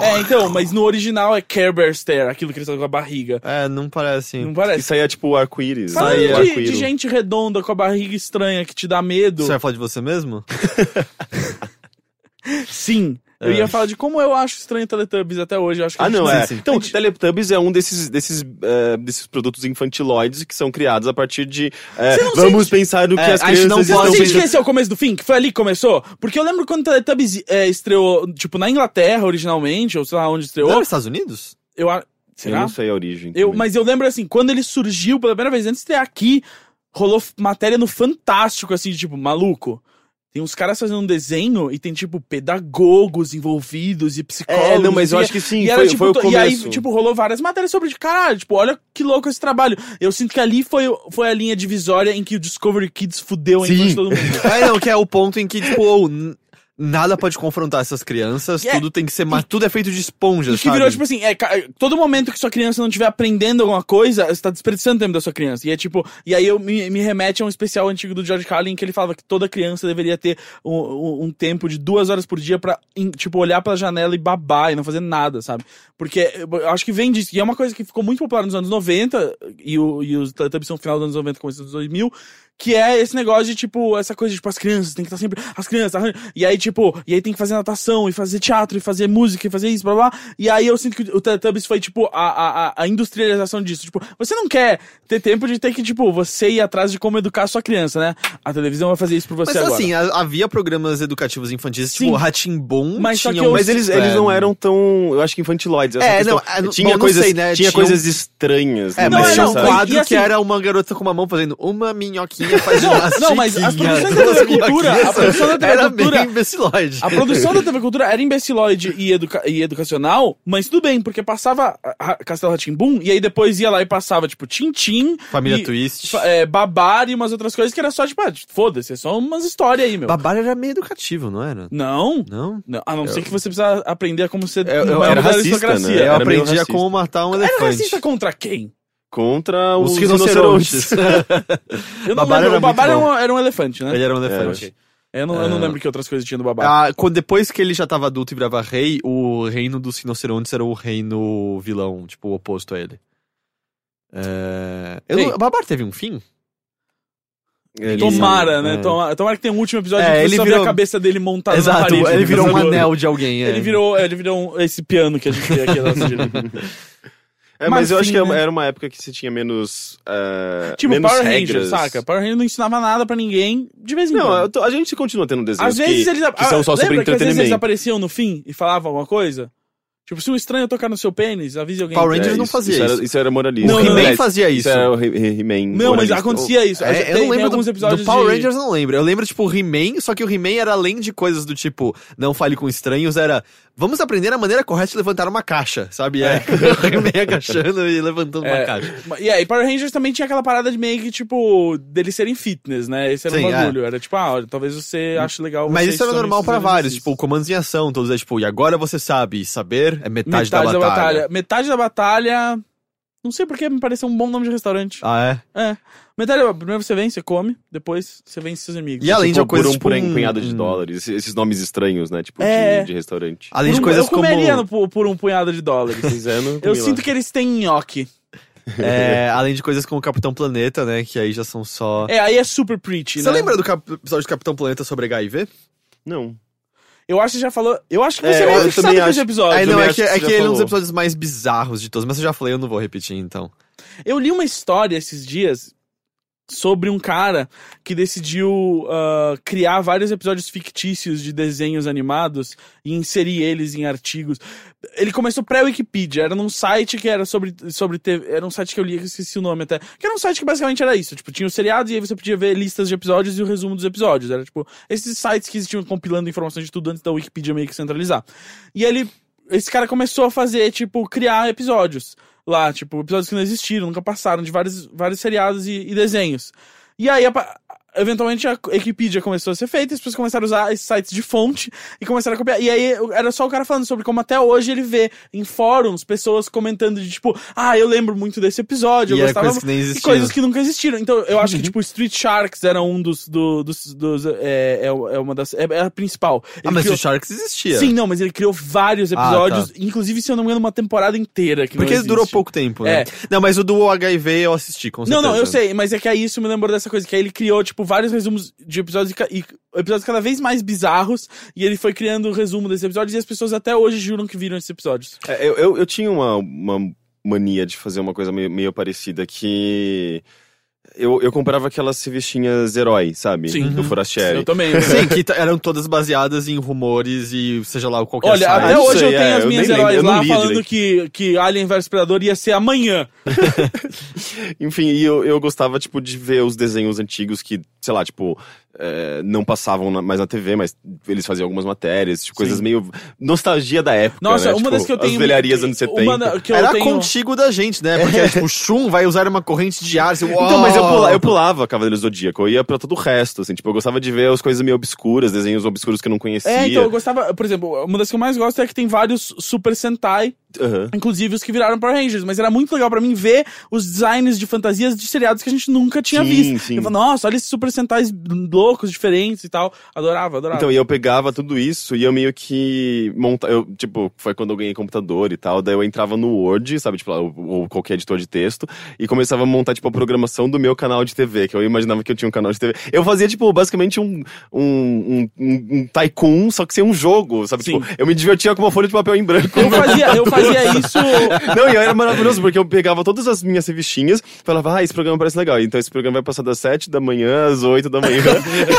É, então, mas no original é Care Bear Stare, aquilo que eles fazem com a barriga. É, não parece. Não parece. e saía tipo o arco-íris. Saía o de, arco-íris. de gente redonda com a barriga estranha que te dá medo. Você vai falar de você mesmo? Sim. Eu É. ia falar de como eu acho estranho Teletubbies até hoje. Eu acho que Ah, gente não, não- é. sim. Então, Teletubbies é um desses, desses, é, desses produtos infantiloides que são criados a partir de. é, Você não vamos pensar no que É, as gente crianças não Você estão não pode- sente pensando. que esse é o começo do fim? Que foi ali que começou? Porque eu lembro quando Teletubbies é, estreou, tipo, na Inglaterra originalmente, ou sei lá onde Não estreou. era nos Estados Unidos? Eu, a- Eu será? não sei a origem. Eu, também. mas eu lembro assim, quando ele surgiu pela primeira vez, antes de ter aqui, rolou matéria no Fantástico, assim, de, tipo, maluco. Tem uns caras fazendo um desenho e tem, tipo, pedagogos envolvidos e psicólogos. É, não, mas eu e- acho que sim, e era, foi, tipo, foi o começo. E aí, tipo, rolou várias matérias sobre, de caralho, tipo, olha que louco esse trabalho. Eu sinto que ali foi, foi a linha divisória em que o Discovery Kids fudeu de todo mundo. É, não, que é o ponto em que, tipo, oh, nada pode confrontar essas crianças, tudo tem que ser, ma- tudo é feito de esponja, E que sabe? virou, tipo assim, é, todo momento que sua criança não estiver aprendendo alguma coisa, você tá desperdiçando tempo da sua criança. E é tipo, e aí eu me, me remete a um especial antigo do George Carlin que ele falava que toda criança deveria ter um, um- tempo de duas horas por dia pra, em- tipo, olhar pela janela e babar e não fazer nada, sabe? Porque eu acho que vem disso. E é uma coisa que ficou muito popular nos anos 90, e, o, e os Teletubbies são final dos anos 90, começo dos 2000, que é esse negócio de, tipo, essa coisa de, tipo, as crianças tem que estar sempre. As crianças. E aí, tipo, e aí tem que fazer natação, e fazer teatro, e fazer música, e fazer isso, blá blá. E aí eu sinto que o Teletubbies foi, tipo, a, a, a- industrialização disso. Tipo, você não quer ter tempo de ter que, tipo, você ir atrás de como educar a sua criança, né? A televisão vai fazer isso por você Mas agora. assim, havia programas educativos infantis, Sim. tipo Ratimbum, Mas tinha um- Mas eles, eles é, não eram tão. Eu acho que infantiloides. essa É, questão. não, é, não- tinha bom, não coisas, sei, né? tinha Tinha um- coisas estranhas. É, no mas Não, é, tinha um não, e- quadro e assim- que era uma garota com uma mão fazendo uma minhoquinha faz Não, não, mas as produções da TV Cultura, a produção da TV era Cultura- bem imbecilóide. A produção da TV Cultura era imbecilóide e, educa- e educacional, mas tudo bem, porque passava a- a Castelo Ratimbum e aí depois ia lá e passava, tipo, Tintim. Família e, Twist. É, Babar e umas outras coisas que era só, tipo, ah, foda-se, é só umas histórias aí, meu. Babar era meio educativo, não era? Não. Não? Não, a não ser que você precisa aprender a como ser Eu- eu membro era da racista, aristocracia. né? Eu Era meio aprendi a racista. como matar um Era elefante. racista contra quem? Contra os, Os rinocerontes. rinocerontes. Eu não Babar lembro. era O Babar era um, era um elefante, né? Ele era um elefante. Eu, não, eu não É. lembro que outras coisas tinha do Babar. Ah, quando, depois que ele já tava adulto e virava rei, o reino dos rinocerontes era o reino vilão, tipo, o oposto a ele. É... não- Babar teve um fim? Eles- Tomara, né? é. Tomara, tomara que tenha um último episódio É, ele virou- a cabeça dele montada na Exato, parede. ele no virou um anel de alguém. é. Ele virou, ele virou um- esse piano que a gente vê aqui na. É, mas, Mas eu acho sim, que né? era uma época que se tinha menos. eh, Tipo, menos Power regras. Rangers, saca? Power Ranger não ensinava nada pra ninguém, de vez em Não, eu quando. tô- a gente continua tendo desenhos Às vezes que, eles, que são só ah, sobre que às vezes eles entretenimento. apareciam no fim e falavam alguma coisa? Tipo, se um estranho tocar no seu pênis, avise alguém. Power Rangers É, não isso- fazia isso. isso. Era, isso era moralista. Não, o não, He-Man não. fazia isso. Isso era o He- He- He-Man. Não, mas acontecia isso. É, eu tem, não tem lembro alguns episódios do Power de... Rangers, eu não lembro. Eu lembro, tipo, o He-Man, só que o He-Man era além de coisas do tipo, não fale com estranhos, era vamos aprender a maneira correta de levantar uma caixa, sabe? É, o He-Man agachando e levantando uma É, caixa. E aí, Power Rangers também tinha aquela parada de meio que, tipo, deles serem fitness, né? Esse era Sim, o é. bagulho. Era tipo, ah, olha, talvez você ache legal Mas isso era normal pra esses vários, tipo, comandos em ação, todos é tipo, e agora você sabe, saber é metade, da, batalha. Metade da batalha. Não sei porque me pareceu um bom nome de restaurante. Ah, é? É. Metade, primeiro você vem, você come, depois você vence seus amigos. E além de tipo, uma coisa, por um tipo, por um- punhado de dólares. Esses- Esses nomes estranhos, né? Tipo, É. de, de restaurante. Além de um- coisas eu comeria como... no- por, um punhado de dólares. Dizendo, eu sinto que eles têm nhoque. é, além de coisas como o Capitão Planeta, né, que aí já são só... É, aí é super preachy, Você né? lembra do cap- episódio do Capitão Planeta sobre HIV? Não. Eu acho que você já falou. Eu acho que É, você é, meio fixado também com esse acho. episódio. Aí não, também é que, que é que ele é um dos episódios mais bizarros de todos, mas eu já falei, eu não vou repetir, então. Eu li uma história esses dias sobre um cara que decidiu ah, criar vários episódios fictícios de desenhos animados e inserir eles em artigos. Ele começou pré-Wikipedia, era num site que era sobre, sobre TV, era um site que eu li, que eu esqueci o nome até, que era um site que basicamente era isso, tipo, tinha os seriados e aí você podia ver listas de episódios e o resumo dos episódios, era tipo, esses sites que existiam compilando informações de tudo antes da Wikipedia meio que centralizar. E ele, esse cara começou a fazer, tipo, criar episódios lá, tipo, episódios que não existiram, nunca passaram, de vários, vários seriados e, e desenhos. E aí, apa- eventualmente a Wikipedia começou a ser feita, as pessoas começaram a usar esses sites de fonte e começaram a copiar. E aí era só o cara falando sobre como até hoje ele vê em fóruns pessoas comentando de tipo, ah, eu lembro muito desse episódio, E eu era gostava. nem e coisas que nunca existiram. Então eu acho que tipo Street Sharks era um dos. do- dos, dos é, é, é uma das. É, é a principal. Ah, Ele mas criou- o Sharks existia. Sim, não, mas ele criou vários Ah, episódios, tá. inclusive, se eu não me engano, uma temporada inteira. Que Porque não ele durou pouco tempo, né? É. Não, mas o do HIV eu assisti, com Não, certeza. não, eu sei, mas é que aí isso me lembrou dessa coisa, que aí ele criou, tipo, vários resumos de episódios e, e episódios cada vez mais bizarros, e ele foi criando o resumo desses episódios, e as pessoas até hoje juram que viram esses episódios. É, eu, eu, eu tinha uma, uma mania de fazer uma coisa meio, meio parecida que. Eu, eu comprava aquelas revistinhas herói, sabe? Sim. Do Forastieri. Eu também. né? Sim, que eram todas baseadas em rumores e seja lá qualquer Olha, site. até hoje sei, eu tenho é, as eu minhas lembro, heróis eu não lá li falando direito. que, que Alien vs Predador ia ser amanhã. Enfim, e eu, eu gostava, tipo, de ver os desenhos antigos que, sei lá, tipo, é, não passavam na- mais na TV, mas eles faziam algumas matérias, tipo, coisas meio. nostalgia da época. Nossa, né? uma Tipo, das que eu tenho. As velharias anos 70. Uma que eu Era tenho... contigo da gente, né? Porque tipo, o Shun vai usar uma corrente de ar. Assim, Então, mas eu, pula, eu pulava Cavaleiros do Zodíaco, eu ia pra todo o resto, assim, tipo, eu gostava de ver as coisas meio obscuras, desenhos obscuros que eu não conhecia. É, então eu gostava, por exemplo, uma das que eu mais gosto é que tem vários Super Sentai, Aham. inclusive os que viraram Power Rangers, mas era muito legal pra mim ver os designs de fantasias de seriados que a gente nunca tinha Sim, visto. sim. Eu falava, nossa, olha esses Super Sentais loucos, diferentes e tal. Adorava, adorava. Então, e eu pegava tudo isso e eu meio que monta, eu, tipo, foi quando eu ganhei computador e tal, daí eu entrava no Word, sabe, tipo, ou, ou qualquer editor de texto, e começava a montar, tipo, a programação do meu canal de TV, que eu imaginava que eu tinha um canal de TV. Eu fazia, tipo, basicamente um, um, um, um, um Tycoon, só que sem um jogo, sabe? Sim. Tipo, eu me divertia com uma folha de papel em branco. eu fazia, eu fazia isso. Não, e era maravilhoso, porque eu pegava todas as minhas revistinhas, falava, ah, esse programa parece legal. Então esse programa vai passar das 7 da manhã às 8 da manhã.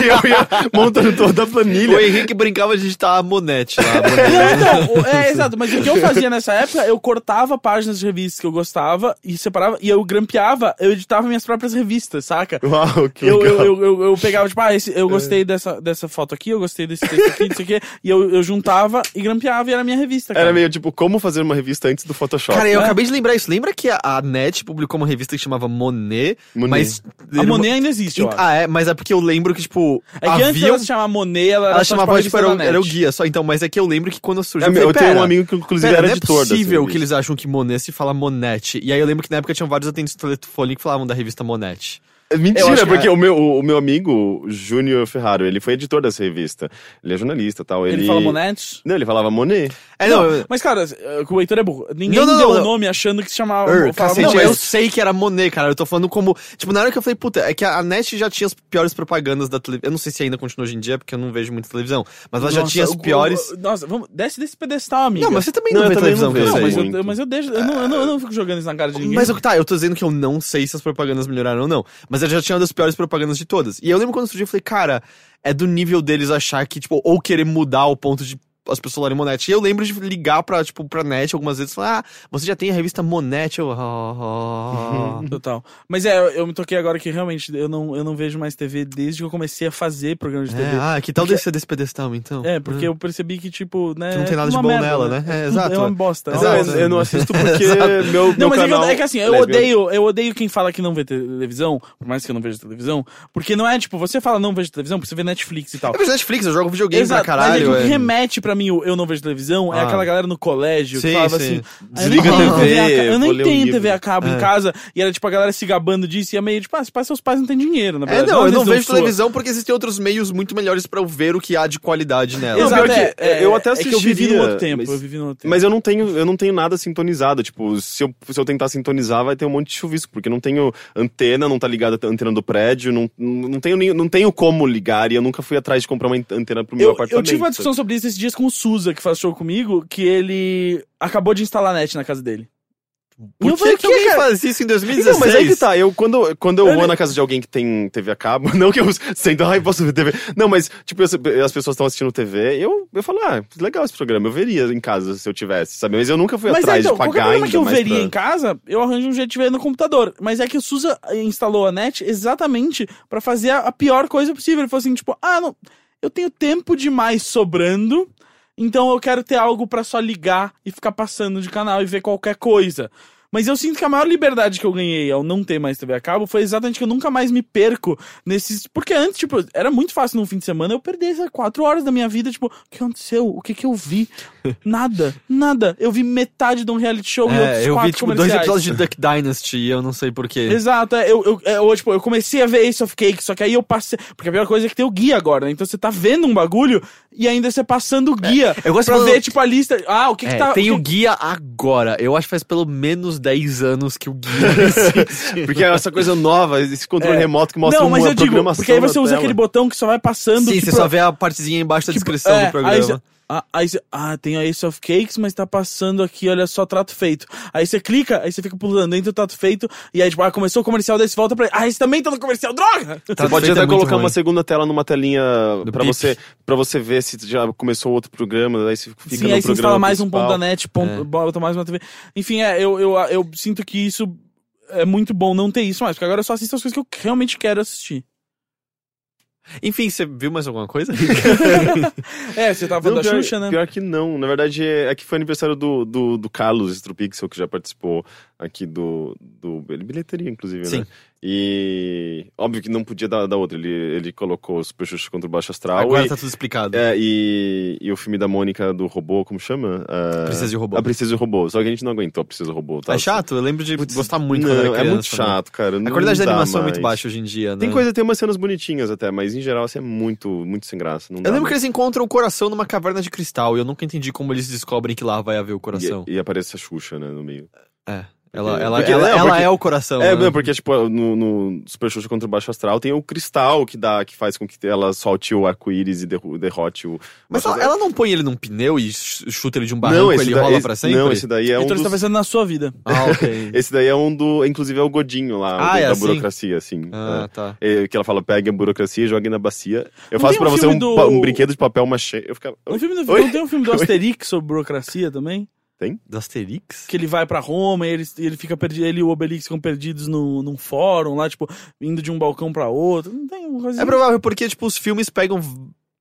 e eu ia montando toda a planilha. O Henrique brincava de digitar a Monete lá. Não, então, o- é exato, mas o que eu fazia nessa época, eu cortava páginas de revistas que eu gostava e separava, e eu grampeava, eu editava minhas próprias revistas, saca? Uau, que Eu, legal. eu, eu, eu, eu pegava, tipo, ah, esse, eu gostei dessa, dessa foto aqui, eu gostei desse texto aqui, disso aqui, e eu, eu juntava e grampeava e era a minha revista, cara. Era meio tipo, como fazer uma revista antes do Photoshop. Cara, eu né? acabei de lembrar isso. Lembra que a, a NET publicou uma revista que chamava Monet? Monet. Mas. A Monet ainda existe, eu acho. Ah, é, mas é porque eu lembro que, tipo. É que antes havia ela um- se chamava Monet, ela era Ela só, chamava, tipo, tipo, era, era o guia só. Então, mas é que eu lembro que quando surgiu. É, eu, meu, eu falei, tenho um "Pera, amigo que inclusive Pera, era não é editor dessa possível que eles acham que Monet se fala Monete. E aí eu lembro que na época tinham vários atendentes do telefone que falavam da revista Monete. É Eu Mentira, porque é. o, meu, o, meu amigo, Júnior Ferraro, ele foi editor dessa revista. Ele é jornalista e tal. Ele, Ele fala Monet. Não, ele falava Monet. É, não, não, eu- mas cara, eh, o Heitor é burro. Ninguém Não, não, deu o não. nome achando que se chamava. Er, falava cacete, Monet. eu sei que era Monet, cara. Eu tô falando como. Tipo, na hora que eu falei, puta, é que a NET já tinha as piores propagandas da televisão. Eu não sei se ainda continua hoje em dia, porque eu não vejo muita televisão. Mas ela já Nossa, tinha as piores. o- Nossa, vamos, desce desse pedestal, amigo. Não, mas você também Não, não, eu vê televisão, não eu mas, eu, mas eu deixo. Eu não, eu, não, eu não fico jogando isso na cara de ninguém. Mas eu- tá, eu tô dizendo que eu não sei se as propagandas melhoraram ou não. Mas ela já tinha uma das piores propagandas de todas. E eu lembro quando surgiu, eu falei, cara, é do nível deles achar que, tipo, ou querer mudar ao ponto de as pessoas falarem Monete. E eu lembro de ligar pra, tipo, pra net algumas vezes e falar, ah, você já tem a revista Monete. Eu, ah, ah. Total. Mas é, eu me toquei agora que realmente eu não, eu não vejo mais TV desde que eu comecei a fazer programa de TV. É, ah, que tal Porque- descer desse pedestal, então? É, porque eu percebi que, tipo, né. Que não tem é nada de bom merda, nela, né? É, exato. É uma bosta. é Não, Exato. eu, eu não assisto porque Exato. meu, Não, meu mas é canal... é que assim, eu odeio, eu odeio quem fala que não vê televisão, por mais que eu não veja televisão, porque não é tipo, você fala não vejo televisão porque você vê Netflix e tal. Eu vejo Netflix, eu jogo videogame Exato, pra mas é que caralho. o que é. remete pra mim o eu não vejo televisão é Ah. aquela galera no colégio que Sim, falava sim. assim, "Ah, eu Desliga tenho a TV, a ca- eu nem ler um tenho livro." TV a cabo em É. casa, e era tipo a galera se gabando disso e é meio tipo, ah, se pá, seus pais não têm dinheiro, na É, verdade. não, eu não vejo sua. televisão porque existem outros meios muito melhores pra eu ver o que há de qualidade nela. Não, Exato, pior é, que, é, eu até é que eu vivi num assistiria, outro tempo, mas- eu vivi num outro tempo. Mas eu não tenho, eu não tenho nada sintonizado. Tipo, se eu, se eu tentar sintonizar, vai ter um monte de chuvisco, porque não tenho antena, não tá ligada a antena do prédio, não, não, tenho, nem- não tenho como ligar e eu nunca fui atrás de comprar uma antena pro meu eu, apartamento. eu tive uma discussão sobre isso esses dias com o Suza, que faz show comigo, que ele acabou de instalar a net na casa dele. Por que, falei, que alguém cara? faz isso em 2016? Então, mas aí que tá, eu quando, quando eu vou na casa de alguém que tem TV a cabo, não que eu sento, ai, posso ver TV. Não, mas, tipo, eu- as pessoas estão assistindo TV, eu, eu falo, ah, legal esse programa, eu veria em casa se eu tivesse, sabe? Mas eu nunca fui Mas é, atrás então, de pagar ainda que eu veria pra- em casa, eu arranjo um jeito de ver no computador. Mas é que o Suza instalou a net exatamente pra fazer a, a pior coisa possível. Ele falou assim, tipo, ah, não, eu tenho tempo demais sobrando, então eu quero ter algo pra só ligar e ficar passando de canal e ver qualquer coisa. Mas eu sinto que a maior liberdade que eu ganhei ao não ter mais TV a cabo foi exatamente que eu nunca mais me perco nesses. Porque antes, tipo, era muito fácil num fim de semana eu perder essas quatro horas da minha vida, tipo, o que aconteceu? O que que eu vi? Nada, nada. Eu vi metade de um reality show e É, outros eu vi, quatro tipo, dois episódios de Duck Dynasty e eu não sei porquê. Exato, é, eu, eu, é, eu, tipo, eu comecei a ver Ace of Cake, só que aí eu passei. Porque a pior coisa é que tem o guia agora, né? Então você tá vendo um bagulho e ainda você passando o guia. eu gosto pra ver, tipo, a lista. Ah, o que, que É, tá. tem o o que... guia agora. Eu acho que faz pelo menos 10 anos que o guia existe. Porque é essa coisa nova, esse controle É. remoto que mostra Não, mas uma eu digo, porque aí você usa tela. aquele botão que só vai passando. Sim, tipo, você só vê a partezinha embaixo da tipo, descrição é, do programa. Aí você, ah, aí você- ah, tem a Ace of Cakes, mas tá passando aqui, olha só, trato feito. Aí você clica, aí você fica pulando dentro do trato feito, e aí, tipo, ah, começou o comercial, daí você volta pra. Ah, esse também tá no comercial, droga! Você pode feito até é colocar ruim. uma segunda tela numa telinha bip. você, pra você ver se já começou outro programa, aí você fica Sim, no aí você instala mais um principal. ponto da net, ponto, É. bota mais uma TV. Enfim, é, eu, eu, eu sinto que isso é muito bom não ter isso mais, porque agora eu só assisto as coisas que eu realmente quero assistir. Enfim, você viu mais alguma coisa? É, você tava falando Não, da pior, Xuxa, né? pior que não. Na verdade, é, é que foi aniversário do, do, do Carlos Strupixel, que já participou aqui do, do. Bilheteria, inclusive, Sim. né? E. Óbvio que não podia dar, dar outra. Ele, ele colocou Super Xuxa contra o Baixo Astral. Agora e, tá tudo explicado. é, e, e o filme da Mônica do robô, como chama? Ah, Princesa e o Robô. A Princesa e o Robô. Só que a gente não aguentou a Princesa e o Robô. Tá? É chato? Eu lembro de Putz, gostar muito não, era É criança, muito né? chato, cara. A qualidade da animação é mais. muito baixa hoje em dia, né? Tem coisa, tem umas cenas bonitinhas até, mas em geral assim é muito, muito sem graça. Eu lembro que mais. eles encontram o coração numa caverna de cristal e eu nunca entendi como eles descobrem que lá vai haver o coração. E, e aparece a Xuxa, né, no meio. É. Ela, ela, porque- ela, não, ela porque- é o coração. É, né? não, porque, tipo, no, no Super Xuxa contra o Baixo Astral tem o cristal que dá, que faz com que ela solte o arco-íris e derrote o. Mas ela, ela não põe ele num pneu e ch- chuta ele de um barranco não, e ele daí, rola esse- pra sempre? Não, esse daí é um então você tá dos... pensando na sua vida. Ah, ok. Esse daí é um do. Inclusive é o Godinho lá, Ah, é da assim? burocracia, assim. ah, é. tá. É, que ela fala, pegue a burocracia e jogue na bacia. Eu Não faço pra um você um, do- um brinquedo de papel machê. Eu ficava. No filme do, não tem um filme do Asterix sobre burocracia também? Do Asterix? Que ele vai pra Roma e ele, ele fica perdido, ele e o Obelix ficam perdidos no, num fórum lá, tipo, indo de um balcão pra outro. Não tem uma coisa É provável, porque, tipo, os filmes pegam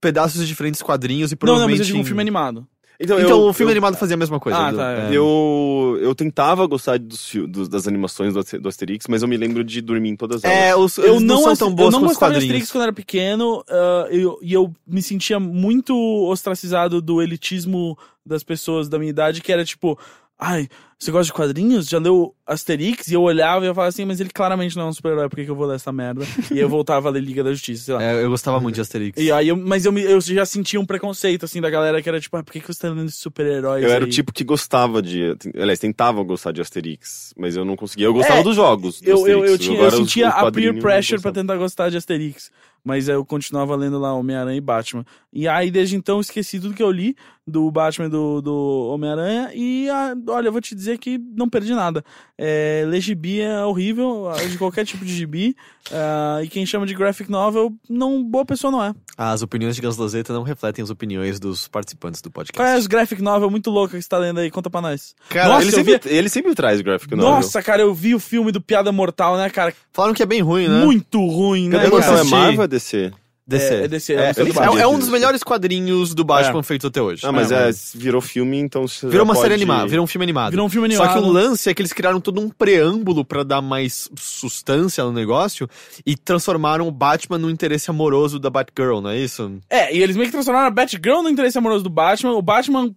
pedaços de diferentes quadrinhos e Não, não, provavelmente... mas eu digo um filme animado. Então, Então, eu- o filme eu- animado fazia a mesma coisa. Ah, Edu. tá, É. Eu, eu tentava gostar dos, dos- das animações do, Aster- do Asterix, mas eu me lembro de dormir em todas elas. É, os, Eu não, não, são tão boas eu não gostava de. Asterix quando era pequeno ah, eu- e eu me sentia muito ostracizado do elitismo das pessoas da minha idade, que era tipo, ai, você gosta de quadrinhos? Já leu Asterix? E eu olhava e eu falava assim, mas ele claramente não é um super-herói, por que, que eu vou ler essa merda? e eu voltava a ler Liga da Justiça, sei lá. É, eu gostava muito de Asterix. E aí eu, mas eu, eu já sentia um preconceito, assim, da galera que era tipo, ah, por que, que você tá lendo super-heróis? Eu era o aí? tipo que gostava de. Aliás, tentava gostar de Asterix, mas eu não conseguia. Eu gostava É, dos jogos. do Eu, eu, eu, tinha, eu agora os- sentia os a peer pressure pra tentar gostar de Asterix. Mas eu continuava lendo lá Homem-Aranha e Batman. E aí, desde então, esqueci tudo que eu li do Batman e do, do Homem-Aranha. E ah, olha, eu vou te dizer que não perdi nada. É, ler gibi é horrível, ah, de qualquer tipo de gibi. ah, e quem chama de graphic novel, não, boa pessoa não é. As opiniões de Gaslazeta não refletem as opiniões dos participantes do podcast. Qual é as graphic novel muito louca que você tá lendo aí? Conta pra nós. Cara, Nossa, ele, sempre, vi- ele sempre traz graphic novel. Nossa, cara, eu vi o filme do Piada Mortal, né, cara? Falaram que é bem ruim, né? Muito ruim, né, Cadê? É assisti. Marvel ou DC? É, é DC, É, é, É, é um dos melhores quadrinhos do Batman feitos até hoje. Ah, mas É, é, virou filme, então você Virou uma série pode- animada, virou um filme animado. Virou um filme Só que animado. o lance é que eles criaram todo um preâmbulo pra dar mais sustância no negócio e transformaram o Batman no interesse amoroso da Batgirl, não é isso? É, e eles meio que transformaram a Batgirl no interesse amoroso do Batman. O Batman,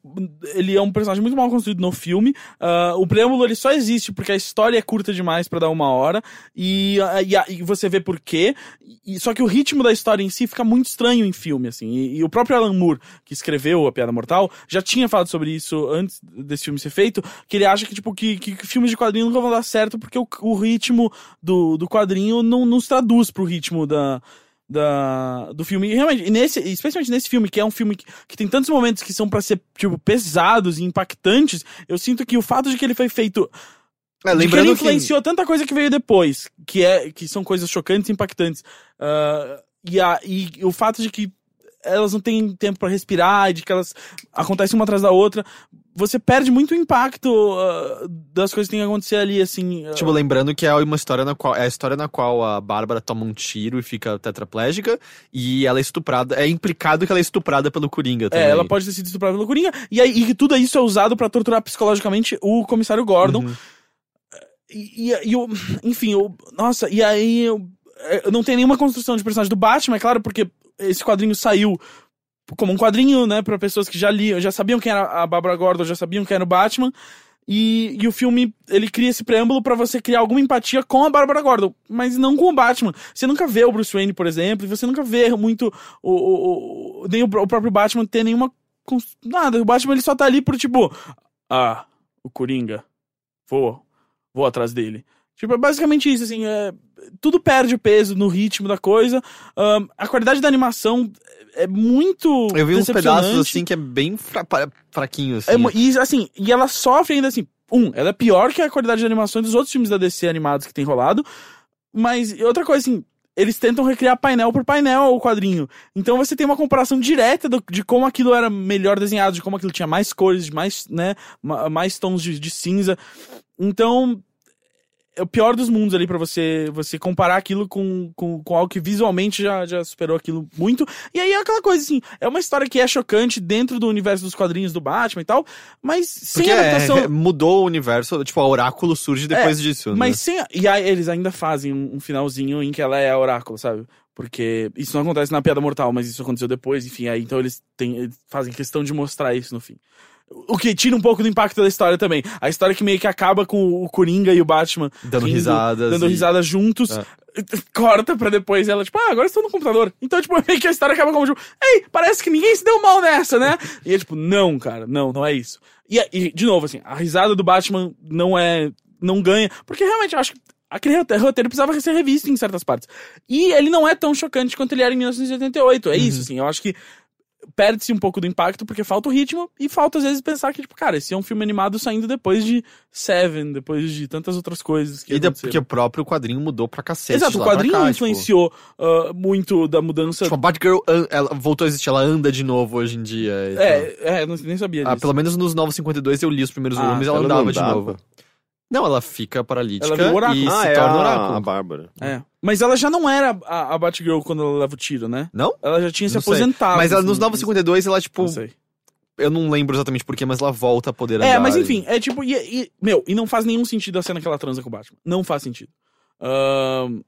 ele é um personagem muito mal construído no filme. Ah, o preâmbulo, ele só existe porque a história é curta demais pra dar uma hora. E, ah, e, a- e você vê por quê. E, só que o ritmo da história em si fica muito estranho em filme, assim. E, e o próprio Alan Moore, que escreveu A Piada Mortal, já tinha falado sobre isso antes desse filme ser feito, que ele acha que, tipo, que, que, que filmes de quadrinho nunca vão dar certo porque o, o ritmo do, do quadrinho não nos traduz pro ritmo da, da, do filme. E realmente, nesse, especialmente nesse filme, que é um filme que, que tem tantos momentos que são pra ser, tipo, pesados e impactantes, eu sinto que o fato de que ele foi feito. É, de que ele influenciou tanta coisa que veio depois, que, é, que são coisas chocantes e impactantes. ah, e, a, e o fato de que elas não têm tempo pra respirar, e de que elas acontecem uma atrás da outra, você perde muito o impacto ah, das coisas que tem que acontecer ali, assim. ah, Tipo, lembrando que é uma história na qual é a história na qual a Bárbara toma um tiro e fica tetraplégica e ela é estuprada, é implicado que ela é estuprada pelo Coringa também. É, ela pode ter sido estuprada pelo Coringa. E aí e tudo isso é usado pra torturar psicologicamente o comissário Gordon. Uhum. E, e, e o- enfim, o, nossa, e aí eu não tem nenhuma construção de personagem do Batman, é claro, porque esse quadrinho saiu como um quadrinho, né, para pessoas que já liam, já sabiam quem era a Barbara Gordon, já sabiam quem era o Batman. E, e o filme, ele cria esse preâmbulo pra você criar alguma empatia com a Bárbara Gordon, mas não com o Batman. Você nunca vê o Bruce Wayne, por exemplo, e você nunca vê muito o, o, o- nem o, o próprio Batman ter nenhuma. Nada, o Batman ele só tá ali por tipo. Ah, o Coringa. Vou. Vou atrás dele. Tipo, é basicamente isso, assim. É, tudo perde o peso no ritmo da coisa. A qualidade da animação é muito. Eu vi uns pedaços assim que é bem fra fraquinho, assim. É e assim, e ela sofre ainda assim. Um, ela é pior que a qualidade de animação dos outros filmes da DC animados que tem rolado. Mas outra coisa, assim, eles tentam recriar painel por painel o quadrinho. Então você tem uma comparação direta do- de como aquilo era melhor desenhado, de como aquilo tinha mais cores, mais, né, ma- mais tons de, de cinza. Então, é o pior dos mundos ali pra você você comparar aquilo com, com, com algo que visualmente já, já superou aquilo muito. E aí é aquela coisa assim, é uma história que é chocante dentro do universo dos quadrinhos do Batman e tal, mas sem Porque é, adaptação. é, mudou o universo, tipo, a Oráculo surge depois disso, né? Mas sem. E aí eles ainda fazem um, um finalzinho em que ela é a oráculo, sabe? Porque isso não acontece na Piada Mortal, mas isso aconteceu depois, enfim, aí então eles, têm, eles fazem questão de mostrar isso no fim. O que tira um pouco do impacto da história também. A história que meio que acaba com o Coringa e o Batman Dando rindo, risadas Dando e- risadas juntos. É. Corta pra depois ela, tipo, ah, agora estou no computador. Então, tipo, meio que a história acaba como, tipo, ei, parece que ninguém se deu mal nessa, né? e é tipo, não, cara, não, não é isso. E, e, de novo, assim, a risada do Batman não é. não ganha. Porque realmente eu acho que aquele roteiro roteiro precisava ser revisto em certas partes. E ele não é tão chocante quanto ele era em 1988. É isso, assim, eu acho que perde-se um pouco do impacto porque falta o ritmo e falta às vezes pensar que, tipo, cara, esse é um filme animado saindo depois de Seven, depois de tantas outras coisas que E de- porque o próprio quadrinho mudou pra cacete. Exato, o quadrinho cá, tipo- influenciou ah, muito da mudança. Tipo, a Batgirl ela voltou a existir, ela anda de novo hoje em dia. é, é, eu não- nem sabia disso. Ah, pelo menos nos Novos 52 eu li os primeiros Ah, volumes e ela, andava de novo. Não, ela fica paralítica Ela oráculo. e ah, se é torna a, oráculo. a Bárbara. É. Mas ela já não era a, a Batgirl quando ela leva o tiro, né? Não? Ela já tinha se Não sei. aposentado. Mas ela, nos assim, Novos 52 ela, tipo, Não sei. eu não lembro exatamente porquê, mas ela volta a poder andar. É, mas e- enfim, é tipo. E, e- meu, e não faz nenhum sentido a cena que ela transa com o Batman. Não faz sentido. Ahn, enfim,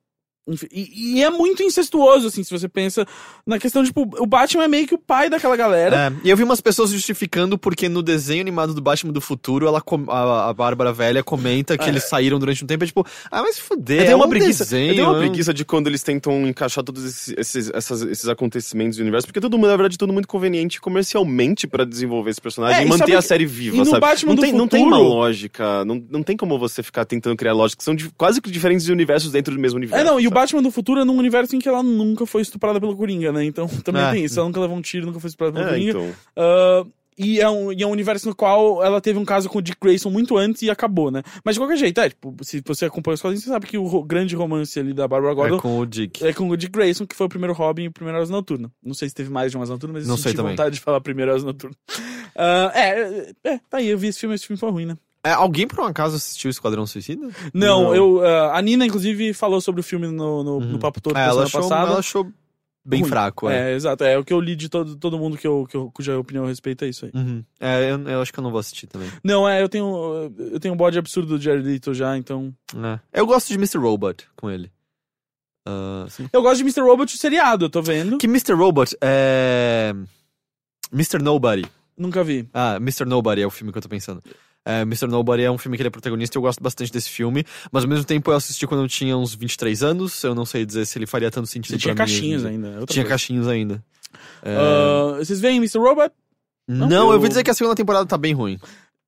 e, e é muito incestuoso, assim, se você pensa na questão tipo, o Batman é meio que o pai daquela galera. É, e eu vi umas pessoas justificando porque no desenho animado do Batman do futuro, ela a, a Bárbara velha comenta que É. eles saíram durante um tempo, é tipo, ah, mas fuder, Eu é uma um preguiça. desenho, eu uma preguiça de quando eles tentam encaixar todos esses, esses, essas- esses acontecimentos do universo, porque todo mundo, na verdade, tudo muito conveniente comercialmente pra desenvolver esse personagem É, e manter sabe a série viva, sabe? Batman não, do tem, não tem uma futuro- lógica, não, não tem como você ficar tentando criar lógica, são de- quase que diferentes universos dentro do mesmo universo. É, não, e o? Batman do futuro é num universo em que ela nunca foi estuprada pelo Coringa, né? Então também É. tem isso. Ela nunca levou um tiro, nunca foi estuprada pelo É, Coringa. então. Ah, e, é um, e é um universo no qual ela teve um caso com o Dick Grayson muito antes e acabou, né? Mas de qualquer jeito, é, tipo, se você acompanha os quadrinhos, você sabe que o grande romance ali da Barbara Gordon É com o Dick. é com o Dick Grayson, que foi o primeiro Robin e o primeiro Asa Noturna. Não sei se teve mais de uma Asa Noturna, mas eu Não senti sei também. vontade de falar primeiro Asa Noturna. Ah, é, é, tá aí, eu vi esse filme, esse filme foi ruim, né? É, alguém por um acaso assistiu Esquadrão Suicida? Não, Não. eu. ah, a Nina, inclusive, falou sobre o filme no, no, no Papo Todo É, ela, semana achou, passada. ela achou bem Ruim. fraco, é. É, exato. É o que eu li de todo, todo mundo que eu, que eu, cuja opinião eu respeito é isso aí. Uhum. É, eu, eu acho que eu não vou assistir também. Não, é, eu tenho. Eu tenho um bode absurdo do Jared Leto já, então. É. Eu gosto de Mr. Robot com ele. Sim. Eu gosto de Mr. Robot o seriado, eu tô vendo. Que Mr. Robot é. Mr. Nobody. Nunca vi. Ah, Mr. Nobody é o filme que eu tô pensando. É, Mr. Nobody é um filme que ele é protagonista e eu gosto bastante desse filme, mas ao mesmo tempo eu assisti quando eu tinha uns 23 anos, eu não sei dizer se ele faria tanto sentido Você tinha pra caixinhos ainda. é outra Tinha coisa. caixinhos ainda. É, Ah, vocês veem Mr. Robot? Não, eu- eu... vou dizer que a segunda temporada tá bem ruim.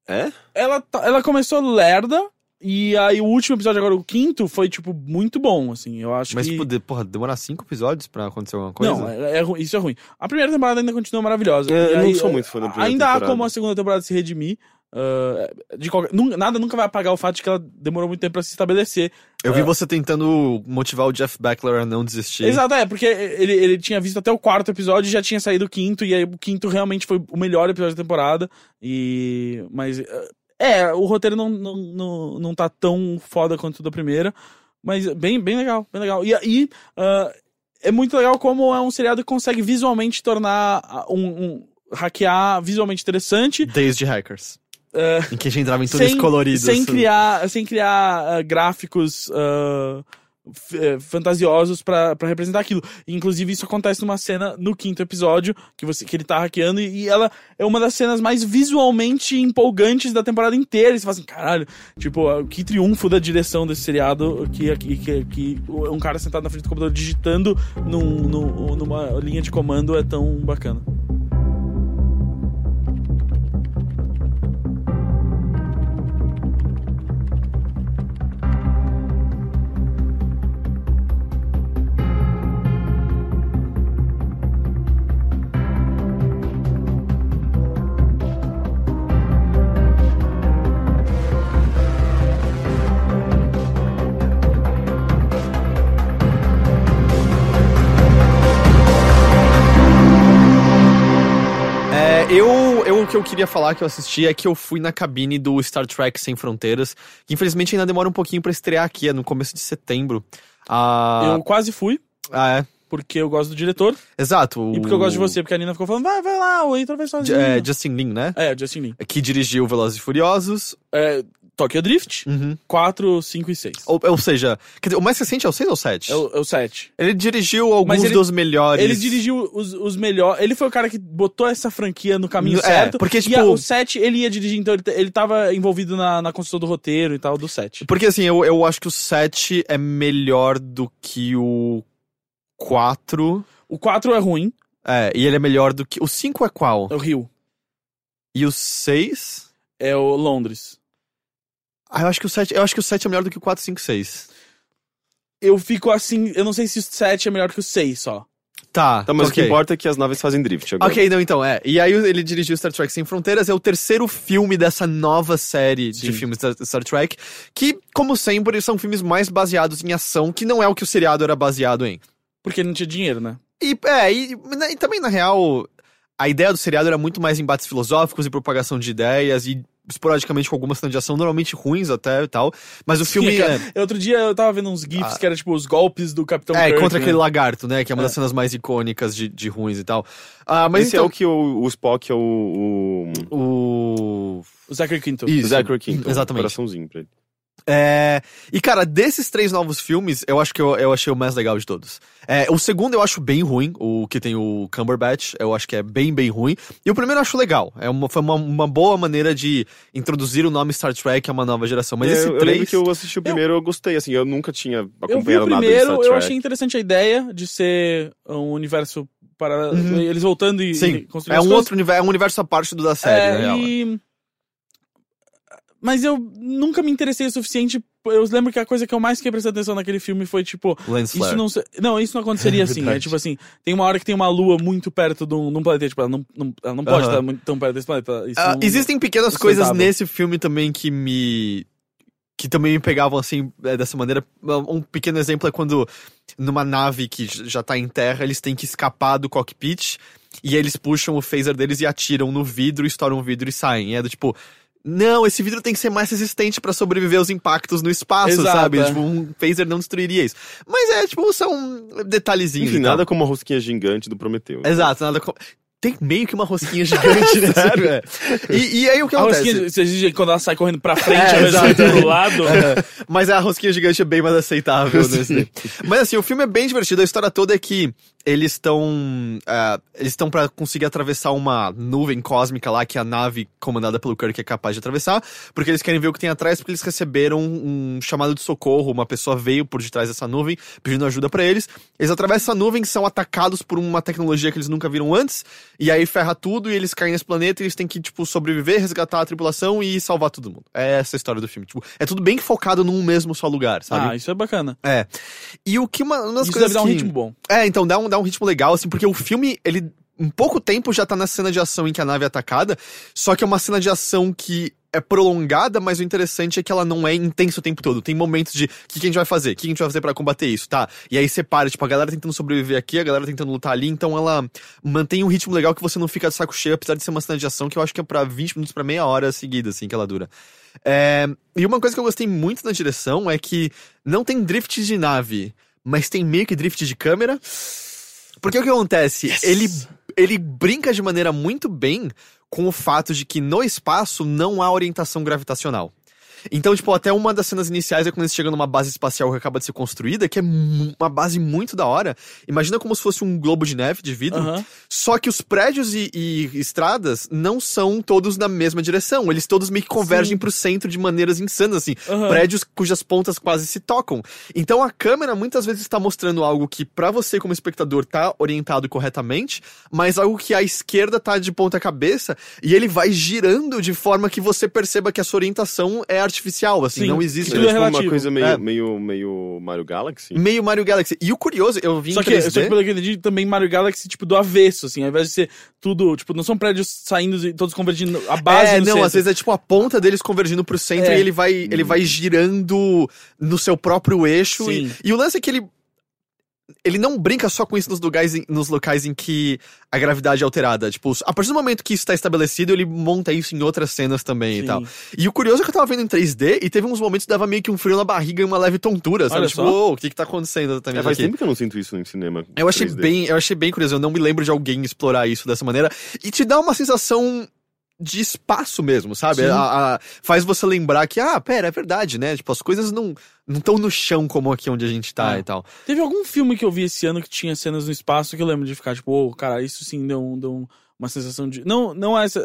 É? Ela, tá- ela começou lerda. E aí o último episódio, agora o quinto, foi, tipo, muito bom, assim. Eu acho Mas, que. tipo, de, porra, demorar cinco episódios pra acontecer alguma coisa? Não, é, é isso é ruim. A primeira temporada ainda continua maravilhosa. É, E eu não aí, sou muito fã da primeira Ainda há temporada. como a segunda temporada se redimir. Ah, de qualquer- nada nunca vai apagar o fato de que ela demorou muito tempo pra se estabelecer. Eu vi É. você tentando motivar o Jeff Beckler a não desistir. Exato, é, porque ele, ele tinha visto até o quarto episódio e já tinha saído o quinto, e aí o quinto realmente foi o melhor episódio da temporada. E. Mas. eh, É, o roteiro não, não, não, não tá tão foda quanto o da primeira. Mas bem, bem legal, bem legal. E aí. ah, é muito legal como é um seriado que consegue visualmente tornar ah, um. um hackear visualmente interessante. Days de Hackers. Eh, Em que a gente entrava em túneis coloridos. sem criar, sem criar ah, gráficos eh, fantasiosos pra pra representar aquilo. Inclusive, isso acontece numa cena no quinto episódio, que, você, que ele tá hackeando, e, e ela é uma das cenas mais visualmente empolgantes da temporada inteira. E você fala assim, caralho, tipo, que triunfo da direção desse seriado, que, que, que, que um cara sentado na frente do computador digitando num, num- numa linha de comando é tão bacana. Eu, eu, o que eu queria falar que eu assisti é que eu fui na cabine do Star Trek Sem Fronteiras, que infelizmente ainda demora um pouquinho pra estrear aqui, é no começo de setembro. Ah, Eu quase fui, ah, é. porque eu gosto do diretor, Exato. e porque eu gosto de você, porque a Nina ficou falando, vai, vai lá, o Heitor vai sozinho. É, Justin Lin, né? É, Justin Lin. Que dirigiu Velozes e Furiosos. É, Tokyo Drift, Uhum. 4, 5 e 6. Ou, ou seja, dizer, o mais recente é o 6 ou 7? É o, é o 7. Ele dirigiu alguns ele- dos melhores. Ele dirigiu os, os melhores. Ele foi o cara que botou essa franquia no caminho É, certo. porque, E tipo- a- o 7 ele ia dirigir, então ele, ele tava envolvido na, na construção do roteiro e tal, do 7. Porque assim, eu, eu acho que o 7 é melhor do que o 4. O 4 é ruim, É, e ele é melhor do que. O 5 é qual? é o Rio. E o 6? É o Londres. Ah, eu acho que o 7. Eu acho que o 7 é melhor do que o 4, 5, 6. Eu fico assim, eu não sei se o 7 é melhor que o 6 só. Tá, Tá, mas ok. o que importa é que as naves fazem drift agora. Ok, não, então, é. E aí ele dirigiu Star Trek Sem Fronteiras, é o terceiro filme dessa nova série de Sim. filmes da Star Trek, que, como sempre, são filmes mais baseados em ação, que não é o que o seriado era baseado em. Porque não tinha dinheiro, né? E, é, e, e também, na real, a ideia do seriado era muito mais embates filosóficos e propagação de ideias, e esporadicamente com algumas cenas de ação, normalmente ruins até e tal. Mas o filme. Sim, é, cara. Outro dia eu tava vendo uns GIFs Ah. que era tipo os golpes do Capitão é, Kirk, contra né? aquele lagarto, né? Que é uma das É. cenas mais icônicas de, de ruins e tal. Ah, mas Esse é então. o que o, o Spock é o. o... o... O Zachary Quinto. Isso. Zachary Quinto. Exatamente. Coraçãozinho pra ele. É... E, cara, desses três novos filmes, eu acho que eu, eu achei o mais legal de todos. É, o segundo eu acho bem ruim, o que tem o Cumberbatch, eu acho que é bem, bem ruim. E o primeiro eu acho legal. É uma, foi uma, uma boa maneira de introduzir o nome Star Trek a uma nova geração. Mas É, esse eu, eu lembro três... que eu assisti o primeiro, eu gostei, assim, eu nunca tinha Eu acompanhado nada de primeiro, Star eu Trek. achei interessante a ideia de ser um universo para Uhum. eles voltando e, Sim, e construindo é um coisas. outro universo, é um universo à parte do da série, É, na real. e... Mas eu nunca me interessei o suficiente. Eu lembro que a coisa que eu mais fiquei prestando atenção naquele filme foi, tipo, Lens isso flare. não... Não, isso não aconteceria É assim. É tipo assim, tem uma hora que tem uma lua muito perto de um, de um planeta. Tipo, ela não, não, ela não pode Aham. estar muito tão perto desse planeta. Isso Ah, não- existem pequenas coisas sustentável. nesse filme também que me. que também me pegavam assim, é, dessa maneira. Um pequeno exemplo é quando, numa nave que já tá em terra, eles têm que escapar do cockpit e eles puxam o phaser deles e atiram no vidro, estouram o vidro e saem. E é do tipo. Não, esse vidro tem que ser mais resistente pra sobreviver aos impactos no espaço, Exato, sabe? é. Tipo, um phaser não destruiria isso. Mas é, tipo, são detalhezinhos. Enfim, e tal. nada como a rosquinha gigante do Prometeu. Exato, nada com... Tem meio que uma rosquinha gigante nesse Sério? é. e, e aí o que A acontece? rosquinha, você diz quando ela sai correndo pra frente, É, ir exato. pro lado. É, Mas a rosquinha gigante é bem mais aceitável nesse. Mas assim, o filme é bem divertido. A história toda é que eles estão. ah, eles estão para conseguir atravessar uma nuvem cósmica lá que a nave comandada pelo Kirk é capaz de atravessar. Porque eles querem ver o que tem atrás, porque eles receberam um chamado de socorro. Uma pessoa veio por detrás dessa nuvem pedindo ajuda pra eles. Eles atravessam a nuvem, são atacados por uma tecnologia que eles nunca viram antes. E aí ferra tudo e eles caem nesse planeta e eles têm que, tipo, sobreviver, resgatar a tripulação e salvar todo mundo. É essa a história do filme. Tipo, é tudo bem focado num mesmo só lugar, sabe? Ah, isso é bacana. É. E o que uma, uma das Isso coisas deve dar um que... ritmo bom. É, então dá um, dá um ritmo legal, assim, porque o filme, ele, em pouco tempo já tá na cena de ação em que a nave é atacada, só que é uma cena de ação que é prolongada, mas o interessante é que ela não é intensa o tempo todo. Tem momentos de o que, que a gente vai fazer? O que, que a gente vai fazer pra combater isso, tá? E aí separa, tipo, a galera tentando sobreviver aqui, a galera tentando lutar ali, então ela mantém um ritmo legal que você não fica de saco cheio, apesar de ser uma cena de ação que eu acho que é pra 20 minutos pra meia hora seguida, assim, que ela dura. É, E uma coisa que eu gostei muito na direção é que não tem drift de nave, mas tem meio que drift de câmera. Porque o que acontece? Ele, ele brinca de maneira muito bem com o fato de que no espaço não há orientação gravitacional. Então, tipo, até uma das cenas iniciais é quando eles chegam numa base espacial que acaba de ser construída, que é uma base muito da hora. Imagina como se fosse um globo de neve de vidro. Aham. Só que os prédios e, e estradas não são todos na mesma direção. Eles todos meio que convergem Sim. pro centro de maneiras insanas, assim. Aham. Prédios cujas pontas quase se tocam. Então a câmera muitas vezes está mostrando algo que pra você como espectador tá orientado corretamente, mas algo que a esquerda tá de ponta cabeça e ele vai girando de forma que você perceba que a sua orientação é artificial, assim, Sim. não É, existe. Tudo é tipo uma coisa meio, É. meio, meio Mario Galaxy. Meio Mario Galaxy. E o curioso, eu vim Só que, 3D. só que pelo que eu entendi, também Mario Galaxy, tipo, do avesso, assim, ao invés de ser tudo, tipo, não são prédios saindo e todos convergindo a base É, não, centro. às vezes é tipo a ponta deles convergindo pro centro É. e ele vai, ele vai girando no seu próprio eixo. E, Sim. e o lance é que ele. Ele não brinca só com isso nos locais, em, nos locais em que a gravidade é alterada. Tipo, a partir do momento que isso está estabelecido, ele monta isso em outras cenas também e Sim. tal. E o curioso é que eu tava vendo em 3D e teve uns momentos que dava meio que um frio na barriga e uma leve tontura, sabe? Olha tipo, só. "Uou, o que que tá acontecendo É, exatamente faz aqui?" tempo que eu não sinto isso em cinema. Eu achei 3D. bem, eu achei bem curioso. Eu não me lembro de alguém explorar isso dessa maneira. E te dá uma sensação de espaço mesmo, sabe? A- a- faz você lembrar que, ah, pera, é verdade, né? Tipo, as coisas não não estão no chão como aqui onde a gente tá É. e tal. Teve algum filme que eu vi esse ano que tinha cenas no espaço que eu lembro de ficar, tipo, ô, cara, isso sim deu, um- deu um- uma sensação de. Não, não essa.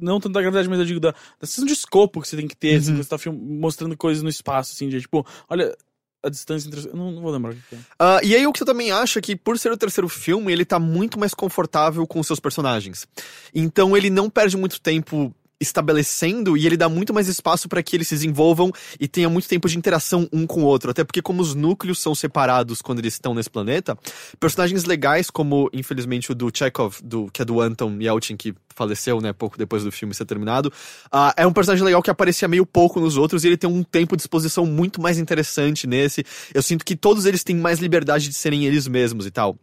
Não tanto da gravidade, mas eu digo da, da sensação de escopo que você tem que ter, assim, Uhum. quando você tá film- mostrando coisas no espaço, assim, de tipo, olha a distância entre. Não, não vou lembrar o que é. Ah, e aí o que eu também acho é que, por ser o terceiro filme, ele tá muito mais confortável com os seus personagens. Então ele não perde muito tempo estabelecendo e ele dá muito mais espaço para que eles se desenvolvam e tenha muito tempo de interação um com o outro. Até porque, como os núcleos são separados quando eles estão nesse planeta, personagens legais, como infelizmente o do Chekhov, do, que é do Anton Yelchin, que faleceu, né, pouco depois do filme ser terminado, ah, é um personagem legal que aparecia meio pouco nos outros e ele tem um tempo de exposição muito mais interessante nesse. Eu sinto que todos eles têm mais liberdade de serem eles mesmos e tal.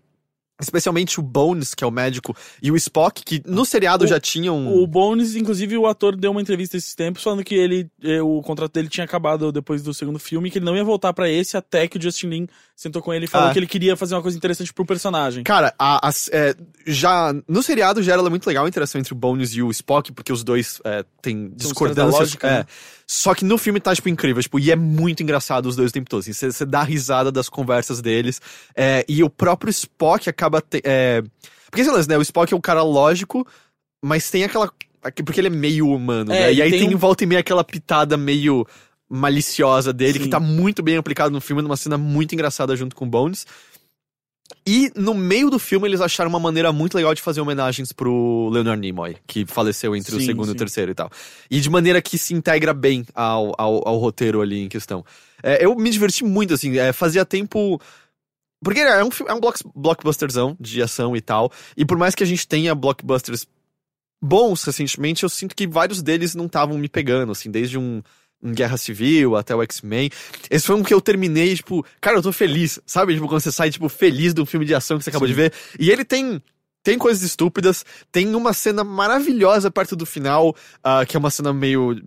Especialmente o Bones, que é o médico, e o Spock, que no seriado O- já tinham. O Bones, inclusive, o ator deu uma entrevista esses tempos falando que ele, eh, o contrato dele tinha acabado depois do segundo filme, que ele não ia voltar pra esse até que o Justin Lin sentou com ele e falou Ah. que ele queria fazer uma coisa interessante pro personagem. Cara, a- as- é, já no seriado já era muito legal a interação entre o Bones e o Spock, porque os dois é, têm discordâncias. lógica, é. né? Só que no filme tá, tipo, incrível, tipo, e é muito engraçado os dois o tempo todo. assim, Você você dá risada das conversas deles. é, e o próprio Spock acaba. te- é, porque esse lance, né? O Spock é um cara lógico, mas tem aquela. Porque ele é meio humano, É, né? e aí tem tem, um- em volta e meia aquela pitada meio maliciosa dele, Sim. que tá muito bem aplicado no filme, numa cena muito engraçada junto com o Bones. E no meio do filme eles acharam uma maneira muito legal de fazer homenagens pro Leonard Nimoy, que faleceu entre o Sim, segundo e sim. o terceiro e tal. E de maneira que se integra bem ao, ao, ao roteiro ali em questão. É, eu me diverti muito, assim, é, fazia tempo. Porque é um, é um block, blockbusterzão de ação e tal. E por mais que a gente tenha blockbusters bons recentemente, eu sinto que vários deles não estavam me pegando, assim, desde um, um Guerra Civil até o X-Men. Esse foi um que eu terminei, tipo, cara, eu tô feliz, sabe? Tipo, quando você sai, tipo, feliz de um filme de ação que você acabou de ver. E ele tem. Tem coisas estúpidas, tem uma cena maravilhosa perto do final, ah, que é uma cena meio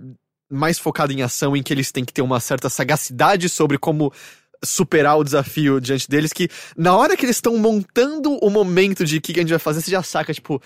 mais focada em ação, em que eles têm que ter uma certa sagacidade sobre como superar o desafio diante deles, que na hora que eles estão montando o momento de o que que a gente vai fazer, você já saca, tipo,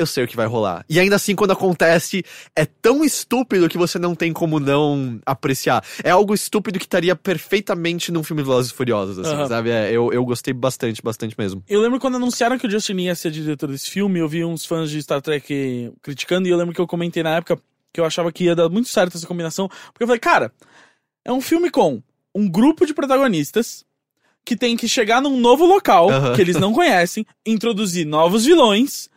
eu sei o que vai rolar. E ainda assim, quando acontece, é tão estúpido que você não tem como não apreciar. É algo estúpido que estaria perfeitamente num filme Velozes e Furiosos, assim, Aham. sabe? É, eu, eu gostei bastante, bastante mesmo. Eu lembro quando anunciaram que o Justin ia ser diretor desse filme, eu vi uns fãs de Star Trek criticando, e eu lembro que eu comentei na época que eu achava que ia dar muito certo essa combinação, porque eu falei, cara, é um filme com um grupo de protagonistas que tem que chegar num novo local Aham. que eles não conhecem, introduzir novos vilões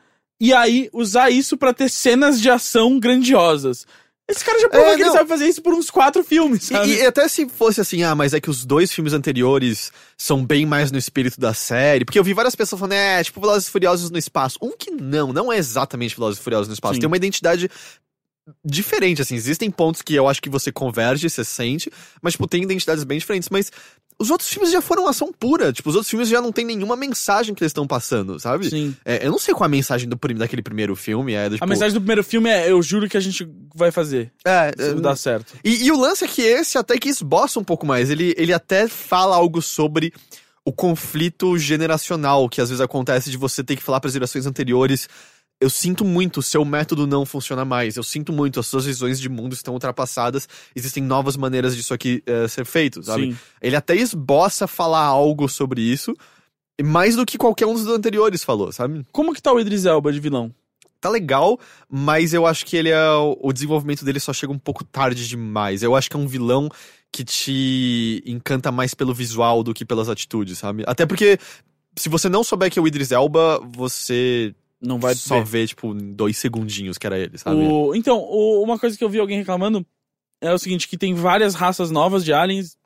e aí usar isso pra ter cenas de ação grandiosas. Esse cara já provou É, que ele sabe fazer isso por uns quatro filmes, sabe? E, e até se fosse assim, ah, mas é que os dois filmes anteriores são bem mais no espírito da série. Porque eu vi várias pessoas falando, é, tipo Velozes e Furiosos no espaço. Um que não, não é exatamente Velozes e Furiosos no espaço. Sim. Tem uma identidade diferente, assim. Existem pontos que eu acho que você converge, você sente, mas, tipo, tem identidades bem diferentes. Mas os outros filmes já foram ação pura. Tipo, os outros filmes já não tem nenhuma mensagem que eles estão passando, sabe? Sim. É, eu não sei qual a mensagem do, daquele primeiro filme. É, tipo, A mensagem do primeiro filme é: eu juro que a gente vai fazer. É, Se é, dá certo. e, e o lance é que esse até que esboça um pouco mais. Ele, ele até fala algo sobre o conflito generacional que às vezes acontece de você ter que falar para as gerações anteriores. Eu sinto muito, o seu método não funciona mais. Eu sinto muito, as suas visões de mundo estão ultrapassadas. Existem novas maneiras disso aqui eh, ser feito, sabe? Sim. Ele até esboça falar algo sobre isso, mais do que qualquer um dos anteriores falou, sabe? Como que tá o Idris Elba de vilão? Tá legal, mas eu acho que ele é. O desenvolvimento dele só chega um pouco tarde demais. Eu acho que é um vilão que te encanta mais pelo visual do que pelas atitudes, sabe? Até porque. Se você não souber que é o Idris Elba, você Não vai só ver. vê, tipo, em dois segundinhos que era ele, sabe? O- Então, o- uma coisa que eu vi alguém reclamando é o seguinte, que tem várias raças novas de aliens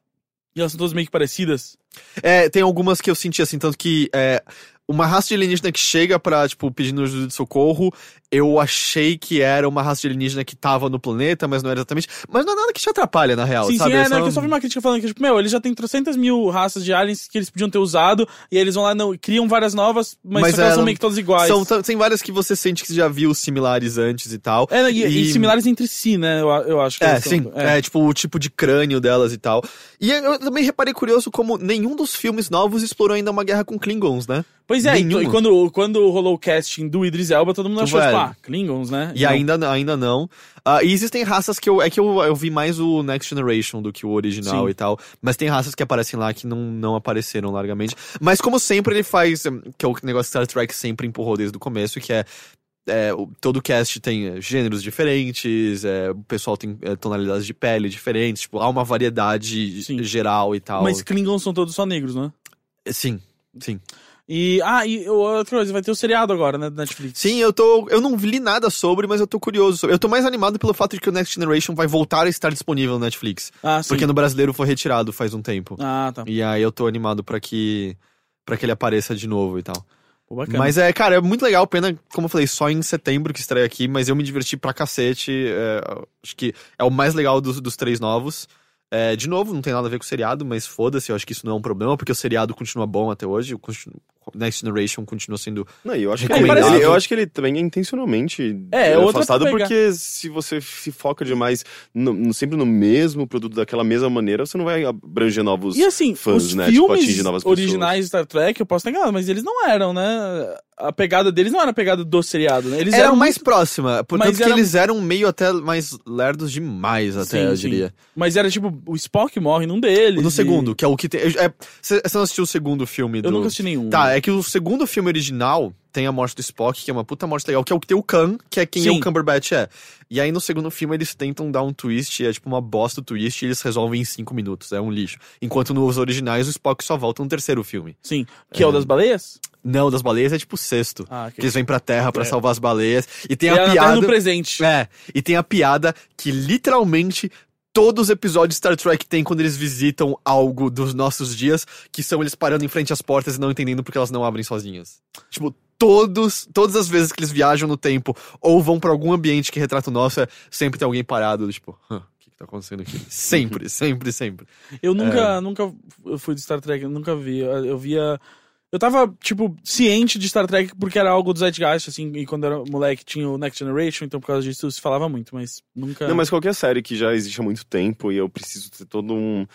e elas são todas meio que parecidas. É, tem algumas que eu senti assim, tanto que é, uma raça de alienígena que chega pra, tipo, pedindo ajuda de socorro, eu achei que era uma raça de alienígena que tava no planeta, mas não era exatamente. Mas não é nada que te atrapalha, na real, sim, sabe? sim, é, É não, só- eu só vi uma crítica falando que, tipo, meu, eles já têm trocentas mil raças de aliens que eles podiam ter usado, e aí eles vão lá, não, criam várias novas, mas, Mas que elas é, são meio que todas iguais. São, tem várias que você sente que você já viu similares antes e tal. É, e, e E- similares entre si, né, eu, eu acho. que É, elas são- sim. É. tipo o tipo de crânio delas e tal. E eu eu também reparei curioso como nenhum dos filmes novos explorou ainda uma guerra com Klingons, né? Pois é, e, Nenhuma. e quando, quando rolou o casting do Idris Elba, todo mundo achou, vai. tipo, ah, Klingons, né? E ainda, ainda não. Ah, e existem raças que eu. É que eu, eu vi mais o Next Generation do que o original Sim. e tal. Mas tem raças que aparecem lá que não, não apareceram largamente. Mas como sempre ele faz. Que é o negócio que Star Trek sempre empurrou desde o começo, que é. é, todo cast tem é, gêneros diferentes, é, o pessoal tem é, tonalidades de pele diferentes, tipo, há uma variedade Sim. geral e tal. Mas Klingons são todos só negros, né? Sim, sim. E, ah, e outra coisa, vai ter o seriado agora, né, da Netflix. Sim, eu tô. Eu não li nada sobre, mas eu tô curioso. sobre- Eu tô mais animado pelo fato de que o Next Generation vai voltar a estar disponível no Netflix. Ah, sim. Porque no brasileiro foi retirado faz um tempo. Ah, tá. E aí eu tô animado pra que. para que ele apareça de novo e tal. Pô. Mas é, cara, é muito legal. Pena, como eu falei, só em setembro que estreia aqui, mas eu me diverti pra cacete. é, acho que é o mais legal dos, dos três novos. É, de novo, não tem nada a ver com o seriado, mas foda-se, eu acho que isso não é um problema, porque o seriado continua bom até hoje. O continu- Next Generation continua sendo. Não, eu acho que É, ele, parece- eu acho que ele também é intencionalmente É, é, outra afastado, porque se você se foca demais no- no- sempre no mesmo produto daquela mesma maneira, você não vai abranger novos E assim, fãs, os né? Tipo, filmes atingir novas pessoas. originais de Star Trek, eu posso estar enganado, mas eles não eram, né? A pegada deles não era a pegada do seriado, né? Eles Era eram mais muito- próxima, portanto Mas que era- eles eram meio até mais lerdos demais, até, Sim, eu sim. diria. Mas era tipo, o Spock morre num deles. No e- segundo, que é o que tem. é, Você não assistiu o segundo filme do. Eu nunca assisti nenhum. Tá, é que o segundo filme original tem a morte do Spock, que é uma puta morte legal, que é o que tem o Khan, que é quem Sim. o Cumberbatch é. E aí no segundo filme eles tentam dar um twist, é tipo uma bosta o twist, e eles resolvem em cinco minutos, é um lixo. Enquanto nos originais o Spock só volta no terceiro filme. Sim. Que é, o das baleias? Não, das baleias é tipo o sexto. Ah, Que eles vêm pra Terra pra É. salvar as baleias. E tem E ela a piada. no presente. É, e tem a piada que literalmente todos os episódios de Star Trek tem quando eles visitam algo dos nossos dias, que são eles parando em frente às portas e não entendendo porque elas não abrem sozinhas. Tipo, todos, todas as vezes que eles viajam no tempo ou vão pra algum ambiente que retrata o nosso, é, sempre tem alguém parado, tipo, "Hã, o que, que tá acontecendo aqui? Sempre, sempre, sempre. Eu nunca, É. nunca fui de Star Trek, nunca vi. Eu via. Eu tava, tipo, ciente de Star Trek porque era algo do Zeitgeist, assim, e quando era moleque tinha o Next Generation, então por causa disso se falava muito, mas nunca. Não, mas qualquer série que já existe há muito tempo e eu preciso ter todo um,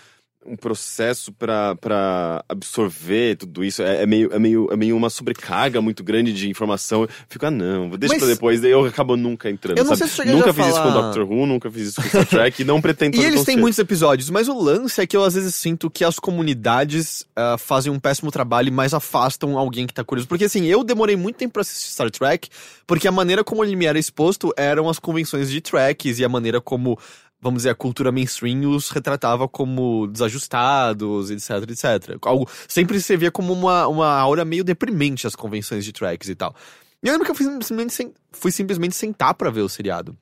um processo pra, pra absorver tudo isso, é, é meio, é, meio, é meio uma sobrecarga muito grande de informação. Eu fico, ah, não, deixa Mas- pra depois, daí eu acabo nunca entrando. Eu não sabe? sei se nunca fiz isso com falar- Doctor Who, nunca fiz isso com Star Trek e não pretendo E eles têm muitos episódios, mas o lance é que eu às vezes sinto que as comunidades ah, fazem um péssimo trabalho e mais afastam alguém que tá curioso. Porque assim, eu demorei muito tempo pra assistir Star Trek, porque a maneira como ele me era exposto eram as convenções de tracks e a maneira como, vamos dizer, a cultura mainstream os retratava como desajustados, etc, etc. Algo, sempre se via como uma, uma aura meio deprimente as convenções de tracks e tal. E eu lembro que eu fui simplesmente, fui simplesmente sentar pra ver o seriado.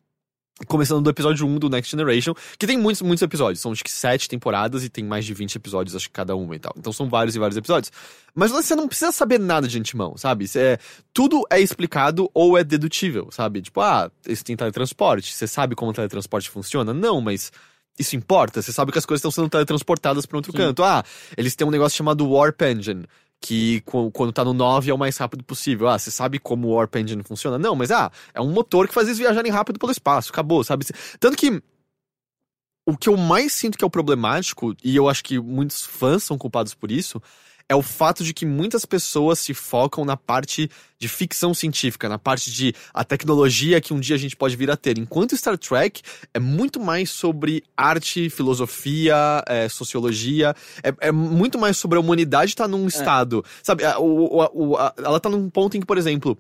Começando do episódio 1 do Next Generation, que tem muitos, muitos episódios. São acho que sete temporadas e tem mais de 20 episódios, acho que cada uma e tal. Então são vários e vários episódios. Mas você não precisa saber nada de antemão, sabe? É, tudo é explicado ou é dedutível, sabe? Tipo, ah, eles têm teletransporte. Você sabe como o teletransporte funciona? Não, mas isso importa. Você sabe que as coisas estão sendo teletransportadas para outro Sim. canto. Ah, eles têm um negócio chamado Warp Engine. Que qu- quando tá no 9 é o mais rápido possível. Ah, você sabe como o Warp Engine funciona? Não, mas ah, é um motor que faz eles viajarem rápido pelo espaço. Acabou, sabe? Tanto que o que eu mais sinto que é o problemático, e eu acho que muitos fãs são culpados por isso, é o fato de que muitas pessoas se focam na parte de ficção científica, na parte de a tecnologia que um dia a gente pode vir a ter. Enquanto Star Trek é muito mais sobre arte, filosofia, é, sociologia, é, é muito mais sobre a humanidade estar tá num estado. Sabe, a, a, a, ela tá num ponto em que, por exemplo,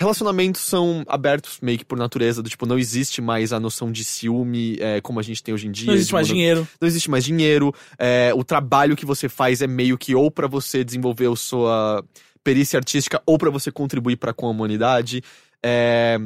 relacionamentos são abertos meio que por natureza, do tipo, não existe mais a noção de ciúme é, como a gente tem hoje em dia. Não existe mais dinheiro. Não existe mais dinheiro. é, o trabalho que você faz é meio que ou pra você desenvolver a sua perícia artística ou pra você contribuir para com a humanidade. É,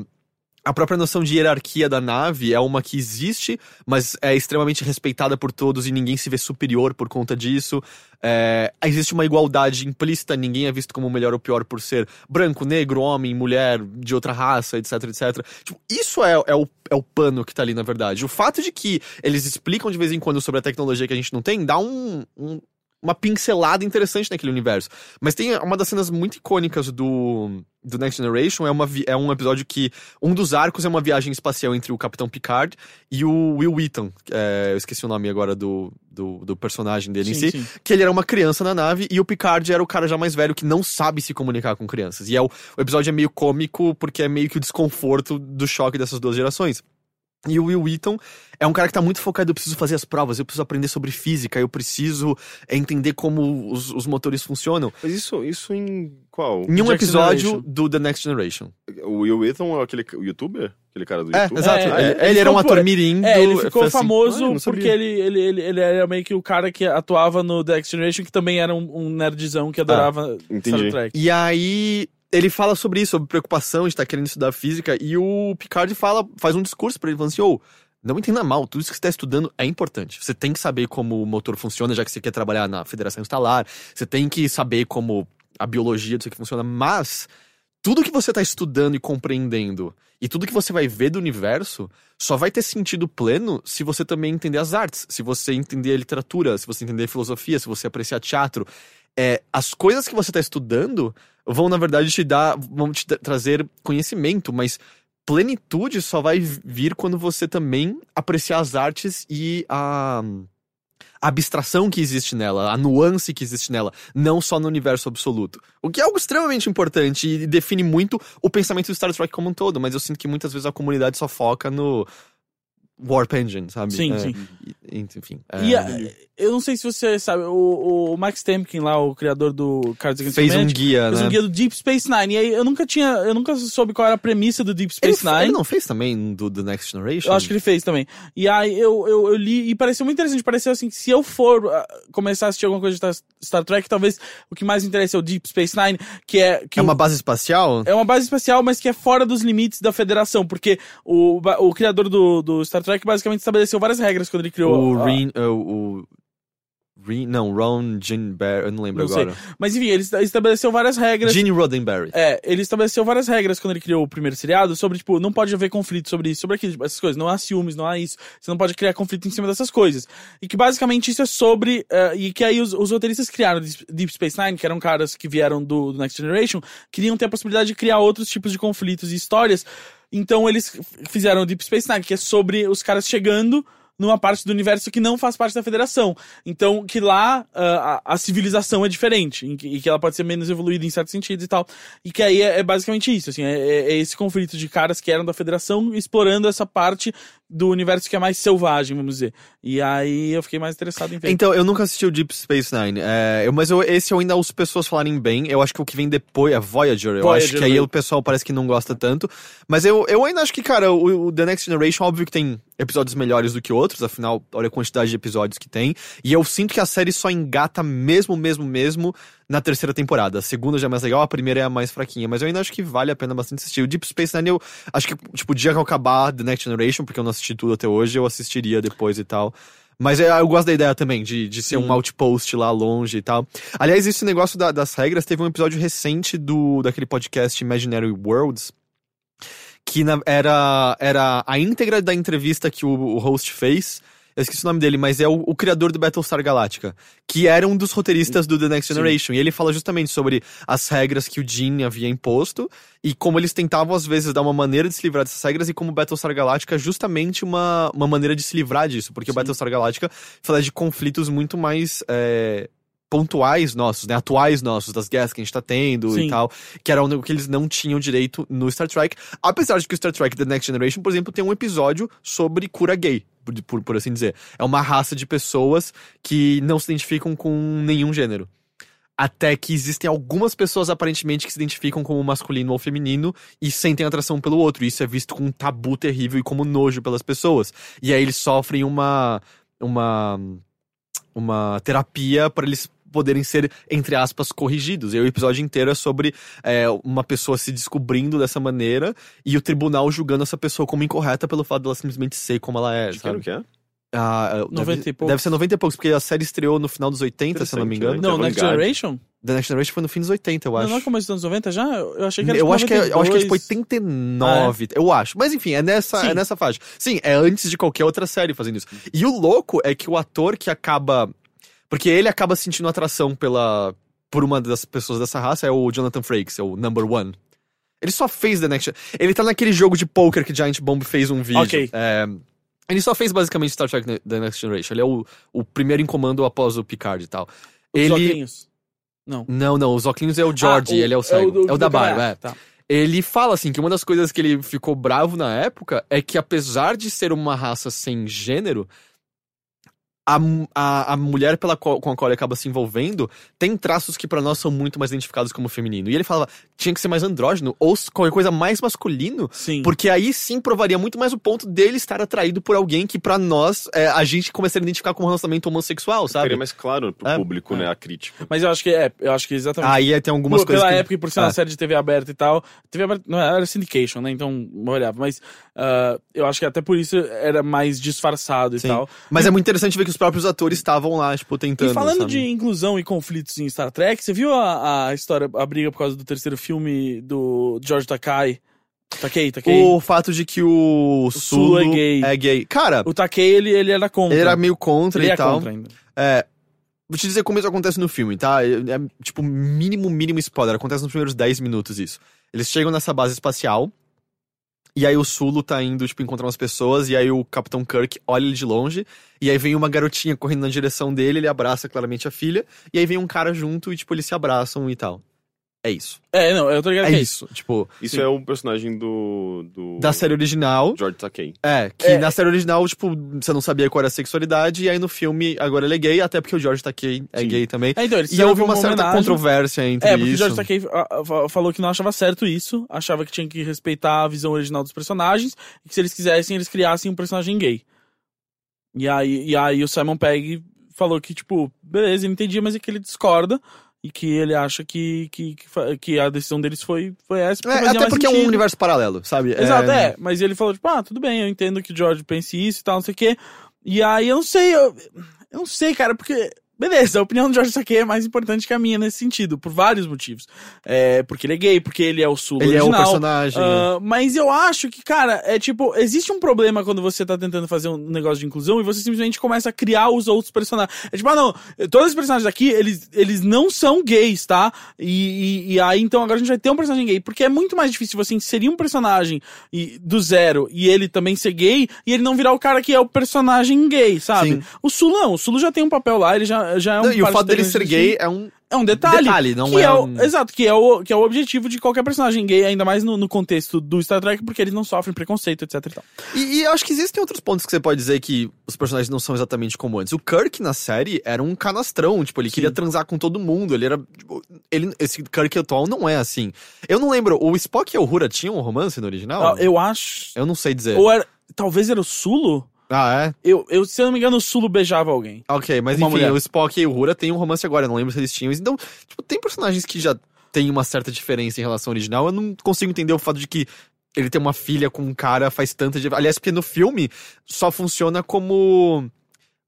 a própria noção de hierarquia da nave é uma que existe, mas é extremamente respeitada por todos e ninguém se vê superior por conta disso. É, existe uma igualdade implícita, ninguém é visto como melhor ou pior por ser branco, negro, homem, mulher, de outra raça, etc, etc. Tipo, isso é, é, o, é o pano que tá ali, na verdade. O fato de que eles explicam de vez em quando sobre a tecnologia que a gente não tem, dá um- um, uma pincelada interessante naquele universo. Mas tem uma das cenas muito icônicas do, do Next Generation, é, uma, é um episódio que um dos arcos é uma viagem espacial entre o Capitão Picard e o Will Wheaton. é, eu esqueci o nome agora do, do, do personagem dele em Sim, si. sim. Que ele era uma criança na nave e o Picard era o cara já mais velho que não sabe se comunicar com crianças. E é o, o episódio é meio cômico porque é meio que o desconforto do choque dessas duas gerações. E o Will Wheaton é um cara que tá muito focado, eu preciso fazer as provas, eu preciso aprender sobre física, eu preciso entender como os, os motores funcionam. Mas isso, isso em qual? Em um Next episódio Generation. do The Next Generation. O Will Wheaton é aquele o youtuber? Aquele cara do É, YouTube? exato. É, ele ele ele era um ator mirim É, ele ficou assim, famoso Ah, porque ele, ele, ele, ele era meio que o cara que atuava no The Next Generation, que também era um, um nerdzão que adorava entendi. Star Trek. E aí ele fala sobre isso, sobre preocupação de estar querendo estudar física, e o Picard fala, faz um discurso pra ele falando assim: ô, não entenda mal, tudo isso que você está estudando é importante. Você tem que saber como o motor funciona, já que você quer trabalhar na Federação Estelar. Você tem que saber como a biologia disso aqui funciona, mas tudo que você está estudando e compreendendo e tudo que você vai ver do universo só vai ter sentido pleno se você também entender as artes, se você entender a literatura, se você entender a filosofia, se você apreciar teatro. É, as coisas que você está estudando vão, na verdade, te dar, vão te tra- trazer conhecimento, mas plenitude só vai vir quando você também apreciar as artes e a, a abstração que existe nela, a nuance que existe nela, não só no universo absoluto. O que é algo extremamente importante e define muito o pensamento do Star Trek como um todo, mas eu sinto que muitas vezes a comunidade só foca no Warp Engine, sabe? Sim, É, sim. e- enfim. E é, a- eu não sei se você sabe, o, o Max Temkin lá, o criador do Cards Against fez um guia, fez né? um guia do Deep Space Nine. E aí eu nunca tinha, eu nunca soube qual era a premissa do Deep Ele, Space Nine. ele não fez também do The Next Generation? Eu acho que ele fez também. E aí eu, eu, eu li e pareceu muito interessante. Pareceu assim, que se eu for ah, começar a assistir alguma coisa de Star- Trek, talvez o que mais interessa é o Deep Space Nine, que é. Que É o- uma base espacial? é uma base espacial, mas que é fora dos limites da federação, porque o, o criador do, do Star Trek basicamente estabeleceu várias regras quando ele criou. O a- Rin, uh, o não, Ron Ginberry, eu não lembro Não sei. agora. Mas enfim, ele esta- estabeleceu várias regras. Gene Roddenberry. É, ele estabeleceu várias regras quando ele criou o primeiro seriado sobre, tipo, não pode haver conflito sobre isso, sobre aquilo, tipo, essas coisas. Não há ciúmes, não há isso. Você não pode criar conflito em cima dessas coisas. E que basicamente isso é sobre. eh, e que aí os, os roteiristas criaram Deep Deep Space Nine, que eram caras que vieram do, do Next Generation, queriam ter a possibilidade de criar outros tipos de conflitos e histórias. Então eles fizeram o Deep Space Nine, que é sobre os caras chegando numa parte do universo que não faz parte da federação. Então, que lá ah, a, a civilização é diferente, e que ela pode ser menos evoluída em certos sentidos e tal. E que aí é, é basicamente isso, assim, é, é- é esse conflito de caras que eram da federação explorando essa parte do universo que é mais selvagem, vamos dizer. E aí eu fiquei mais interessado em ver. Então, eu nunca assisti o Deep Space Nine, é, eu- mas eu- esse eu ainda ouço pessoas falarem bem. Eu acho que o que vem depois é Voyager. Eu Voyager, acho que aí né? o pessoal parece que não gosta tanto. Mas eu, eu ainda acho que, cara, o, o The Next Generation, óbvio que tem episódios melhores do que outros, afinal, olha a quantidade de episódios que tem. E eu sinto que a série só engata mesmo, mesmo, mesmo na terceira temporada. A segunda já é mais legal, a primeira é a mais fraquinha. Mas eu ainda acho que vale a pena bastante assistir. O Deep Space Nine, eu acho que, tipo, o dia que eu acabar The Next Generation, porque eu não assisti tudo até hoje, eu assistiria depois e tal. Mas é, eu gosto da ideia também, de, de ser um outpost lá longe e tal. Aliás, esse negócio da- das regras, teve um episódio recente do daquele podcast Imaginary Worlds, que na- era, era a íntegra da entrevista que o, o host fez. Eu esqueci o nome dele, mas é o, o criador do Battlestar Galactica, que era um dos roteiristas do The Next Generation. E ele fala justamente sobre as regras que o Gene havia imposto e como eles tentavam, às vezes, dar uma maneira de se livrar dessas regras e como o Battlestar Galactica é justamente uma, uma maneira de se livrar disso, porque o Battlestar Galactica fala de conflitos muito mais. é, pontuais nossos, né? Atuais nossos, das guerras que a gente tá tendo Sim. e tal, que era o que eles não tinham direito no Star Trek. Apesar de que o Star Trek The Next Generation, por exemplo, tem um episódio sobre cura gay, por, por, por assim dizer. É uma raça de pessoas que não se identificam com nenhum gênero. Até que existem algumas pessoas aparentemente que se identificam como masculino ou feminino e sentem atração pelo outro. Isso é visto com um tabu terrível e como nojo pelas pessoas. E aí eles sofrem uma uma uma terapia para eles poderem ser, entre aspas, corrigidos. E o episódio inteiro é sobre é, uma pessoa se descobrindo dessa maneira e o tribunal julgando essa pessoa como incorreta pelo fato dela simplesmente ser como ela é, De que ano sabe? que é? Ah, 90 deve, e poucos. deve ser 90 e poucos, porque a série estreou no final dos 80, se eu não me engano. Interessante, Não, né? Next. Generation? The Next Generation foi no fim dos 80, eu Não, acho. não é começo dos anos 90 já? Eu achei que era Eu tipo acho que, é, eu acho que é tipo 92. 89, eu acho. Mas enfim, é nessa, Sim. é nessa faixa. Sim, é antes de qualquer outra série fazendo isso. E o louco é que o ator que acaba. Porque ele acaba sentindo atração pela. Por uma das pessoas dessa raça é o Jonathan Frakes, é o number one. Ele só fez The Next Ele tá naquele jogo de poker que Giant Bomb fez um vídeo. Ok. É, ele só fez basicamente Star Trek The Next Generation. Ele é o, o primeiro em comando após o Picard e tal. Os Ele. óculos. Não. Não, não, os óculos é o George, Ah, ele é o cego. do- É o, da barba, é. Tá. Ele fala assim que uma das coisas que ele ficou bravo na época é que apesar de ser uma raça sem gênero, a, a, a mulher pela qual, com a qual ele acaba se envolvendo tem traços que pra nós são muito mais identificados como feminino. E ele falava, tinha que ser mais andrógeno ou qualquer coisa mais masculino, Sim. porque aí sim provaria muito mais o ponto dele estar atraído por alguém que pra nós é, a gente começaria a identificar como um relacionamento homossexual, sabe? Seria mais claro pro É, público, é. né, a crítica. Mas eu acho que é, eu acho que exatamente. Aí tem algumas Pô, coisas pela que... época e por ser uma Ah. série de TV aberta e tal. TV aberta não era syndication, né? Então olhava. Mas ah, eu acho que até por isso era mais disfarçado e Sim. tal. Mas é muito interessante ver que os próprios atores estavam lá, tipo, tentando, E falando sabe? de inclusão e conflitos em Star Trek, você viu a, a história, a briga por causa do terceiro filme do George Takei? Takei, Takei? O fato de que o, Sulu Sulu é gay. É gay. Cara, O Takei, ele, ele era contra. ele era meio contra Ele e é tal. contra ainda. É. Vou te dizer como isso acontece no filme, tá? É, é, tipo, mínimo, mínimo spoiler. Acontece nos primeiros 10 minutos isso. Eles chegam nessa base espacial. E aí o Sulu tá indo, tipo, encontrar umas pessoas. E aí o Capitão Kirk olha ele de longe. E aí vem uma garotinha correndo na direção dele. Ele abraça claramente a filha. E aí vem um cara junto e, tipo, eles se abraçam e tal. É isso. É, não, eu tô ligado É que é isso. Tipo, Isso Sim. é um personagem do. do da série original. George Takei. É, que É. na série original, tipo, você não sabia qual era a sexualidade, e aí no filme agora ele é gay, até porque o George Takei é Sim. gay também. É, então, E houve como uma certa homenagem. controvérsia entre É, porque o isso. George Takei falou que não achava certo isso, achava que tinha que respeitar a visão original dos personagens, e que se eles quisessem, eles criassem um personagem gay. E aí, e aí o Simon Pegg falou que, tipo, beleza, ele entendia, mas é que ele discorda, e que ele acha que, que, que, a decisão deles foi, foi essa. É, fazia até porque é um sentido. universo paralelo, sabe? Exato, é. Mas ele falou, tipo, ah, tudo bem, eu entendo que o George pense isso e tal, não sei o quê. E aí eu não sei, eu, eu não sei, cara, porque. Beleza, a opinião do George Takei é mais importante que a minha nesse sentido, por vários motivos. É, porque ele é gay, porque ele é o Sulu Ele é o original. personagem. Ah, mas eu acho que, cara, é tipo, existe um problema quando você tá tentando fazer um negócio de inclusão e você simplesmente começa a criar os outros personagens. É tipo, ah, não, todos os personagens aqui, eles, eles não são gays, tá? E, e, e aí, então, agora a gente vai ter um personagem gay. Porque é muito mais difícil você inserir um personagem e, do zero e ele também ser gay e ele não virar o cara que é o personagem gay, sabe? Sim. O Sul não, o Sul já tem um papel lá, ele já, já é um Não, e o fato dele ser gay é um. É um detalhe. Detalhe, não é o- um- Exato, que é, o, que é o objetivo de qualquer personagem gay, ainda mais no, no contexto do Star Trek, porque eles não sofrem preconceito, etc e tal. E, e eu acho que existem outros pontos que você pode dizer que os personagens não são exatamente como antes. O Kirk na série era um canastrão, tipo, ele Sim. queria transar com todo mundo. Ele era. tipo, ele, esse Kirk atual não é assim. Eu não lembro, o Spock e a Uhura tinham um romance no original? Ah, Eu acho. Eu não sei dizer. Ou era. Talvez era o Sulo? Ah, é? Eu, eu, se eu não me engano, o Sulo beijava alguém. Ok, mas enfim, mulher. o Spock e o Uhura têm um romance agora, eu não lembro se eles tinham. Então, tipo, tem personagens que já têm uma certa diferença em relação ao original. Eu não consigo entender o fato de que ele ter uma filha com um cara faz tanta diferença. Aliás, porque no filme só funciona como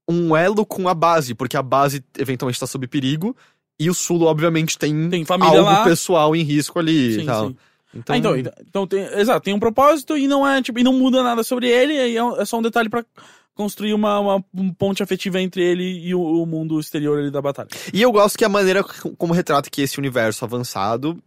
um elo com a base, porque a base eventualmente está sob perigo. E o Sulo, obviamente, tem, Tem família algo lá. pessoal em risco ali Sim, e tal. sim. Então, Ah, então, então tem, exato, tem um propósito e não é, tipo, e não muda nada sobre ele, e é, é só um detalhe pra construir uma, uma um ponte afetiva entre ele e o, o mundo exterior ali da batalha. E eu gosto que a maneira como retrata que esse universo avançado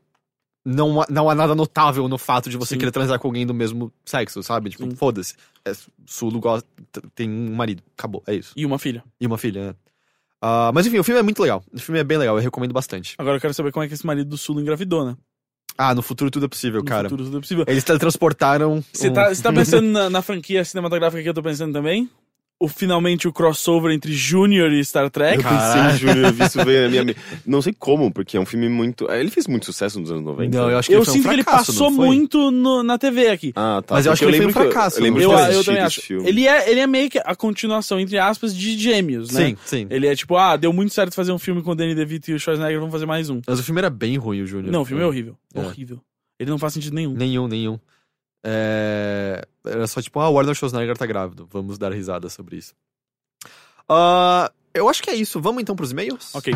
não, há- não há nada notável no fato de você Sim. querer transar com alguém do mesmo sexo, sabe? Tipo, foda-se. É, Sulu gosta, tem um marido, acabou, é isso. E uma filha. E uma filha, né? Ah, mas enfim, o filme é muito legal. O filme é bem legal, eu recomendo bastante. Agora eu quero saber como é que esse marido do Sul engravidou, né? Ah, no futuro tudo é possível, No cara. futuro tudo é possível. Eles teletransportaram. Você um- tá, tá pensando na, na franquia cinematográfica que eu tô pensando também? O, finalmente o crossover entre Junior e Star Trek? Eu pensei em Júnior, eu vi isso veio na minha mente. Não sei como, porque é um filme muito. Ele fez muito sucesso nos anos 90. Não, eu acho que Eu ele foi um sinto que ele fracasso, passou muito no- na TV aqui. Ah, tá. Mas eu acho que ele foi um lembro fracasso, Eu, lembro Eu, foi? eu eu assisti também desse acho. filme. Ele é, ele é meio que a continuação, entre aspas, de Gêmeos, né? Sim, sim. Ele é tipo, ah, deu muito certo fazer um filme com o Danny DeVito e o Schwarzenegger, vamos fazer mais um. Mas o filme era bem ruim, o Júnior. Não, o filme é horrível. É. Horrível. Ele não faz sentido nenhum. Nenhum, nenhum. É... Era só tipo, ah, o Arnold Schwarzenegger tá grávido. Vamos dar risada sobre isso. Ah, eu acho que é isso. Vamos então pros e-mails? Ok.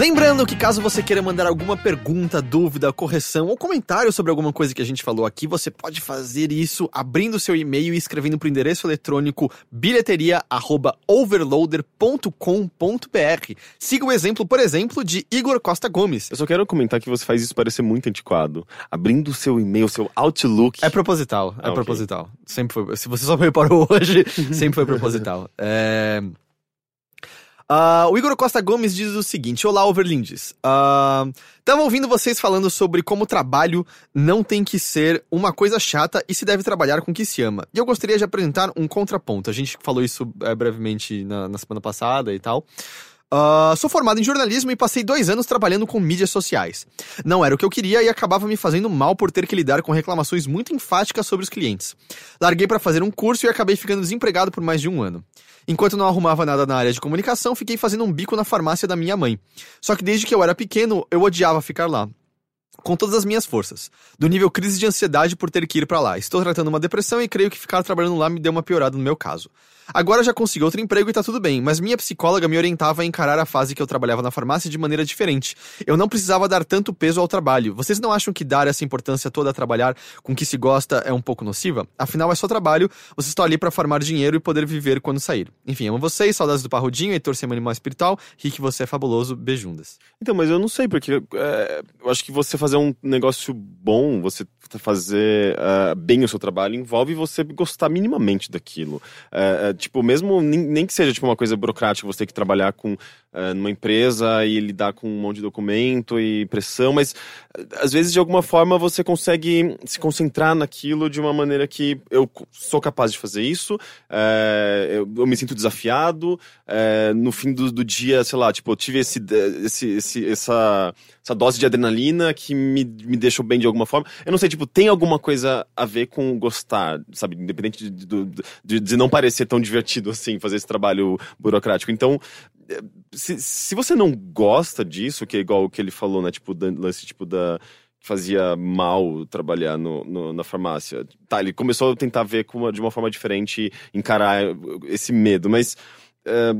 Lembrando que caso você queira mandar alguma pergunta, dúvida, correção ou comentário sobre alguma coisa que a gente falou aqui, você pode fazer isso abrindo seu e-mail e escrevendo para o endereço eletrônico bilheteria@overloader.com.br. Siga o exemplo, por exemplo, de Igor Costa Gomes. Eu só quero comentar que você faz isso parecer muito antiquado. Abrindo o seu e-mail, seu Outlook. É proposital, é Ah, proposital. Sempre foi. Se você só reparou hoje, sempre foi proposital. É... Ah, o Igor Costa Gomes diz o seguinte: Olá, Overlindes. Tava ouvindo vocês falando sobre como o trabalho não tem que ser uma coisa chata e se deve trabalhar com o que se ama. E eu gostaria de apresentar um contraponto. A gente falou isso é, brevemente na, na semana passada e tal. Ah, sou formado em jornalismo e passei dois anos trabalhando com mídias sociais. Não era o que eu queria e acabava me fazendo mal por ter que lidar com reclamações muito enfáticas sobre os clientes. Larguei para fazer um curso e acabei ficando desempregado por mais de um ano. Enquanto não arrumava nada na área de comunicação, fiquei fazendo um bico na farmácia da minha mãe. Só que desde que eu era pequeno, eu odiava ficar lá. Com todas as minhas forças. Do nível crise de ansiedade por ter que ir pra lá. Estou tratando uma depressão e creio que ficar trabalhando lá me deu uma piorada no meu caso. Agora já consegui outro emprego e tá tudo bem, mas minha psicóloga me orientava a encarar a fase que eu trabalhava na farmácia de maneira diferente. Eu não precisava dar tanto peso ao trabalho. Vocês não acham que dar essa importância toda a trabalhar com o que se gosta é um pouco nociva? Afinal, é só trabalho, vocês estão ali pra farmar dinheiro e poder viver quando sair. Enfim, amo vocês, saudades do Parrudinho, Heitor Semana Animal Espiritual, Rick, você é fabuloso, beijundas. Então, mas eu não sei, porque é, eu acho que você fazer um negócio bom, você fazer ah, bem o seu trabalho, envolve você gostar minimamente daquilo. É, é, tipo, mesmo nem, que seja tipo, uma coisa burocrática, você ter que trabalhar com é, numa empresa e lidar com um monte de documento e pressão, mas é, às vezes de alguma forma você consegue se concentrar naquilo de uma maneira que eu sou capaz de fazer isso, é, eu, eu me sinto desafiado, no fim do, do dia, sei lá, tipo, eu tive esse, esse, esse, essa, essa dose de adrenalina que me, me deixou bem de alguma forma. Eu não sei, tipo, tem alguma coisa a ver com gostar, sabe? Independente de, de, de, de não parecer tão divertido assim, fazer esse trabalho burocrático. Então, eh, se, se você não gosta disso, que é igual o que ele falou, né? Tipo, lance tipo da fazia mal trabalhar no, no- na farmácia. Tá, ele começou a tentar ver uma- de uma forma diferente, encarar esse medo, mas eh,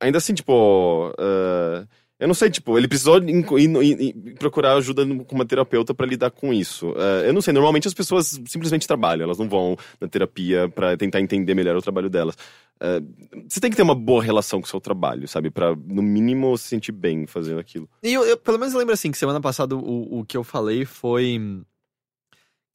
ainda assim, tipo, eh, eu não sei, tipo, ele precisou in- in- in- procurar ajuda com uma terapeuta pra lidar com isso. Eh, eu não sei, normalmente as pessoas simplesmente trabalham, elas não vão na terapia pra tentar entender melhor o trabalho delas. Eh, você tem que ter uma boa relação com o seu trabalho, sabe? Pra, no mínimo, se sentir bem fazendo aquilo. E eu, eu, pelo menos lembro assim, que semana passada o, o que eu falei foi.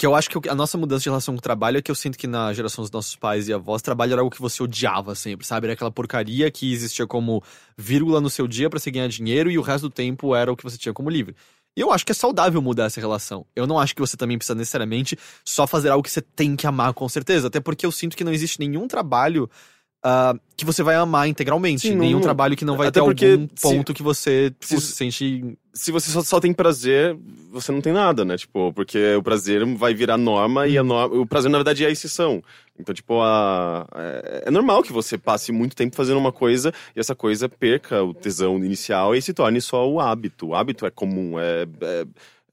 Que eu acho que a nossa mudança de relação com o trabalho é que eu sinto que na geração dos nossos pais e avós, trabalho era algo que você odiava sempre, sabe? Era aquela porcaria que existia como vírgula no seu dia pra você ganhar dinheiro e o resto do tempo era o que você tinha como livre. E eu acho que é saudável mudar essa relação. Eu não acho que você também precisa necessariamente só fazer algo que você tem que amar com certeza. Até porque eu sinto que não existe nenhum trabalho ah, que você vai amar integralmente. Sim, nenhum não- trabalho que não vai até ter porque algum se- ponto que você se- se sente Se você só, só tem prazer, você não tem nada, né? Tipo, porque o prazer vai virar norma e a norma, o prazer, na verdade, é a exceção. Então, tipo, a, é, é normal que você passe muito tempo fazendo uma coisa e essa coisa perca o tesão inicial e se torne só o hábito. O hábito é comum, é, é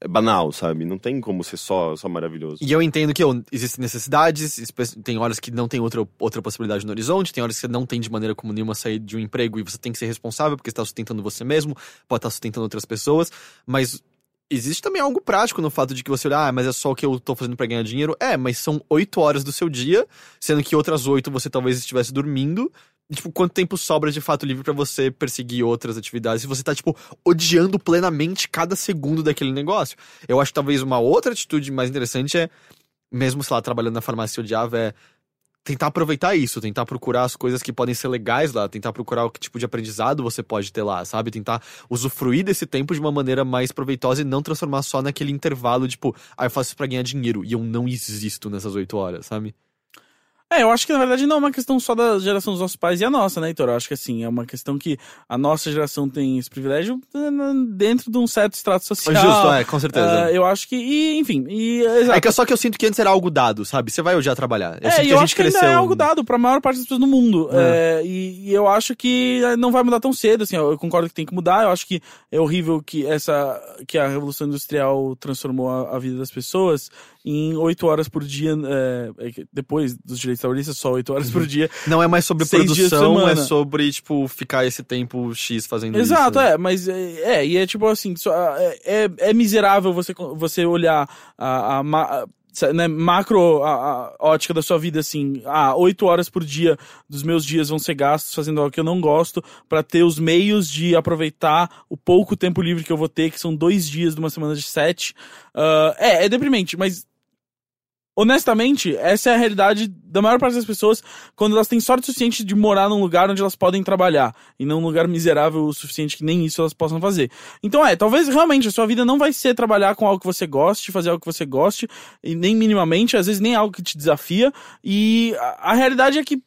banal, sabe? Não tem como ser só, só maravilhoso. E eu entendo que ó, existem necessidades, tem horas que não tem outra, outra possibilidade no horizonte, tem horas que você não tem de maneira como nenhuma sair de um emprego e você tem que ser responsável porque está sustentando você mesmo, pode estar sustentando outras pessoas, mas existe também algo prático no fato de que você olha, ah, mas é só o que eu tô fazendo pra ganhar dinheiro. É, mas são oito horas do seu dia, sendo que outras oito você talvez estivesse dormindo. E, Tipo, quanto tempo sobra de fato livre pra você perseguir outras atividades se você tá, tipo, odiando plenamente cada segundo daquele negócio? Eu acho que talvez uma outra atitude mais interessante é, mesmo, sei lá, trabalhando na farmácia odiava, é tentar aproveitar isso, tentar procurar as coisas que podem ser legais lá, tentar procurar o que tipo de aprendizado você pode ter lá, sabe? Tentar usufruir desse tempo de uma maneira mais proveitosa e não transformar só naquele intervalo, tipo, ah, eu faço isso pra ganhar dinheiro e eu não existo nessas oito horas, sabe? É, eu acho que na verdade não é uma questão só da geração dos nossos pais e a nossa, né, Heitor? Eu acho que assim, é uma questão que a nossa geração tem esse privilégio eh, dentro de um certo extrato social. Justo, é, com certeza. Ah, eu acho que, e, enfim, e, exato. É que só que eu sinto que antes era algo dado, sabe? Você vai odiar trabalhar. Eu é, sinto que eu a acho gente que ainda é algo dado pra maior parte das pessoas no mundo. É, e, e eu acho que não vai mudar tão cedo, assim, eu concordo que tem que mudar, eu acho que é horrível que essa, que a Revolução Industrial transformou a, a vida das pessoas em oito horas por dia, é, é depois dos direitos trabalhistas, só oito horas por dia. Não é mais sobre produção, é sobre, tipo, ficar esse tempo X fazendo Exato, isso. é, mas é, é, e é tipo assim, só- é, é, é miserável você, você olhar a, a, a- né, macro a, a ótica da sua vida assim, ah, oito horas por dia dos meus dias vão ser gastos fazendo algo que eu não gosto pra ter os meios de aproveitar o pouco tempo livre que eu vou ter, que são dois dias de uma semana de sete. Ah, é, é deprimente, mas honestamente, essa é a realidade da maior parte das pessoas quando elas têm sorte suficiente de morar num lugar onde elas podem trabalhar e não num lugar miserável o suficiente que nem isso elas possam fazer. Então é, talvez realmente a sua vida não vai ser trabalhar com algo que você goste, fazer algo que você goste, e nem minimamente, às vezes nem algo que te desafia, e a, a realidade é que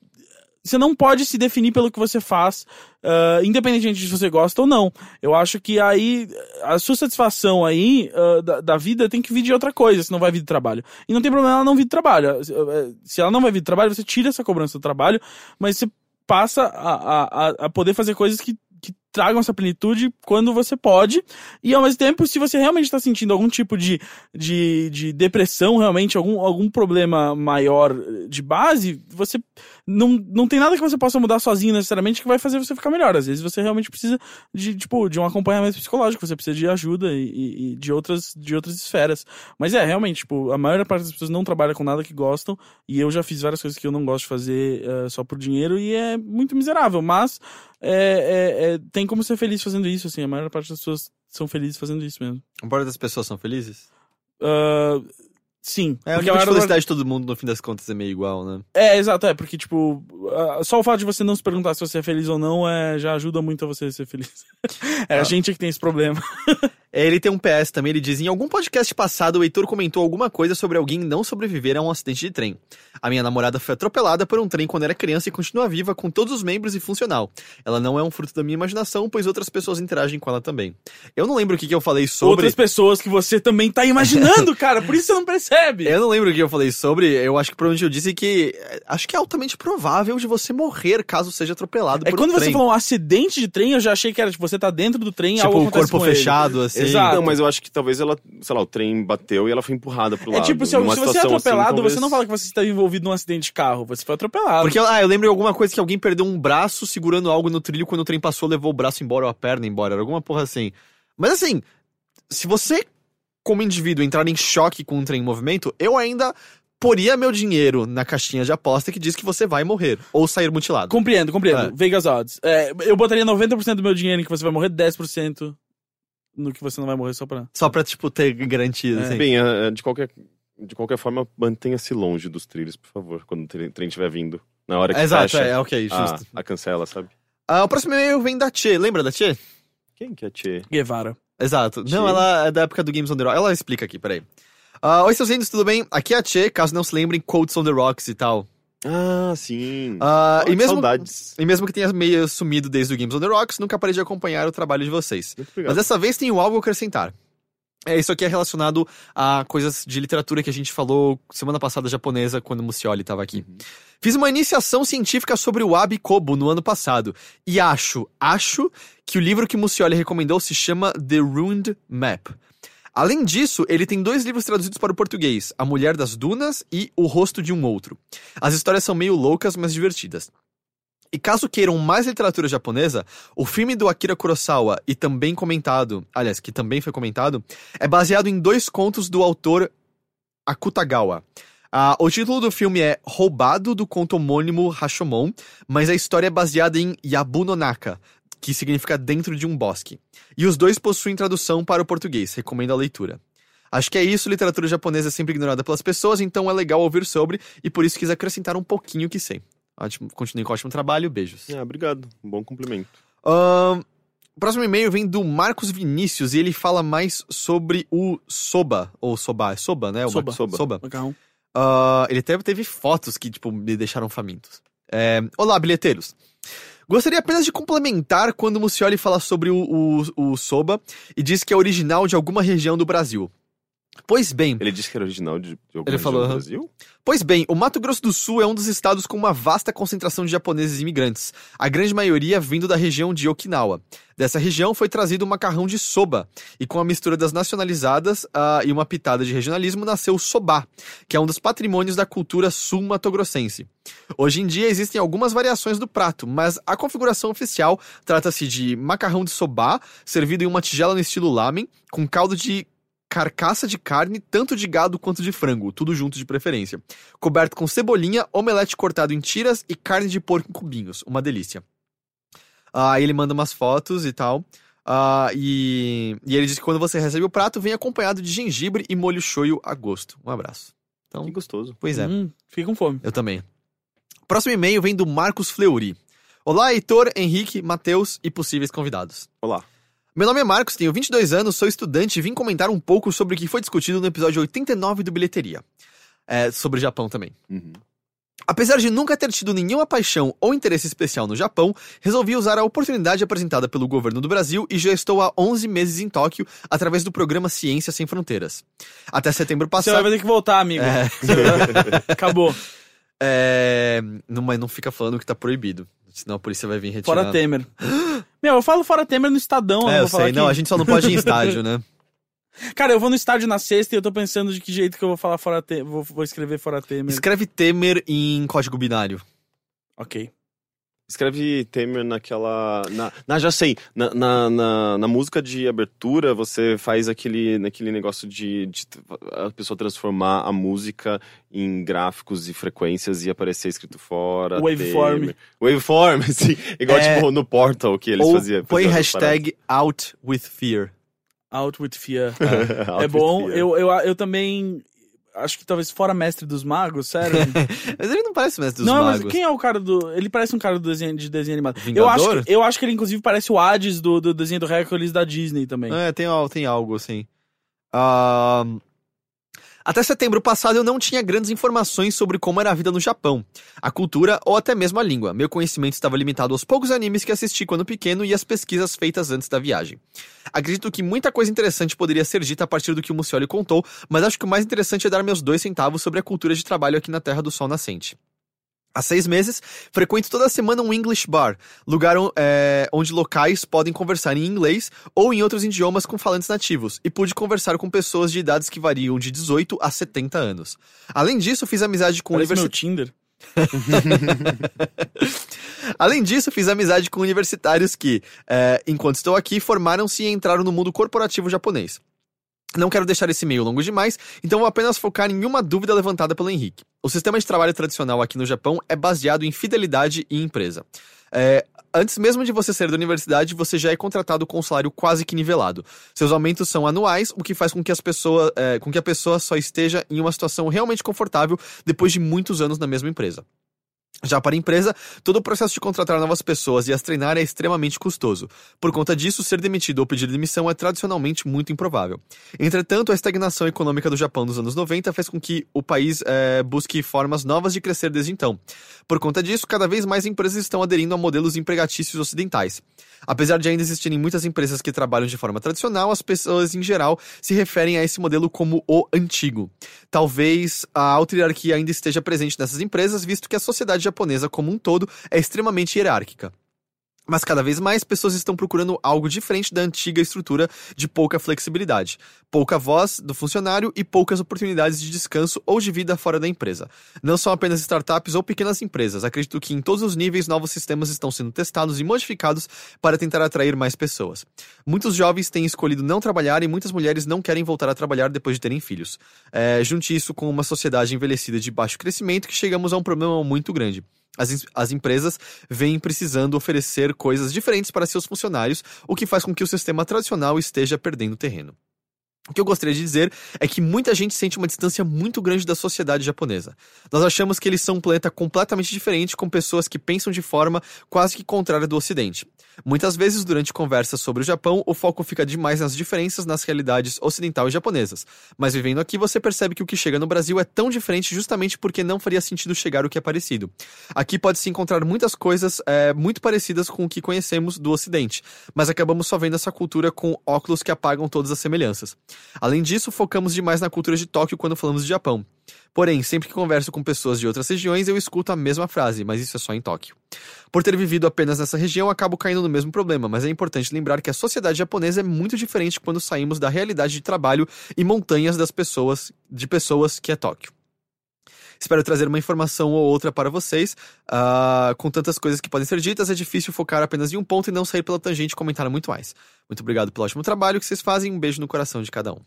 você não pode se definir pelo que você faz, ah, independente de se você gosta ou não. Eu acho que aí a sua satisfação aí ah, da, da vida tem que vir de outra coisa, se não vai vir do trabalho. E não tem problema ela não vir do trabalho. Eh, Se ela não vai vir do trabalho, você tira essa cobrança do trabalho, mas você passa a, a- a poder fazer coisas que, que tragam essa plenitude quando você pode. E ao mesmo tempo, se você realmente está sentindo algum tipo de, de, de depressão, realmente, algum, algum problema maior de base, você não, não tem nada que você possa mudar sozinho necessariamente que vai fazer você ficar melhor. Às vezes você realmente precisa de, tipo, de um acompanhamento psicológico, você precisa de ajuda e, e- de, outras, de outras esferas. Mas é, realmente, tipo, a maior parte das pessoas não trabalha com nada que gostam, e eu já fiz várias coisas que eu não gosto de fazer eh, só por dinheiro, e é muito miserável, mas é, é- é- tem como ser feliz fazendo isso, assim, a maior parte das pessoas são felizes fazendo isso mesmo. A maioria das pessoas são felizes? Ah, sim. É, a porque de maior- felicidade de todo mundo, no fim das contas, é meio igual, né? É, exato, é, porque, tipo, só o fato de você não se perguntar se você é feliz ou não é, já ajuda muito a você ser feliz. é a gente que tem esse problema. É, Ele tem um PS também, ele diz: Em algum podcast passado, o Heitor comentou alguma coisa sobre alguém não sobreviver a um acidente de trem. A minha namorada foi atropelada por um trem quando era criança e continua viva com todos os membros e funcional. Ela não é um fruto da minha imaginação, pois outras pessoas interagem com ela também. Eu não lembro o que, que eu falei sobre. Outras pessoas que você também tá imaginando, cara, por isso você não percebe. Eu não lembro o que eu falei sobre, eu acho que provavelmente eu disse que é, acho que é altamente provável de você morrer caso seja atropelado É por quando um você trem. falou um acidente de trem, eu já achei que era, tipo, você tá dentro do trem, tipo, algo o corpo com ele. fechado, assim. Exato. Não, mas eu acho que talvez ela, sei lá, o trem bateu e ela foi empurrada pro É lado. tipo, se, se você é assim, atropelado, talvez- você não fala que você está envolvido num acidente de carro, você foi atropelado. Porque, ah, eu lembro de alguma coisa que alguém perdeu um braço segurando algo no trilho quando o trem passou, levou o braço embora ou a perna embora. Era alguma porra assim. Mas assim, se você, como indivíduo, entrar em choque com um trem em movimento, eu ainda poria meu dinheiro na caixinha de aposta que diz que você vai morrer ou sair mutilado. Compreendo, compreendo. É. Vegas odds. É, eu botaria 90% do meu dinheiro em que você vai morrer, 10% no que você não vai morrer só pra... Só pra, tipo, ter garantia, É. assim. Bem, eh, de qualquer, de qualquer forma, mantenha-se longe dos trilhos, por favor, quando o trem estiver vindo. Na hora que Exato, fecha, é, ok, a, justo. a cancela, sabe? Ah, o próximo e-mail vem da Tchê. Lembra da Tchê? Quem que é Tchê? Guevara. Exato. Tchê. Não, ela é da época do Games on the Rocks. Ela explica aqui, peraí. Ah, Oi, seus lindos, tudo bem? Aqui é a Tchê, caso não se lembrem, Quotes on the Rocks e tal. Ah, sim. Oh, e, mesmo, Saudades. e mesmo que tenha meio sumido desde o Games on the Rocks, nunca parei de acompanhar o trabalho de vocês. Mas dessa vez tenho algo a acrescentar. É, isso aqui é relacionado a coisas de literatura que a gente falou semana passada japonesa, quando o Mucioli estava aqui. Fiz uma iniciação científica sobre o Abi Kobo no ano passado. E acho, acho que o livro que o Mucioli recomendou se chama The Ruined Map. Além disso, ele tem dois livros traduzidos para o português: A Mulher das Dunas e O Rosto de um Outro. As histórias são meio loucas, mas divertidas. E caso queiram mais literatura japonesa, o filme do Akira Kurosawa, e também comentado, aliás, que também foi comentado, é baseado em dois contos do autor Akutagawa. Ah, o título do filme é Roubado do conto homônimo Rashomon, mas a história é baseada em Yabunonaka, que significa dentro de um bosque. E os dois possuem tradução para o português, recomendo a leitura. Acho que é isso, literatura japonesa é sempre ignorada pelas pessoas, então é legal ouvir sobre, e por isso quis acrescentar um pouquinho que sei. Ótimo, continue com ótimo trabalho, beijos. Ah, obrigado. Um bom cumprimento. O próximo e-mail vem do Marcos Vinícius e ele fala mais sobre o Soba, ou Soba, é Soba, né? O Soba. Soba. Soba. Macarrão. Ah, ele até teve fotos que, tipo, me deixaram famintos. É, Olá, bilheteiros. Gostaria apenas de complementar quando o Mucioli fala sobre o, o, o Soba e diz que é original de alguma região do Brasil. Pois bem, Ele disse que era original de, de alguma Ele falou, do. Brasil? Pois bem, o Mato Grosso do Sul é um dos estados com uma vasta concentração de japoneses imigrantes, a grande maioria vindo da região de Okinawa. Dessa região foi trazido o macarrão de soba, e com a mistura das nacionalizadas ah, e uma pitada de regionalismo nasceu o soba, que é um dos patrimônios da cultura sul-matogrossense. Hoje em dia existem algumas variações do prato, mas a configuração oficial trata-se de macarrão de soba, servido em uma tigela no estilo lamen, com caldo de carcaça de carne, tanto de gado quanto de frango, tudo junto de preferência. Coberto com cebolinha, omelete cortado em tiras e carne de porco em cubinhos. Uma delícia. Ah, Aí ele manda umas fotos e tal. Ah, e, e ele diz que quando você recebe o prato, vem acompanhado de gengibre e molho shoyu a gosto. Um abraço. Então, Que gostoso. pois é. Hum, fiquei com fome. Eu também. Próximo e-mail vem do Marcos Fleury. Olá, Heitor, Henrique, Matheus e possíveis convidados. Olá. Meu nome é Marcos, tenho 22 anos, sou estudante e vim comentar um pouco sobre o que foi discutido no episódio 89 do Bilheteria. É, sobre o Japão também. Uhum. Apesar de nunca ter tido nenhuma paixão ou interesse especial no Japão, resolvi usar a oportunidade apresentada pelo governo do Brasil e já estou há 11 meses em Tóquio através do programa Ciência Sem Fronteiras. Até setembro Você passado. vai ter que voltar, amigo. É. Acabou. É, não, mas não fica falando que tá proibido. Senão a polícia vai vir retirar. Fora Temer. Meu, eu falo fora Temer no Estadão. É, eu falar sei. Não, a gente só não pode ir em estádio, né? Cara, eu vou no estádio na sexta e eu tô pensando de que jeito que eu vou falar fora Temer. Vou, vou escrever fora Temer. Escreve Temer em código binário. Ok. Escreve Temer naquela. Na, na- já sei. Na, na, na, na música de abertura, você faz aquele, naquele negócio de, de a pessoa transformar a música em gráficos e frequências e aparecer escrito fora. Waveform. Temer. Waveform, sim. Igual É. tipo no Portal que eles Ou faziam. põe hashtag out with fear. Out with fear. paradas. é bom. Eu, eu, eu também. Acho que talvez fora mestre dos magos, sério. Mas ele não parece mestre dos não, magos. mas quem é o cara do. Ele parece um cara do desenho, de desenho animado. Eu Vingador? acho, que, eu acho que ele, inclusive, parece o Hades do, do desenho do Hércules da Disney também. É, tem, tem algo assim. Ahn, Até setembro passado eu não tinha grandes informações sobre como era a vida no Japão, a cultura ou até mesmo a língua. Meu conhecimento estava limitado aos poucos animes que assisti quando pequeno e às pesquisas feitas antes da viagem. Acredito que muita coisa interessante poderia ser dita a partir do que o Mucioli contou, mas acho que o mais interessante é dar meus dois centavos sobre a cultura de trabalho aqui na Terra do Sol Nascente. Há seis meses, frequento toda semana um English Bar, lugar é, onde locais podem conversar em inglês ou em outros idiomas com falantes nativos, e pude conversar com pessoas de idades que variam de 18 a 70 anos. Além disso, fiz amizade com Parece meu universi- Tinder. Além disso, fiz amizade com universitários que, é, enquanto estou aqui, formaram-se e entraram no mundo corporativo japonês. Não quero deixar esse e-mail longo demais, então vou apenas focar em uma dúvida levantada pelo Henrique. O sistema de trabalho tradicional aqui no Japão é baseado em fidelidade e empresa. É, antes mesmo de você sair da universidade, você já é contratado com um salário quase que nivelado. Seus aumentos são anuais, o que faz com que, as pessoa, é, com que a pessoa só esteja em uma situação realmente confortável depois de muitos anos na mesma empresa. Já para a empresa, todo o processo de contratar novas pessoas e as treinar é extremamente custoso. Por conta disso, ser demitido ou pedir demissão é tradicionalmente muito improvável. Entretanto, a estagnação econômica do Japão nos anos 90 fez com que o país eh, busque formas novas de crescer desde então. Por conta disso, cada vez mais empresas estão aderindo a modelos empregatícios ocidentais. Apesar de ainda existirem muitas empresas que trabalham de forma tradicional, as pessoas em geral se referem a esse modelo como o antigo. Talvez a alta hierarquia ainda esteja presente nessas empresas, visto que a sociedade japonesa como um todo é extremamente hierárquica. Mas cada vez mais pessoas estão procurando algo diferente da antiga estrutura de pouca flexibilidade, pouca voz do funcionário e poucas oportunidades de descanso ou de vida fora da empresa. Não são apenas startups ou pequenas empresas, acredito que em todos os níveis novos sistemas estão sendo testados e modificados para tentar atrair mais pessoas. Muitos jovens têm escolhido não trabalhar e muitas mulheres não querem voltar a trabalhar depois de terem filhos. É, junte isso com uma sociedade envelhecida de baixo crescimento que chegamos a um problema muito grande. As, as empresas vêm precisando oferecer coisas diferentes para seus funcionários, o que faz com que o sistema tradicional esteja perdendo terreno. O que eu gostaria de dizer é que muita gente sente uma distância muito grande da sociedade japonesa. Nós achamos que eles são um planeta completamente diferente, com pessoas que pensam de forma quase que contrária do Ocidente. Muitas vezes, durante conversas sobre o Japão, o foco fica demais nas diferenças nas realidades ocidental e japonesas. Mas vivendo aqui, você percebe que o que chega no Brasil é tão diferente justamente porque não faria sentido chegar o que é parecido. Aqui pode-se encontrar muitas coisas é, muito parecidas com o que conhecemos do Ocidente, mas acabamos só vendo essa cultura com óculos que apagam todas as semelhanças. Além disso, focamos demais na cultura de Tóquio quando falamos de Japão. Porém, sempre que converso com pessoas de outras regiões, eu escuto a mesma frase, mas isso é só em Tóquio. Por ter vivido apenas nessa região, acabo caindo no mesmo problema, mas é importante lembrar que a sociedade japonesa é muito diferente quando saímos da realidade de trabalho e montanhas das pessoas, de pessoas que é Tóquio. Espero trazer uma informação ou outra para vocês. Ah, com tantas coisas que podem ser ditas, é difícil focar apenas em um ponto e não sair pela tangente e comentar muito mais. Muito obrigado pelo ótimo trabalho que vocês fazem. Um beijo no coração de cada um.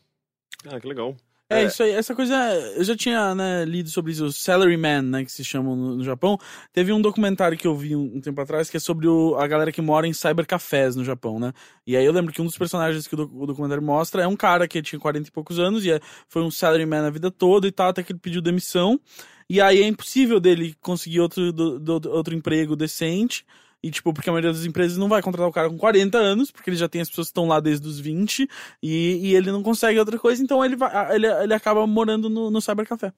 Ah, que legal. É, É. isso aí, essa coisa, eu já tinha né, lido sobre isso, os salaryman, né, que se chamam no, no Japão. Teve um documentário que eu vi um, um tempo atrás que é sobre o- a galera que mora em cybercafés no Japão, né? E aí eu lembro que um dos personagens que o, doc- o documentário mostra é um cara que tinha 40 e poucos anos e é- foi um salaryman a vida toda e tal, até que ele pediu demissão. E aí é impossível dele conseguir outro, do- do- outro emprego decente. E, tipo, porque a maioria das empresas não vai contratar o cara com 40 anos, porque ele já tem as pessoas que estão lá desde os 20, e, e ele não consegue outra coisa, então ele, vai, ele, ele acaba morando no, no cybercafé.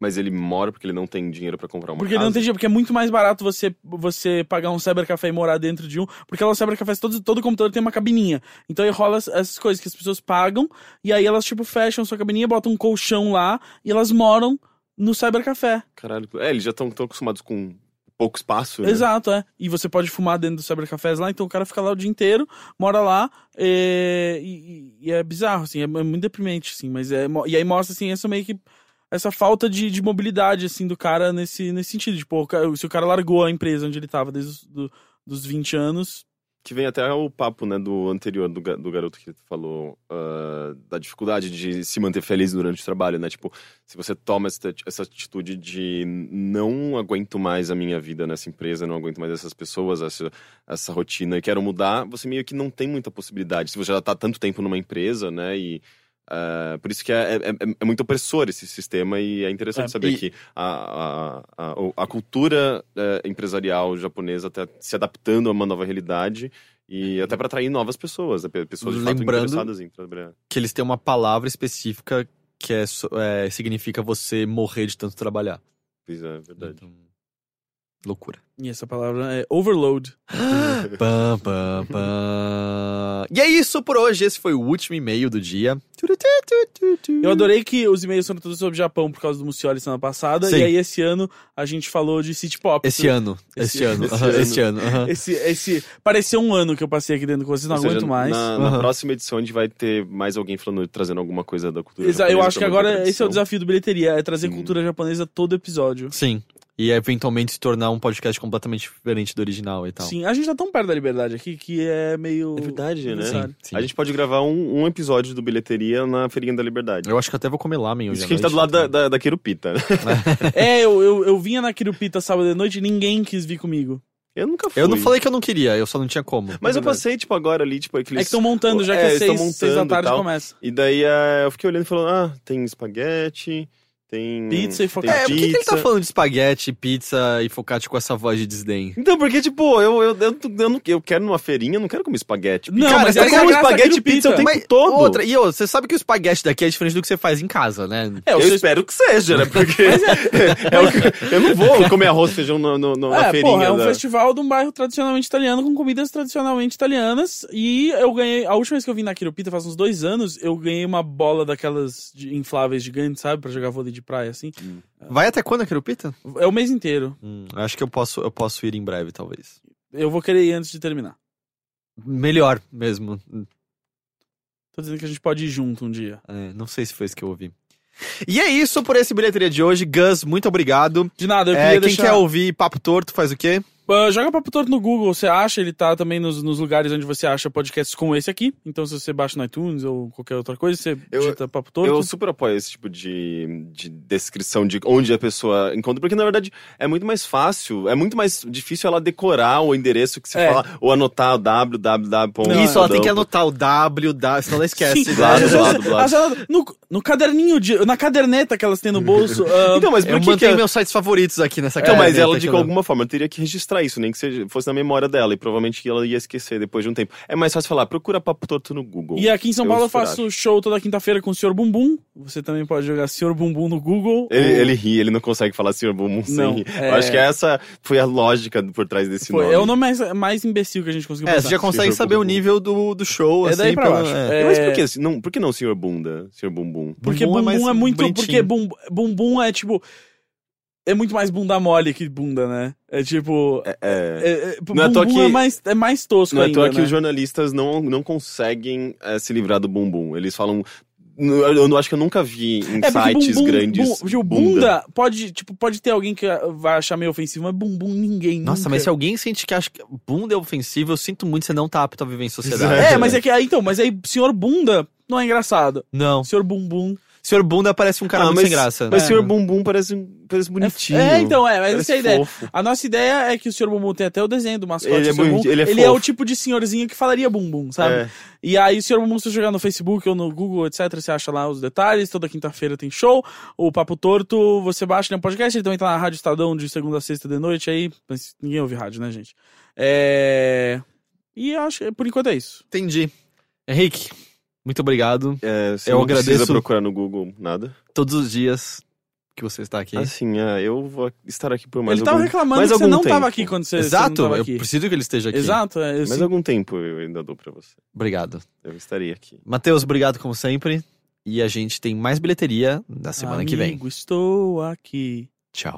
Mas ele mora porque ele não tem dinheiro pra comprar uma Porque ele não casa. tem dinheiro, porque é muito mais barato você, você pagar um cybercafé e morar dentro de um, porque lá os cybercafés, todo, todo computador tem uma cabininha. Então aí rola as- essas coisas que as pessoas pagam, e aí elas, tipo, fecham sua cabininha, botam um colchão lá, e elas moram no cybercafé. Caralho. É, eles já estão acostumados com pouco espaço, né? Exato, é. E você pode fumar dentro dos cybercafés lá, então o cara fica lá o dia inteiro, mora lá, é, e, e é bizarro, assim, é, é muito deprimente, assim, mas é. E aí mostra, assim, essa meio que. Essa falta de, de mobilidade, assim, do cara nesse, nesse sentido. Tipo, se o cara largou a empresa onde ele tava desde os do, dos 20 anos. Que vem até o papo, né, do anterior, do, do garoto que falou ah, da dificuldade de se manter feliz durante o trabalho, né? Tipo, se você toma essa, essa atitude de não aguento mais a minha vida nessa empresa, não aguento mais essas pessoas, essa, essa rotina e quero mudar, você meio que não tem muita possibilidade. Se você já tá tanto tempo numa empresa, né, e... ah, por isso que é, é- é- é muito opressor esse sistema e é interessante É, saber e- que a, a, a, a cultura eh, empresarial japonesa está se adaptando a uma nova realidade e até para atrair novas pessoas, né, pe- pessoas de fato Lembrando- interessadas em trabalhar. Que eles têm uma palavra específica que é, é, significa você morrer de tanto trabalhar. Pois é, é verdade. Então, loucura. E essa palavra é overload. E é isso por hoje. Esse foi o último e-mail do dia. Eu adorei que os e-mails foram todos sobre Japão por causa do Mucioli semana passada. Sim. E aí esse ano a gente falou de City Pop. Esse ano. Esse- Esse ano. ano. Esse ano. Esse, esse. Pareceu um ano que eu passei aqui dentro com vocês, não Ou seja, aguento mais. Na, na próxima edição a gente vai ter mais alguém falando, trazendo alguma coisa da cultura Exa- eu japonesa acho que agora esse é o desafio do bilheteria, é trazer Sim. cultura japonesa todo episódio. Sim. E eventualmente se tornar um podcast completamente diferente do original e tal. Sim, a gente tá tão perto da liberdade aqui que é meio. É verdade, né? necessário. Sim. A gente pode gravar um, um episódio do Bilheteria na Feirinha da Liberdade. Eu acho que até vou comer lá, meio Isso que a gente tá do lado da, da, da Quirupita. É, eu, eu, eu vinha na Kirupita sábado de noite e ninguém quis vir comigo. Eu nunca fui. Eu não falei que eu não queria, eu só não tinha como. Mas É eu passei, tipo, agora ali, tipo, aqueles... É que estão montando, já que É, é, eles tão seis, seis da montando e tarde tal. começa. E daí eh, eu fiquei olhando e falando, ah, tem espaguete, tem... Pizza e focaccia. É, por que, que ele tá falando de espaguete, pizza e focaccia com essa voz de desdém? Então, porque, tipo, eu, eu, eu, eu, não- eu quero numa feirinha, eu não quero comer espaguete. Não, Cara, mas eu é como espaguete e pizza o tempo todo. Outra, e ô, você sabe que o espaguete daqui é diferente do que você faz em casa, né? É, Eu o seu espero que seja, né? Porque é o que- eu não vou comer arroz e feijão no, no, no- na É, feirinha. porra, é um da- festival de um bairro tradicionalmente italiano com comidas tradicionalmente italianas. E eu ganhei. A última vez que eu vim na Quirupita, faz uns dois anos, eu ganhei uma bola daquelas de- infláveis gigantes, sabe? Pra jogar vôlei de praia, assim. Vai até quando a Querupita? É o mês inteiro. Hum, acho que eu posso, eu posso ir em breve, talvez. Eu vou querer ir antes de terminar. Melhor mesmo. Tô dizendo que a gente pode ir junto um dia. É, não sei se foi isso que eu ouvi. E é isso por esse bilheteria de hoje. Gus, muito obrigado. De nada, eu É, queria quem deixar... quer ouvir Papo Torto faz o quê? Ah, joga Papo Torto no Google, você acha, ele tá também nos, nos lugares onde você acha podcasts como esse aqui. Então, se você baixa no iTunes ou qualquer outra coisa, você Eu- digita Papo Torto. Eu super apoio esse tipo de, de descrição de onde a pessoa encontra, porque na verdade é muito mais fácil, é muito mais difícil ela decorar o endereço que se É. fala, ou anotar o www. isso, ela tem que anotar o W, W, senão ela esquece. Sim, blá, às vezes- blá, blá, blá. às vezes- no, no caderninho, de, na caderneta que elas têm no bolso. ah, Então, mas por Eu que que mantenho é- meus sites favoritos aqui nessa Então, mas caderneta ela, que de alguma forma, teria que registrar isso, nem que seja, fosse na memória dela, e provavelmente ela ia esquecer depois de um tempo. É mais fácil falar, procura Papo Torto no Google. E aqui em São Eu Paulo eu faço show toda quinta-feira com o Sr. Bumbum. Você também pode jogar Sr. Bumbum no Google. Ele, ou- ele ri, ele não consegue falar Sr. Bumbum sem Não, rir. é- Eu acho que essa foi a lógica por trás desse Foi- nome. é o nome mais, mais imbecil que a gente conseguiu É, pensar. você já consegue Sr. saber o Bumbum. nível do, do show, É assim. daí pra pelo- baixo. é. É, Mas por que, não, por que não Sr. Bunda, Sr. Bumbum? Porque Bumbum é é, muito. bonitinho. Porque bum, bumbum é tipo. É muito mais bunda mole que bunda, né? É tipo. É, É, é, Não é à toa bumbum que- é mais, é mais tosco não é à ainda, que né? os jornalistas não, não conseguem eh, se livrar do bumbum. Eles falam. Eu, eu não acho que eu nunca vi em É, sites bumbum, grandes. bum- tipo, bunda, pode, tipo, pode ter alguém que vai achar meio ofensivo, mas bumbum ninguém. Nossa, nunca. mas se alguém sente que acha que bunda é ofensivo, eu sinto muito que você não tá apto a viver em sociedade. É, mas é que então, mas aí senhor bunda não é engraçado. Não. Senhor bumbum. Senhor Bunda parece um cara Ah, muito mas, sem graça. Mas É. Sr. Bumbum parece, parece bonitinho. É, então, é, mas essa é a ideia. fofo. A nossa ideia é que o senhor bumbum tem até o desenho do mascote Ele é do Sr. boni- Bumbum. ele é é o tipo de senhorzinho que falaria bumbum, sabe? É. E aí, o Sr. Bumbum, se você jogar no Facebook ou no Google, etc., você acha lá os detalhes. Toda quinta-feira tem show. O Papo Torto, você baixa no podcast. Ele também tá na Rádio Estadão de segunda a sexta de noite aí. Mas ninguém ouve rádio, né, gente? É... E acho que por enquanto é isso. Entendi. Henrique, muito obrigado. É, você Eu não precisa agradeço. procurar no Google nada. Todos os dias que você está aqui. Assim, é, eu vou estar aqui por mais ele tava algum, reclamando mais que você não tempo. tava aqui quando você, você Exato, não tava eu aqui. preciso que ele esteja aqui. Exato, é, eu Mais sinto- algum tempo eu ainda dou pra você. Obrigado. Eu estaria aqui. Matheus, obrigado como sempre. E a gente tem mais bilheteria na semana que vem. Amigo, estou aqui. Tchau.